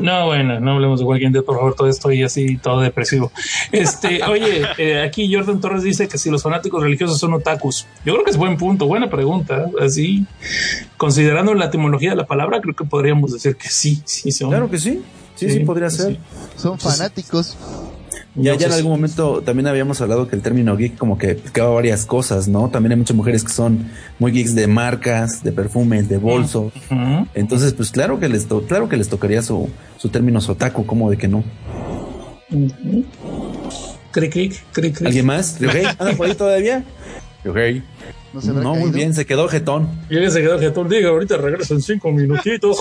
Speaker 2: No, bueno, no hablemos de Walking Dead, por favor, todo estoy así, todo depresivo. Este, oye, eh, aquí Jordan Torres dice que si los fanáticos religiosos son otakus. Yo creo que es buen punto, buena pregunta. Así, considerando la etimología de la palabra, creo que podríamos decir que sí, sí
Speaker 3: son. Claro que sí, sí, sí, podría ser.
Speaker 1: Son fanáticos.
Speaker 3: Ya, ya en algún momento también habíamos hablado que el término geek como que explicaba varias cosas, ¿no? También hay muchas mujeres que son muy geeks de marcas, de perfumes, de bolsos. Entonces, pues claro que les claro que les tocaría su, su término sotaku, como de que no.
Speaker 2: Cric, cric, cric,
Speaker 3: ¿Alguien más? ¿Ryuhei? ¿Anda por ahí todavía? Ryuhei. No, no muy bien, se quedó jetón.
Speaker 2: Y se quedó jetón. Diga, ahorita regreso en cinco minutitos.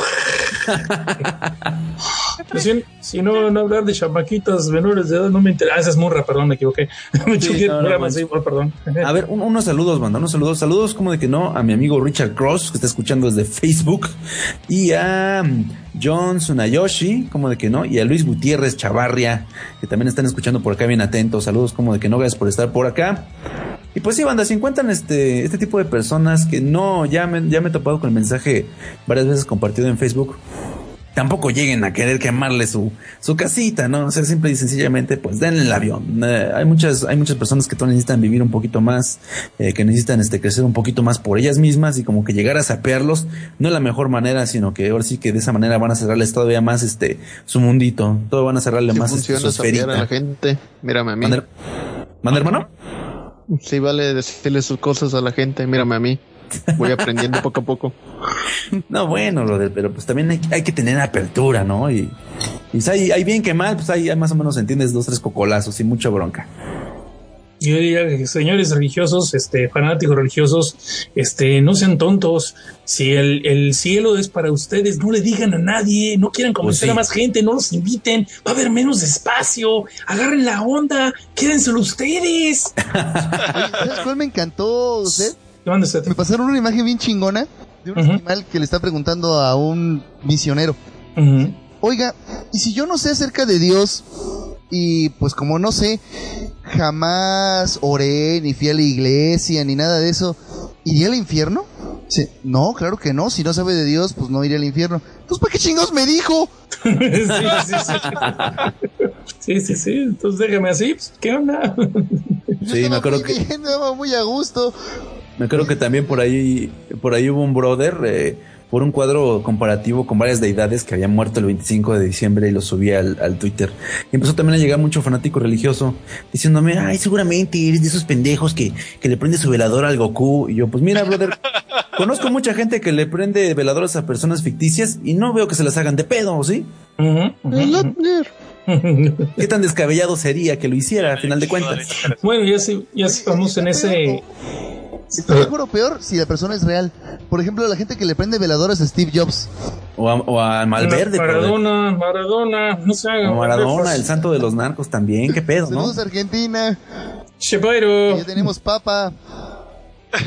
Speaker 2: si, no, no hablar de chamaquitas menores de edad, no me interesa. Ah, esa es murra, perdón, me equivoqué. perdón.
Speaker 3: A ver, unos saludos, manda, unos saludos. Saludos, como de que no, a mi amigo Richard Cross, que está escuchando desde Facebook, y a mm, John Sunayoshi, como de que no, y a Luis Gutiérrez Chavarria, que también están escuchando por acá bien atentos. Saludos, como de que no, gracias por estar por acá. Y pues sí, banda, si encuentran este, este tipo de personas que no, ya me, ya me he topado con el mensaje varias veces compartido en Facebook, tampoco lleguen a querer quemarle su, su casita, ¿no? O sea, simple y sencillamente, pues denle el avión. Eh, hay muchas, hay muchas personas que todavía necesitan vivir un poquito más, eh, que necesitan este crecer un poquito más por ellas mismas y como que llegar a sapearlos, no es la mejor manera, sino que ahora sí que de esa manera van a cerrarles todavía más este su mundito, todo van a cerrarle más este, su
Speaker 5: esferita. a la gente, mírame a mí.
Speaker 3: ¿Manda hermano?
Speaker 5: Sí, vale decirle sus cosas a la gente, mírame a mí. Voy aprendiendo poco a poco.
Speaker 3: No, bueno, pero pues también hay, que tener apertura, ¿no? Y, y hay, bien que mal, pues hay, más o menos entiendes dos, tres cocolazos y mucha bronca.
Speaker 2: Yo diría que señores religiosos, este, fanáticos religiosos, este, no sean tontos. Si el, cielo es para ustedes, no le digan a nadie, no quieran pues convencer a más gente, no los inviten, va a haber menos espacio, agarren la onda, quédenselo ustedes.
Speaker 1: ¿Sabes cuál me encantó usted? Me pasaron una imagen bien chingona de un animal que le está preguntando a un misionero. Oiga, ¿y si yo no sé acerca de Dios? Y pues como no sé, jamás oré, ni fui a la iglesia, ni nada de eso, ¿iría al infierno? Sí. No, claro que no. Si no sabe de Dios, pues no iría al infierno. Entonces, ¿para qué chingados me dijo?
Speaker 2: sí, sí, sí. sí, sí, sí. Entonces déjame así. Pues, ¿Qué onda?
Speaker 1: sí, me acuerdo que... muy a gusto.
Speaker 3: Me acuerdo que también por ahí, por ahí hubo un brother... Eh, por un cuadro comparativo con varias deidades que habían muerto el 25 de diciembre y lo subí al, Twitter. Y empezó también a llegar mucho fanático religioso diciéndome, ay, seguramente eres de esos pendejos que, que le prende su velador al Goku. Y yo, pues mira, brother, conozco mucha gente que le prende veladores a personas ficticias y no veo que se las hagan de pedo, ¿sí? ¿Qué tan descabellado sería que lo hiciera a final de cuentas?
Speaker 2: Bueno, ya sí, ya sí vamos en ese
Speaker 1: Mejor o peor si la persona es real. Por ejemplo, la gente que le prende veladoras a Steve Jobs.
Speaker 3: O a, Malverde.
Speaker 2: Maradona, Maradona, no sé.
Speaker 3: O Maradona, el santo de los narcos también. ¿Qué pedo,
Speaker 1: Saludos
Speaker 3: no?
Speaker 1: Argentina.
Speaker 2: Chepairo.
Speaker 1: Ya tenemos papa.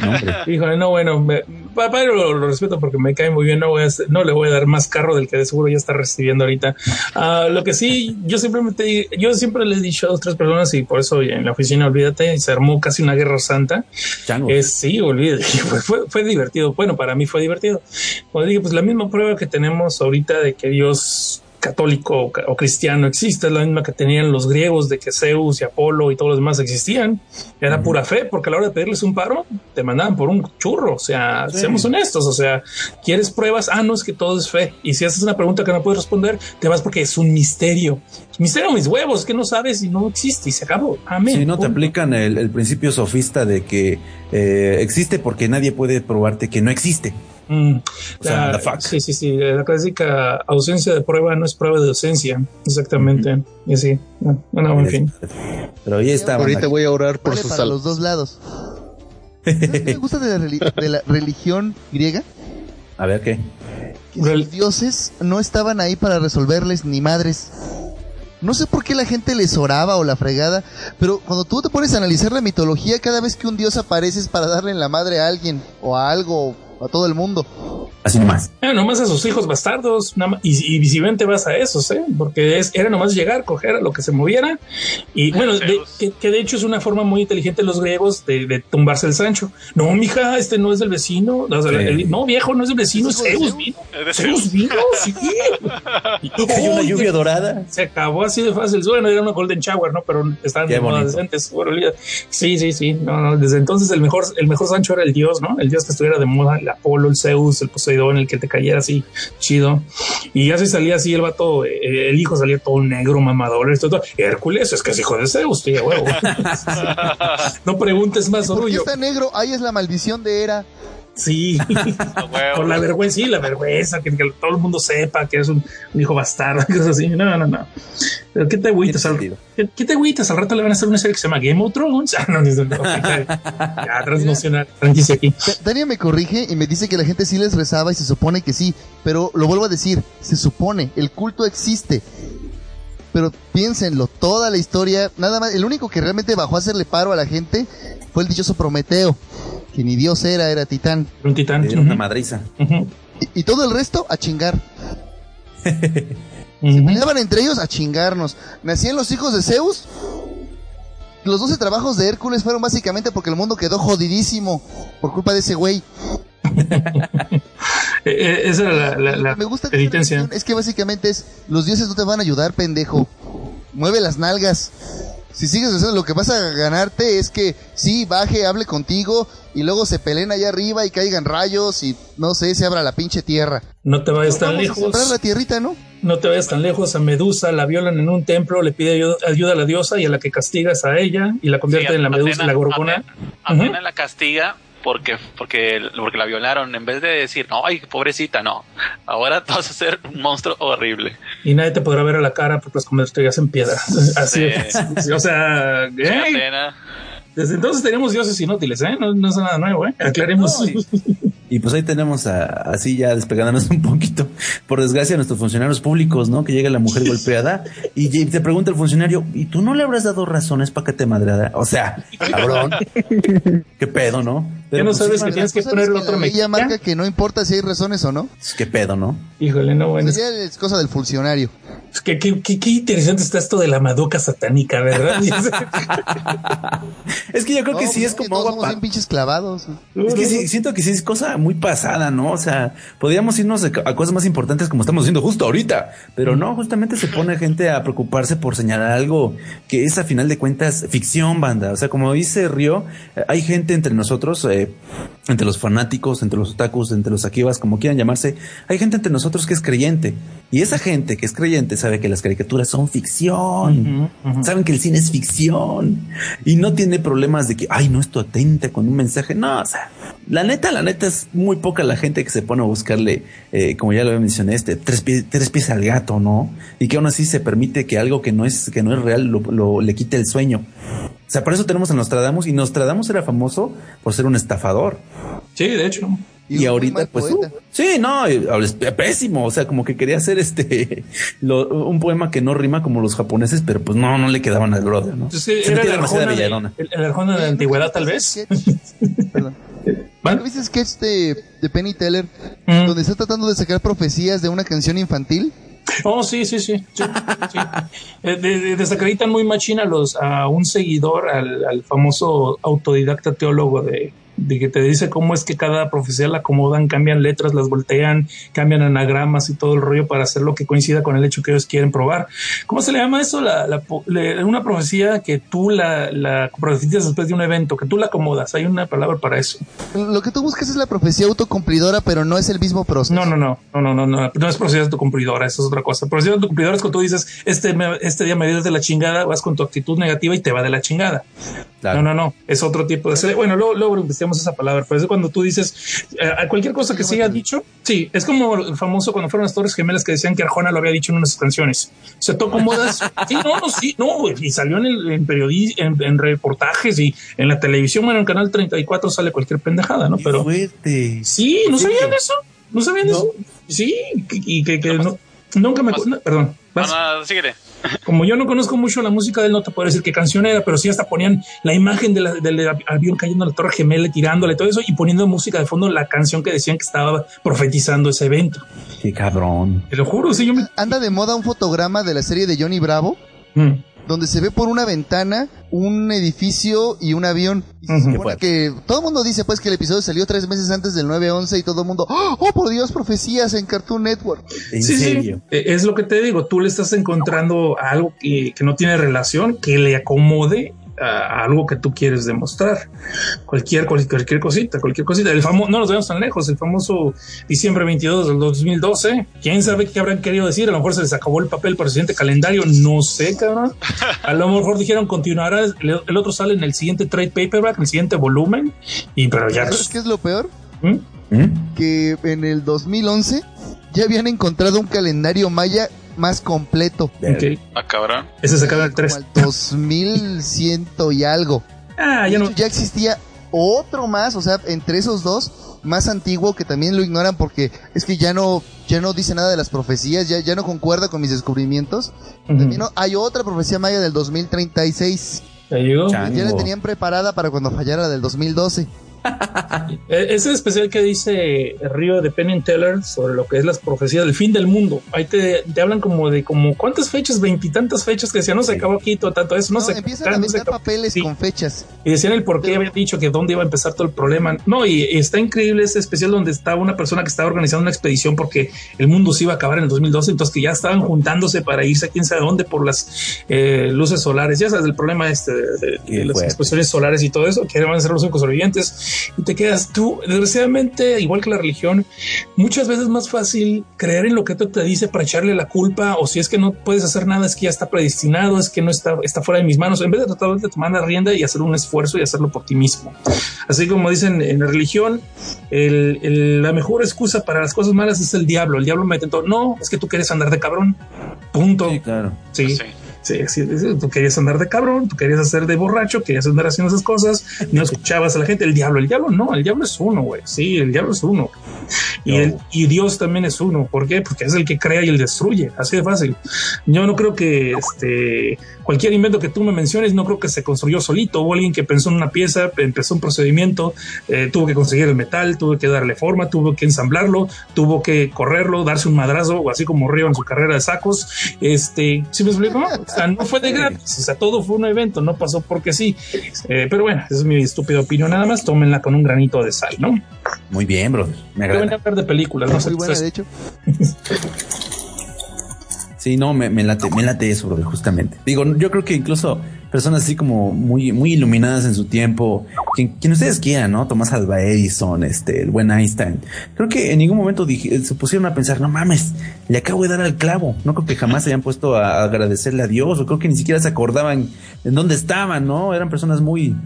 Speaker 2: No, Híjole, no, bueno, papá lo, lo, respeto porque me cae muy bien, no, voy a, no le voy a dar más carro del que de seguro ya está recibiendo ahorita. Uh, lo que sí, yo simplemente, yo siempre le he dicho a otras personas y por eso en la oficina, olvídate, se armó casi una guerra santa. Es, sí, olvídate, fue, fue, divertido. Bueno, para mí fue divertido. Como dije, pues la misma prueba que tenemos ahorita de que Dios católico o cristiano existe, es la misma que tenían los griegos de que Zeus y Apolo y todos los demás existían. Era pura fe, porque a la hora de pedirles un paro, te mandaban por un churro. O sea, seamos honestos. O sea, ¿quieres pruebas? Ah, no, es que todo es fe. Y si haces una pregunta que no puedes responder, te vas porque es un misterio. Misterio, mis huevos, que no sabes y no existe y se acabó. Amén.
Speaker 3: Si no te aplican el, principio sofista de que eh, existe porque nadie puede probarte que no existe.
Speaker 2: Mm, sí, sí, sí. La clásica ausencia de prueba no es prueba de ausencia. Exactamente. Y así. Bueno, en fin.
Speaker 3: Pero ahí está.
Speaker 5: Ahorita voy a orar por
Speaker 1: su
Speaker 5: salud.
Speaker 1: los dos lados. qué me gusta de la, religión griega?
Speaker 3: A ver qué.
Speaker 1: los dioses no estaban ahí para resolverles ni madres. No sé por qué la gente les oraba o la fregada, pero cuando tú te pones a analizar la mitología, cada vez que un dios aparece es para darle en la madre a alguien o a algo a todo el mundo.
Speaker 3: Así nomás.
Speaker 2: Ah, nomás a sus hijos bastardos, nada más, y, y visiblemente vas a esos, ¿eh? Porque es, era nomás llegar, coger a lo que se moviera. Y bueno, de- que, que de hecho es una forma muy inteligente de los griegos de, de tumbarse el Sancho. No, mija, este no es del vecino. O sea,
Speaker 3: Sí.
Speaker 2: el- no, viejo, no es del vecino, es Zeus vino. Zeus vino, sí. Y
Speaker 3: Cayó una lluvia dorada.
Speaker 2: se acabó así de fácil. Bueno, era una Golden Shower, ¿no? Pero estaban
Speaker 3: Qué
Speaker 2: de moda
Speaker 3: bonito.
Speaker 2: decentes. Bueno, olvida- Sí, sí, sí. No, no. Desde entonces el mejor, el mejor Sancho era el dios, ¿no? El dios que estuviera de moda, Apolo, el Zeus, el Poseidón, el que te cayera así chido. Y ya se salía así el vato, eh, el hijo salía todo negro, mamador. Esto, todo. Hércules es que es hijo de Zeus, tío, huevo. no preguntes más,
Speaker 1: ¿Por qué
Speaker 2: orgullo.
Speaker 1: está negro? Ahí es la maldición de Hera.
Speaker 2: Sí. Por la vergüenza, sí, la vergüenza, que, que todo el mundo sepa que es un, un hijo bastardo, cosas así. No, no, no. Pero ¿qué te agüitas al. ¿qué, qué te agüitas? Al rato le van a hacer una serie que se llama Game of Thrones. Ah, no, no, no, ya, transnacional. Franquicia aquí.
Speaker 1: Dania me corrige y me dice que la gente sí les rezaba y se supone que sí, pero lo vuelvo a decir, se supone, el culto existe. Pero piénsenlo, toda la historia, nada más, el único que realmente bajó a hacerle paro a la gente fue el dichoso Prometeo, que ni Dios era, era titán.
Speaker 2: Un titán.
Speaker 3: Era una
Speaker 2: Ujú,
Speaker 3: madriza.
Speaker 1: Y, y todo el resto a chingar.
Speaker 2: ujú.
Speaker 1: Peleaban entre ellos a chingarnos. Nacían los hijos de Zeus. Los 12 trabajos de Hércules fueron básicamente porque el mundo quedó jodidísimo por culpa de ese güey.
Speaker 2: Eh, eh, esa era la, la, la
Speaker 1: Me gusta que esa
Speaker 2: penitencia.
Speaker 1: religión es que básicamente es los dioses no te van a ayudar, pendejo. Mueve las nalgas. Si sigues haciendo lo que vas a ganarte es que sí, baje, hable contigo y luego se peleen allá arriba y caigan rayos y no sé, se abra la pinche tierra.
Speaker 2: No te vayas tan
Speaker 1: a
Speaker 2: lejos.
Speaker 1: sembrar la tierrita, ¿no?
Speaker 2: No te vayas tan lejos. A Medusa la violan en un templo, le pide ayuda, ayuda a la diosa y a la que castigas a ella y la convierte
Speaker 4: Sí,
Speaker 2: en la Medusa,
Speaker 4: Atena-
Speaker 2: la gorgona.
Speaker 4: Atena- Atena la castiga porque, porque, porque la violaron. En vez de decir, no, ay, pobrecita, no. Ahora vas a ser un monstruo horrible.
Speaker 2: y nadie te podrá ver a la cara porque las convertirías en piedra. Así
Speaker 4: Sí.
Speaker 2: es. O sea,
Speaker 4: Sí,
Speaker 2: ey,
Speaker 4: Atena.
Speaker 2: desde entonces teníamos dioses inútiles, ¿eh? No, no es nada nuevo, ¿eh? Aclaremos.
Speaker 3: No, Y pues ahí tenemos a- así ya despegándonos un poquito, por desgracia, a nuestros funcionarios públicos, ¿no? Que llega la mujer golpeada y te pregunta el funcionario, ¿y tú no le habrás dado razones para que te madreara? O sea, cabrón. ¿Qué pedo, no?
Speaker 2: Ya no
Speaker 3: pues,
Speaker 2: sabes
Speaker 3: sí,
Speaker 2: que tienes que poner
Speaker 1: que ley ya
Speaker 2: mejilla.
Speaker 1: marca que no importa si hay razones o no.
Speaker 3: pues, ¿Qué pedo, no?
Speaker 2: Híjole, no, bueno.
Speaker 1: Pues ya es cosa del funcionario.
Speaker 2: Es que qué, qué- qué interesante está esto de la madoca satánica, ¿verdad?
Speaker 3: Es que yo creo que
Speaker 1: No,
Speaker 3: sí
Speaker 1: pues
Speaker 3: es como
Speaker 1: todos
Speaker 3: agua
Speaker 1: somos pinches clavados.
Speaker 3: Es que sí, siento que sí es cosa muy pasada, ¿no? O sea, podríamos irnos a a cosas más importantes como estamos haciendo justo ahorita, pero no, justamente se pone gente a preocuparse por señalar algo que es a final de cuentas ficción, banda. O sea, como dice Río, eh, hay gente entre nosotros, eh, entre los fanáticos, entre los otakus, entre los akibas, como quieran llamarse, hay gente entre nosotros que es creyente. Y esa gente que es creyente sabe que las caricaturas son ficción. Saben que el cine es ficción. Y no tiene problemas de que, ay, no, esto atenta con un mensaje. No, o sea, la neta, la neta es muy poca la gente que se pone a buscarle, eh, como ya lo mencioné, este, tres, pies, tres pies al gato, ¿no? Y que aún así se permite que algo que no es, que no es real lo, lo- le quite el sueño. O sea, por eso tenemos a Nostradamus y Nostradamus era famoso por ser un estafador.
Speaker 2: Sí, de hecho.
Speaker 1: Y
Speaker 3: ahorita, pues, uh, sí, no, es pésimo. O sea, como que quería hacer este, lo- un poema que no rima como los japoneses, pero pues no, no le quedaban al brother, ¿no?
Speaker 2: Entonces,
Speaker 3: Se
Speaker 2: era el Arjona, de,
Speaker 3: villarona.
Speaker 2: el, el Arjona de la antigüedad,
Speaker 1: ¿nunca
Speaker 2: tal vez.
Speaker 1: Perdón.
Speaker 2: ¿Vale?
Speaker 1: ¿Nunca viste sketch de, de Penny Teller
Speaker 2: Mm.
Speaker 1: donde está tratando de sacar profecías de una canción infantil?
Speaker 2: Oh, sí, sí, sí. Eh, de- de- desacreditan muy machina los, a un seguidor, al, al famoso autodidacta teólogo de, de que te dice cómo es que cada profecía la acomodan, cambian letras, las voltean, cambian anagramas y todo el rollo para hacer lo que coincida con el hecho que ellos quieren probar. ¿Cómo se le llama eso? La, la una profecía que tú la, la profetizas después de un evento, que tú la acomodas. Hay una palabra para eso.
Speaker 1: Lo que tú buscas es la profecía autocumplidora, pero no es el mismo proceso.
Speaker 2: No, no, no, no, no, no, no, no es profecía autocumplidora, eso es otra cosa. Profecía autocumplidora es cuando tú dices, este, me- este día me dio de la chingada, vas con tu actitud negativa y te va de la chingada.
Speaker 3: Claro.
Speaker 2: No, no, no, es otro tipo de... Bueno, luego, luego investigamos esa palabra, pero es cuando tú dices, eh, cualquier cosa que se haya dicho, sí, es como el famoso cuando fueron las Torres Gemelas que decían que Arjona lo había dicho en unas canciones. Se tocó modas, sí, no, no, sí, no, y salió en, el, en, periodi- en, en reportajes y en la televisión, bueno, en el canal 34 sale cualquier pendejada, ¿no? Pero...
Speaker 3: fuerte.
Speaker 2: Sí, ¿no sabían eso? ¿No sabían
Speaker 3: No.
Speaker 2: eso? Sí, y que, que no- nunca me... No, perdón.
Speaker 4: No,
Speaker 2: vas.
Speaker 4: no, síguele.
Speaker 2: Como yo no conozco mucho la música de él, no te puedo decir qué canción era, pero sí hasta ponían la imagen de la- del avión cayendo a la torre gemela, tirándole todo eso y poniendo música de fondo la canción que decían que estaba profetizando ese evento.
Speaker 3: Qué cabrón.
Speaker 2: Te lo juro, sí, yo me...
Speaker 1: Anda de moda un fotograma de la serie de Johnny Bravo,
Speaker 2: Mm.
Speaker 1: Donde se ve por una ventana un edificio y un avión. Y se supone que todo el mundo dice pues que el episodio salió tres meses antes del 9-11 y todo el mundo, oh por Dios, profecías en Cartoon Network.
Speaker 3: En
Speaker 2: Sí,
Speaker 3: serio.
Speaker 2: eh, es lo que te digo, tú le estás encontrando algo que, que no tiene relación, que le acomode a, a algo que tú quieres demostrar. Cualquier, cual- cualquier cosita, cualquier cosita. El famoso, no nos vemos tan lejos, el famoso diciembre 22 del 2012. ¿Quién sabe qué habrán querido decir? A lo mejor se les acabó el papel para el siguiente calendario, no sé, cabrón. A lo mejor dijeron continuará, el, el otro sale en el siguiente trade paperback, en el siguiente volumen, y pero ya.
Speaker 1: ¿Sabes qué es lo peor?
Speaker 2: ¿Mm?
Speaker 3: ¿Mm?
Speaker 1: Que en el 2011 ya habían encontrado un calendario maya más completo.
Speaker 2: Ok.
Speaker 4: Ah, cabrón.
Speaker 2: Ese se acaba el 3.
Speaker 1: Como al 2100 y algo.
Speaker 2: Ah, ya no.
Speaker 1: ya existía otro más, o sea, entre esos dos, más antiguo que también lo ignoran porque es que ya no, ya no dice nada de las profecías, ya, ya no concuerda con mis descubrimientos.
Speaker 2: Ujú.
Speaker 1: También no- hay otra profecía maya del 2036,
Speaker 2: Ya llegó.
Speaker 1: Ya la tenían preparada para cuando fallara la del 2012.
Speaker 2: E- Ese especial que dice Río de Penn and Teller sobre lo que es las profecías del fin del mundo. Ahí te, te hablan como de como cuántas fechas, veintitantas fechas que decían no se acabó aquí todo tanto eso, no,
Speaker 1: No,
Speaker 2: se
Speaker 1: empiezan a
Speaker 2: no se
Speaker 1: meter
Speaker 2: acabó".
Speaker 1: papeles
Speaker 2: Sí.
Speaker 1: con fechas.
Speaker 2: Y decían el por qué había dicho que dónde iba a empezar todo el problema. No, y, y está increíble ese especial donde estaba una persona que estaba organizando una expedición porque el mundo se iba a acabar en el 2012, entonces que ya estaban juntándose para irse a quién sabe dónde por las eh, luces solares. Ya sabes el problema este de, de-
Speaker 3: Qué
Speaker 2: de las
Speaker 3: fuerte.
Speaker 2: explosiones solares y todo eso, que van a ser los únicos sobrevivientes. Y te quedas tú, desgraciadamente, igual que la religión, muchas veces es más fácil creer en lo que otro te dice para echarle la culpa o si es que no puedes hacer nada es que ya está predestinado, es que no está, está fuera de mis manos, en vez de tratar de tomar la rienda y hacer un esfuerzo y hacerlo por ti mismo. Así como dicen en la religión, el- el- la mejor excusa para las cosas malas es el diablo. El diablo me tentó. No, es que tú quieres andar de cabrón. Punto.
Speaker 3: Sí, claro.
Speaker 2: Sí.
Speaker 4: Sí.
Speaker 2: Sí, sí, sí, tú querías andar de cabrón, tú querías hacer de borracho, querías andar haciendo esas cosas, no escuchabas a la gente. El diablo, el diablo no, el diablo es uno, güey. Sí, el diablo es uno. Y, el, y Dios también es uno. ¿Por qué? Porque es el que crea y el destruye. Así de fácil. Yo no creo que este cualquier invento que tú me menciones, no creo que se construyó solito. Hubo alguien que pensó en una pieza, empezó un procedimiento, eh, tuvo que conseguir el metal, tuvo que darle forma, tuvo que ensamblarlo, tuvo que correrlo, darse un madrazo, o así como Río en su carrera de sacos. Este, ¿sí me explico? O sea, no fue de gratis. O sea, todo fue un evento, no pasó porque sí. Eh, pero bueno, esa es mi estúpida opinión nada más. Tómenla con un granito de sal, ¿no?
Speaker 3: Muy bien, brother. Me agrada.
Speaker 2: a ver de películas, no sé.
Speaker 1: Muy buena, de hecho.
Speaker 3: Sí, no, me, late, me late eso, brother, justamente. Digo, yo creo que incluso personas así como muy, muy iluminadas en su tiempo, quien, ustedes quieran, ¿no? Tomás Alva Edison, este, el buen Einstein. Creo que en ningún momento dije- se pusieron a pensar, no mames, le acabo de dar al clavo. No creo que jamás se hayan puesto a agradecerle a Dios, o creo que ni siquiera se acordaban en dónde estaban, ¿no? Eran personas muy,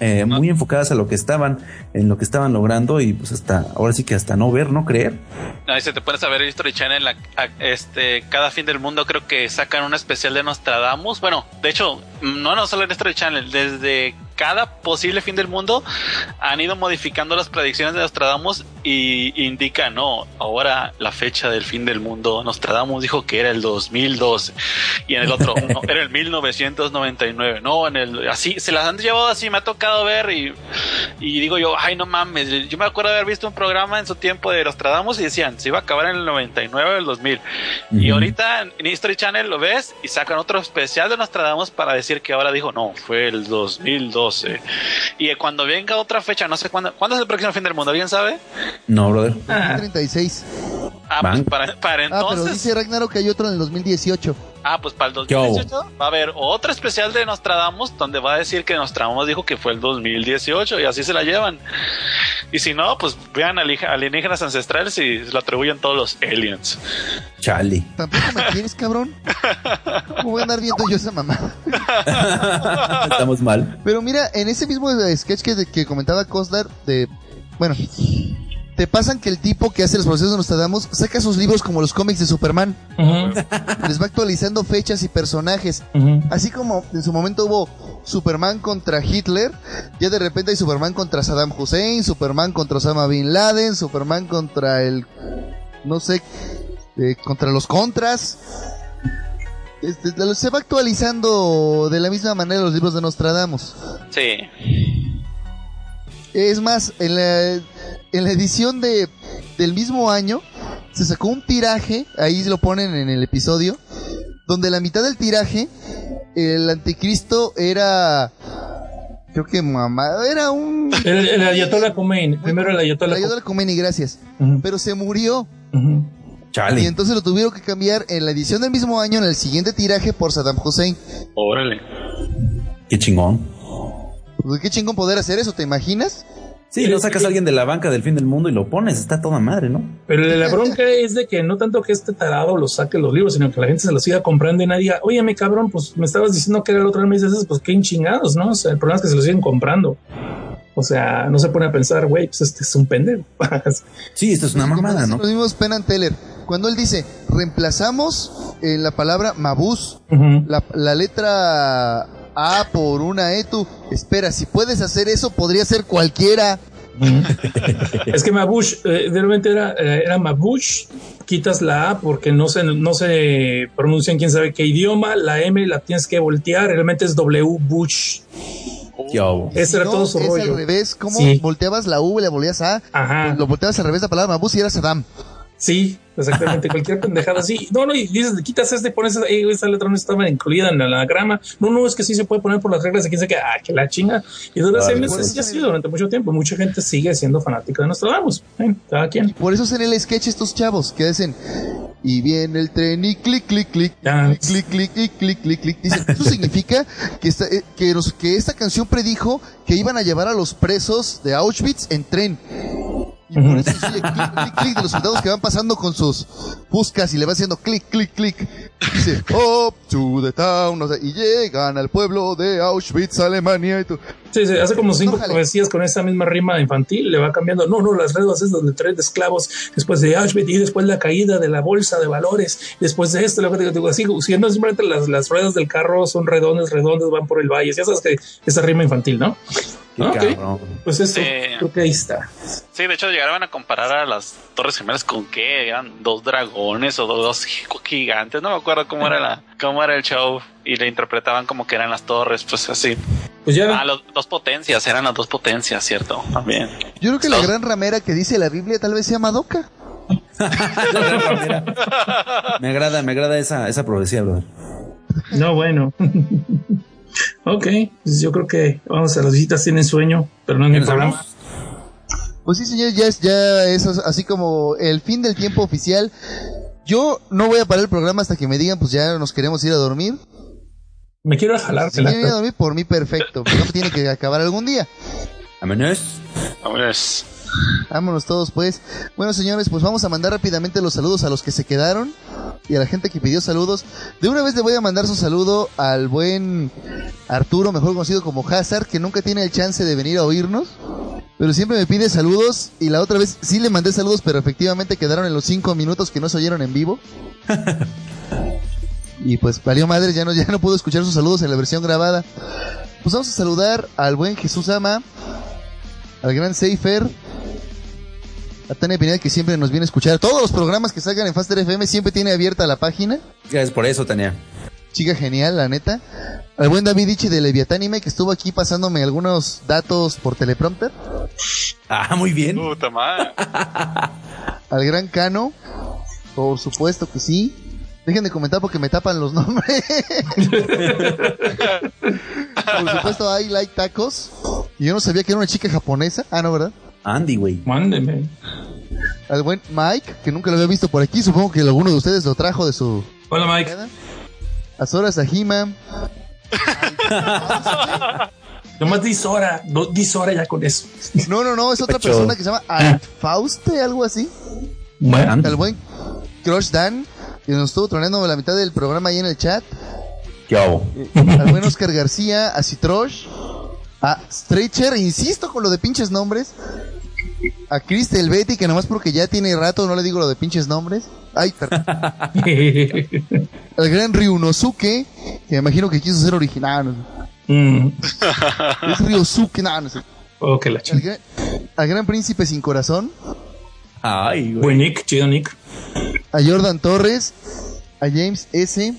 Speaker 3: eh, muy enfocadas a lo que estaban, en lo que estaban logrando y pues hasta, ahora sí que hasta no ver, no creer.
Speaker 4: Ahí se te pones a ver History Channel, la- este, cada fin del mundo creo que sacan un especial de Nostradamus. Bueno, de hecho, no, no solo en History Channel, desde cada posible fin del mundo han ido modificando las predicciones de Nostradamus y indican, no, ahora la fecha del fin del mundo, Nostradamus dijo que era el 2012 y en el otro, no, era el 1999, no, en el, así, se las han llevado así, me ha tocado ver y, y digo yo, ay, no mames, yo me acuerdo haber visto un programa en su tiempo de Nostradamus y decían, se iba a acabar en el 99 o el 2000. Y
Speaker 3: Ujú.
Speaker 4: ahorita en History Channel lo ves y sacan otro especial de Nostradamus para decir que ahora dijo, no, fue el 2012. Y cuando venga otra fecha, no sé cuándo, ¿cuándo es el próximo fin del mundo? ¿Alguien sabe?
Speaker 3: No, brother.
Speaker 2: Ah,
Speaker 1: 36.
Speaker 4: Ah, pues para, para
Speaker 1: Ah, pero
Speaker 4: entonces.
Speaker 1: dice Ragnarok que hay otro en el 2018.
Speaker 4: Ah, pues para el
Speaker 3: ¿Qué hubo?
Speaker 4: 2018 va a haber otro especial de Nostradamus donde va a decir que Nostradamus dijo que fue el 2018 y así se la llevan. Y si no, pues vean alienígenas ancestrales y lo atribuyen todos los aliens.
Speaker 3: Charlie.
Speaker 1: ¿Tampoco me quieres, cabrón? ¿Cómo voy a andar viendo yo esa mamá?
Speaker 3: Estamos mal.
Speaker 1: Pero mira, en ese mismo eh, sketch que, que comentaba Coslar, de. Bueno, te pasan que el tipo que hace los procesos de Nostradamus saca sus libros como los cómics de Superman. Les va actualizando fechas y personajes. Así como en su momento hubo Superman contra Hitler, ya de repente hay Superman contra Saddam Hussein, Superman contra Osama Bin Laden, Superman contra el. No sé. eh, contra los Contras. este, lo- se va actualizando de la misma manera los libros de Nostradamus.
Speaker 4: Sí.
Speaker 1: Es más, en la, en la edición de, del mismo año se sacó un tiraje, ahí lo ponen en el episodio, donde la mitad del tiraje, el anticristo era, creo que mamá, era un...
Speaker 2: El, el Ayatollah Khomeini. Primero el Ayatollah
Speaker 1: al Khomeini, gracias. Pero se murió.
Speaker 2: ujú.
Speaker 1: Y
Speaker 3: Chale.
Speaker 1: entonces lo tuvieron que cambiar en la edición del mismo año, en el siguiente tiraje, por Saddam Hussein.
Speaker 4: Órale.
Speaker 3: Qué chingón.
Speaker 1: Pues, qué chingón poder hacer eso, ¿te imaginas?
Speaker 3: Sí, no sacas a alguien de la banca del fin del mundo y lo pones, está toda madre, ¿no?
Speaker 2: Pero la bronca es de que no tanto que este tarado lo saque los libros, sino que la gente se los siga comprando y nadie diga, oye, mi cabrón, pues me estabas diciendo que era el otro día, me dices, pues qué chingados, ¿no? O sea, el problema es que se lo siguen comprando. O sea, no se pone a pensar, güey, pues este es un pendejo.
Speaker 3: Sí, esto es una mamada, ¿no?
Speaker 1: Los mismos Penn Teller. Cuando él dice, reemplazamos en la palabra mabús la letra A por una E, tú, espera, si puedes hacer eso, podría ser cualquiera.
Speaker 2: es que Mabush, eh, realmente era, eh, era Mabush, quitas la A porque no se, no se pronuncia en quién sabe qué idioma, la M la tienes que voltear, realmente es W Bush.
Speaker 3: ¿Qué hubo?
Speaker 2: Ese
Speaker 1: Si
Speaker 2: era
Speaker 1: no,
Speaker 2: todo su
Speaker 1: es
Speaker 2: rollo.
Speaker 1: al revés, como
Speaker 2: Sí.
Speaker 1: volteabas la U, le volvías a,
Speaker 2: Ajá.
Speaker 1: lo volteabas al revés la palabra mabús y era Saddam.
Speaker 2: Sí, exactamente. Cualquier pendejada así. No, no, y dices, quitas este, pones esa, eh, esa letra no estaba incluida en el anagrama. No, no, es que sí se puede poner por las reglas de quién sabe qué. Ah, que la chinga. Y durante
Speaker 3: Ah,
Speaker 2: meses así ha sido durante mucho tiempo. Mucha gente sigue siendo fanática de Nostradamus. Eh, cada quien.
Speaker 1: Por eso es en el sketch estos chavos que dicen, y viene el tren y clic, clic, clic, clic, clic, clic, clic, clic, clic. Dicen, eso significa que esta, eh, que, los- que esta canción predijo que iban a llevar a los presos de Auschwitz en tren. Y por eso oye clic, clic, clic de los soldados que van pasando con sus buscas y le va haciendo clic, clic, clic. Dice, up to the town, o sea, y llegan al pueblo de Auschwitz, Alemania, y tú.
Speaker 2: Sí, sí, hace como cinco
Speaker 1: Ojalá.
Speaker 2: profecías con esa misma rima infantil. Le va cambiando. No, no, las reglas es donde tren de esclavos. Después de Auschwitz y después la caída de la bolsa de valores. Después de esto, lo que te digo, así, siendo simplemente las, las ruedas del carro son redondas, redondas, van por el valle. Ya sabes que esa rima infantil, ¿no?
Speaker 3: Qué
Speaker 2: Ok.
Speaker 3: cabrón.
Speaker 2: Pues eso,
Speaker 4: Sí.
Speaker 2: creo que ahí está.
Speaker 4: Sí, de hecho llegaron a comparar a las Torres Gemelas con qué, eran dos dragones o dos gigantes, no me acuerdo cómo era la, cómo era el show y le interpretaban como que eran las torres, pues así.
Speaker 2: Pues ya.
Speaker 4: Ah, los dos potencias, eran las dos potencias, cierto, también.
Speaker 1: Yo creo que la gran ramera que dice la Biblia tal vez sea Madoka.
Speaker 3: Me agrada, me agrada esa, esa profecía, brother.
Speaker 2: No, bueno. ok, pues yo creo que vamos a las visitas tienen sueño, pero no en mi
Speaker 3: ¿Tienes
Speaker 2: programa.
Speaker 1: Pues sí, señor, ya es, ya es así como el fin del tiempo oficial. Yo no voy a parar el programa hasta que me digan, pues ya nos queremos ir a dormir.
Speaker 2: Me quiero jalar.
Speaker 1: Si ir a dormir, por mí perfecto. Pero tiene que acabar algún día.
Speaker 3: Vámonos.
Speaker 4: Vámonos.
Speaker 1: Vámonos todos, pues. Bueno, señores, pues vamos a mandar rápidamente los saludos a los que se quedaron y a la gente que pidió saludos. De una vez le voy a mandar su saludo al buen Arturo, mejor conocido como Hazard, que nunca tiene el chance de venir a oírnos. Pero siempre me pide saludos y la otra vez sí le mandé saludos, pero efectivamente quedaron en los cinco minutos que no se oyeron en vivo. y pues valió madre, ya no, ya no puedo escuchar sus saludos en la versión grabada. Pues vamos a saludar al buen Jesús Ama, al gran Seifer, a Tania Pineda que siempre nos viene a escuchar. Todos los programas que salgan en Faster FM siempre tiene abierta la página.
Speaker 3: Gracias por eso, Tania.
Speaker 1: Chica genial, la neta. Al buen David Ichi de Leviatánime que estuvo aquí pasándome algunos datos por teleprompter.
Speaker 3: Ah, muy bien.
Speaker 4: Puta madre.
Speaker 1: Al gran Cano, por supuesto que sí. Dejen de comentar porque me tapan los nombres. por supuesto, hay like tacos. Y yo no sabía que era una chica japonesa. Ah, no, ¿verdad?
Speaker 3: Andy, güey.
Speaker 2: Mándeme.
Speaker 1: Al buen Mike, que nunca lo había visto por aquí. Supongo que alguno de ustedes lo trajo de su
Speaker 2: Hola, Mike.
Speaker 1: A Sora Sajima,
Speaker 2: Nomás dis hora. No, dis hora ya con eso.
Speaker 1: No, no, no, es otra persona que se llama Alt Fauste, algo así.
Speaker 2: Bueno,
Speaker 1: El buen Crush Dan, que nos estuvo troneando la mitad del programa ahí en el chat.
Speaker 3: ¿Qué hago?
Speaker 1: Al buen Oscar García, a Citrosh, a Stretcher, insisto con lo de pinches nombres. A Cristel Betty, que nomás porque ya tiene rato no le digo lo de pinches nombres. Ay, perdón. Al gran Ryunosuke, que me imagino que quiso ser original. no
Speaker 2: Mm.
Speaker 1: Es Ryosuke, no, no sé.
Speaker 2: Oh, que la
Speaker 1: Al gran, al gran príncipe sin corazón.
Speaker 3: Ay, güey.
Speaker 2: Buen Nick, chido Nick.
Speaker 1: a Jordan Torres, a James S.,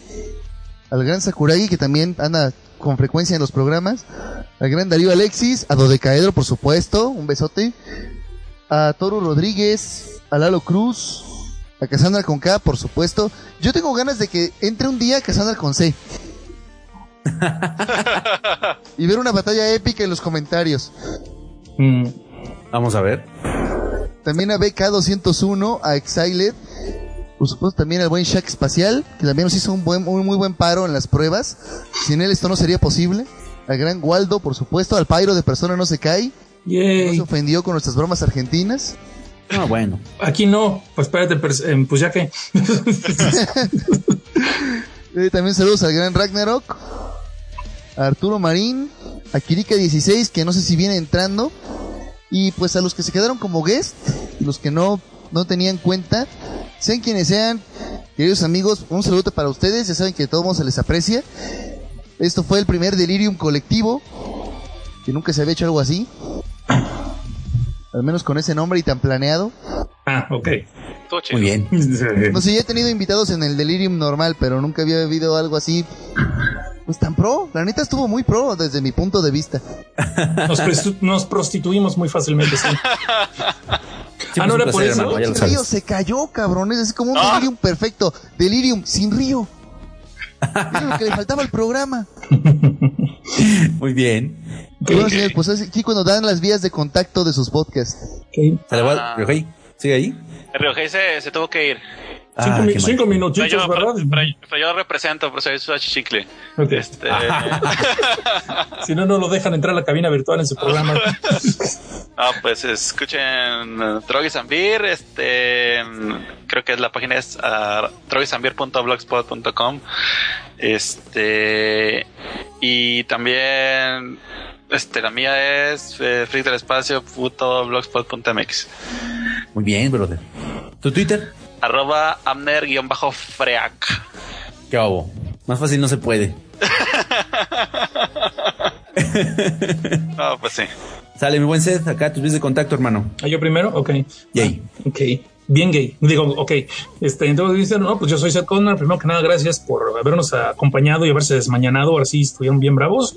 Speaker 1: al gran Sakuragi que también anda con frecuencia en los programas, al gran Darío Alexis, a Dodecaedro por supuesto, un besote, a Toro Rodríguez, a Lalo Cruz, a Cassandra con K por supuesto. Yo tengo ganas de que entre un día Cassandra con C. y ver una batalla épica en los comentarios.
Speaker 2: Mm.
Speaker 3: Vamos a ver.
Speaker 1: También a BK201, a Exiled, por supuesto también al buen Shaq Espacial, que también nos hizo un buen, un muy buen paro en las pruebas. Sin él esto no sería posible. Al gran Waldo, por supuesto, al Pyro de Persona No Se Cae, no
Speaker 2: Yay.
Speaker 1: se ofendió con nuestras bromas argentinas.
Speaker 3: Ah, bueno.
Speaker 2: Aquí no, pues espérate, em, pues ya que.
Speaker 1: Eh, también saludos al gran Ragnarok, a Arturo Marín, a Kirika16, que no sé si viene entrando, y pues a los que se quedaron como guest, los que no, no tenían cuenta, sean quienes sean, queridos amigos, un saludo para ustedes, ya saben que de todos modos se les aprecia. Esto fue el primer delirium colectivo, que nunca se había hecho algo así, al menos con ese nombre y tan planeado.
Speaker 2: Ah, ok.
Speaker 4: Estuvo chido.
Speaker 3: Muy bien.
Speaker 1: No sé, ya he tenido invitados en el Delirium normal, pero nunca había habido algo así. Pues tan pro. La neta estuvo muy pro desde mi punto de vista.
Speaker 2: Nos, nos prostituimos muy fácilmente, sí. Ah, no era por eso.
Speaker 3: hermano, ya lo
Speaker 1: El río se cayó, cabrones. Es como un
Speaker 4: Ah.
Speaker 1: delirium perfecto. Delirium sin río. Era lo que le faltaba al programa.
Speaker 3: Muy bien.
Speaker 1: Bueno, señores, pues es aquí cuando dan las vías de contacto de sus podcasts.
Speaker 2: Ok.
Speaker 3: ¿Sale, Wal?
Speaker 4: Ah.
Speaker 3: ¿Sigue ahí?
Speaker 4: Ryuhei se, se tuvo que ir.
Speaker 2: Cinco,
Speaker 3: Ah,
Speaker 2: mi- cinco minutitos,
Speaker 4: yo,
Speaker 2: ¿verdad?
Speaker 4: pero- pero yo represento, por soy su chicle. Este,
Speaker 2: Si no, no lo dejan entrar a la cabina virtual en su programa.
Speaker 4: Ah, pues escuchen Zambir, este creo que la página es uh, droguezambir.blogspot.com. Este y también este la mía es eh, freak del espacio puto blogspot.mx.
Speaker 3: Muy bien, brother. ¿Tu Twitter?
Speaker 4: Arroba amner-freak.
Speaker 3: ¿Qué hago? Más fácil no se puede.
Speaker 4: No, pues sí.
Speaker 3: Sale, mi buen Seth. Acá tus vías de contacto, hermano.
Speaker 2: ¿Ah, yo primero? Ok.
Speaker 3: Yay.
Speaker 2: Ok. Bien gay. Digo, ok. Este, entonces dicen, no, pues yo soy Seth Conner. Primero que nada, gracias por habernos acompañado y haberse desmañanado. Ahora sí estuvieron bien bravos.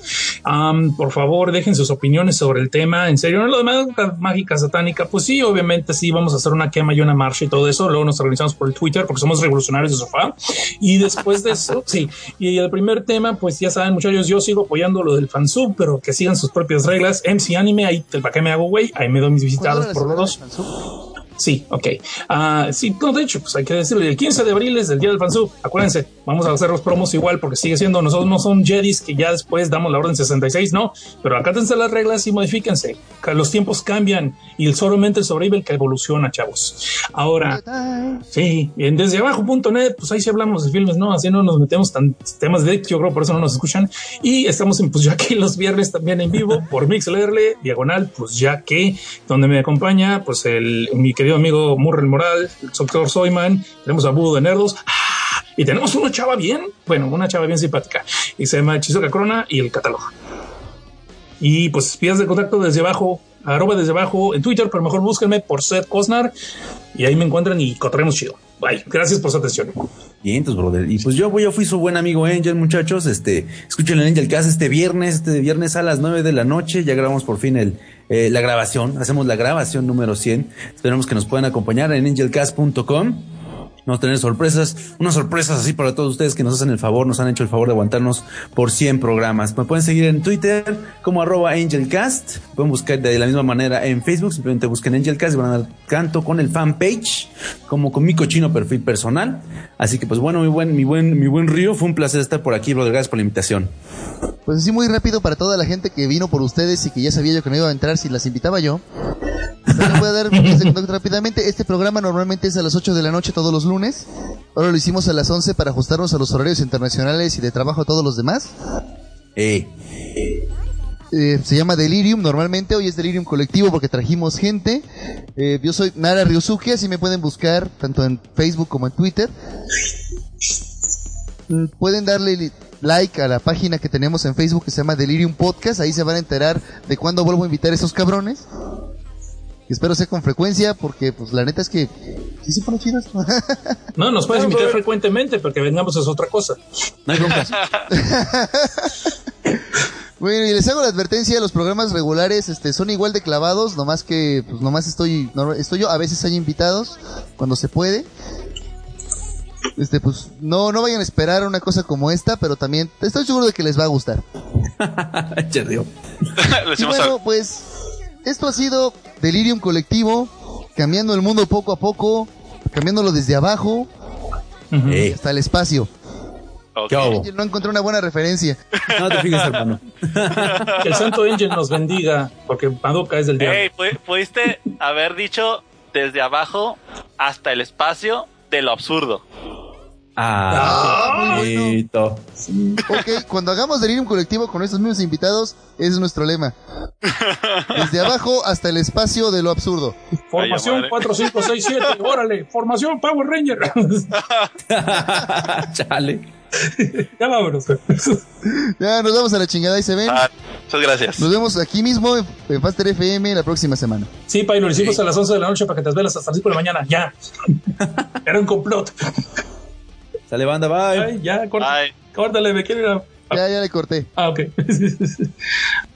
Speaker 2: Por favor, dejen sus opiniones sobre el tema. En serio, no lo demás, mágica satánica. Pues sí, obviamente sí, vamos a hacer una quema y una marcha y todo eso. Luego nos organizamos por el Twitter porque somos revolucionarios de sofá. Y después de eso, sí. Y el primer tema, pues ya saben, muchachos, yo sigo apoyando lo del fansub, pero que sigan sus propias reglas. MC Anime, ahí, ¿para qué me hago, güey? Ahí me doy mis visitados
Speaker 1: ¿Cuándo era la
Speaker 2: por los dos. Sí, ok. Ah, sí, no, de hecho, pues hay que decirlo. El 15 de abril es el día del fansub. Acuérdense, vamos a hacer los promos igual porque sigue siendo, nosotros no son Jedis que ya después damos la orden 66, no. Pero acátense las reglas y modifíquense. Que Los tiempos cambian y solamente sobrevive el que evoluciona, chavos. Ahora, sí, en desde abajo.net, pues ahí sí hablamos de filmes, ¿no? Así no nos metemos tan temas de yo creo por eso no nos escuchan. Y estamos en pues ya que los viernes también en vivo por MixLR, diagonal, pues ya que, donde me acompaña, pues el mi querido amigo Murrel Moral, el doctor Soyman, tenemos a Budo de Nerdos. ¡Ah! Y tenemos una chava bien, bueno, una chava bien simpática, y se llama Chizuka Crona y el catálogo. Y pues vías de contacto desde abajo, arroba desde abajo en Twitter, pero mejor búsquenme por Seth Cosnar y ahí me encuentran y cotorremos chido. Bye. Gracias por su atención.
Speaker 3: Bien, entonces, brother. Y pues yo, yo fui su buen amigo Angel, muchachos. Este, escuchen el Angel Cast este viernes, este viernes a las 9 de la noche. Ya grabamos por fin el, eh, la grabación. Hacemos la grabación número 100. Esperamos que nos puedan acompañar en angelcast.com. Vamos a tener sorpresas, unas sorpresas así para todos ustedes que nos hacen el favor, nos han hecho el favor de aguantarnos por 100 programas. Me pueden seguir en Twitter como arroba Angelcast. Pueden buscar de la misma manera en Facebook, simplemente busquen Angelcast y van a dar canto con el fanpage, como con mi cochino perfil personal. Así que pues bueno, mi buen, mi buen, mi buen Río, fue un placer estar por aquí, brother. Gracias por la invitación.
Speaker 1: Pues así muy rápido para toda la gente que vino por ustedes y que ya sabía yo que no iba a entrar si las invitaba yo. Voy a dar rápidamente. Este programa normalmente es a las 8 de la noche todos los lunes. Ahora lo hicimos a las 11 para ajustarnos a los horarios internacionales y de trabajo a todos los demás.
Speaker 3: Eh,
Speaker 1: Eh, se llama Delirium normalmente, hoy es Delirium colectivo porque trajimos gente. Eh, yo soy Nara Ryusuke, así me pueden buscar tanto en Facebook como en Twitter. Mm, Pueden darle li- like a la página que tenemos en Facebook que se llama Delirium Podcast, ahí se van a enterar de cuándo vuelvo a invitar a esos cabrones. Espero sea con frecuencia porque pues la neta es que sí se pone chido esto.
Speaker 2: No, nos puedes invitar frecuentemente, porque vengamos es otra cosa.
Speaker 3: No hay broncas.
Speaker 1: Bueno, y les hago la advertencia, los programas regulares este, son igual de clavados, nomás que pues nomás estoy, no, estoy yo, a veces hay invitados, cuando se puede. Este, pues, no, no vayan a esperar una cosa como esta, pero también estoy seguro de que les va a gustar. Y bueno, pues, esto ha sido Delirium Colectivo, cambiando el mundo poco a poco, cambiándolo desde abajo.
Speaker 3: Eh,
Speaker 1: hasta el espacio.
Speaker 4: Ok.
Speaker 3: ¿Qué hago?
Speaker 1: Yo no encontré una buena referencia.
Speaker 3: No te fijes, hermano.
Speaker 2: Que el Santo Angel nos bendiga, porque Madoka es del diablo.
Speaker 4: Pudiste haber dicho desde abajo hasta el espacio de lo absurdo.
Speaker 3: Ah,
Speaker 1: muy bueno.
Speaker 3: bonito.
Speaker 1: Ok, cuando hagamos Delirium Colectivo con estos mismos invitados, ese es nuestro lema. Desde abajo hasta el espacio de lo absurdo.
Speaker 2: Formación
Speaker 4: Ay, madre.
Speaker 2: 4567, órale, formación Power Ranger.
Speaker 3: Chale.
Speaker 2: ya vámonos.
Speaker 1: Ya nos vamos a la chingada y se ven.
Speaker 4: Ah, muchas gracias.
Speaker 1: Nos vemos aquí mismo en, en Faster FM la próxima semana.
Speaker 2: Sí, Pai, lo hicimos a las 11 de la noche para que te desvelas hasta las 5 de la mañana. Ya. Era un complot.
Speaker 3: Sale banda, bye.
Speaker 2: Ay, ya, corta-
Speaker 4: Bye.
Speaker 2: córtale, me quiero ir a...
Speaker 1: Ya, ya le corté.
Speaker 2: Ah, ok.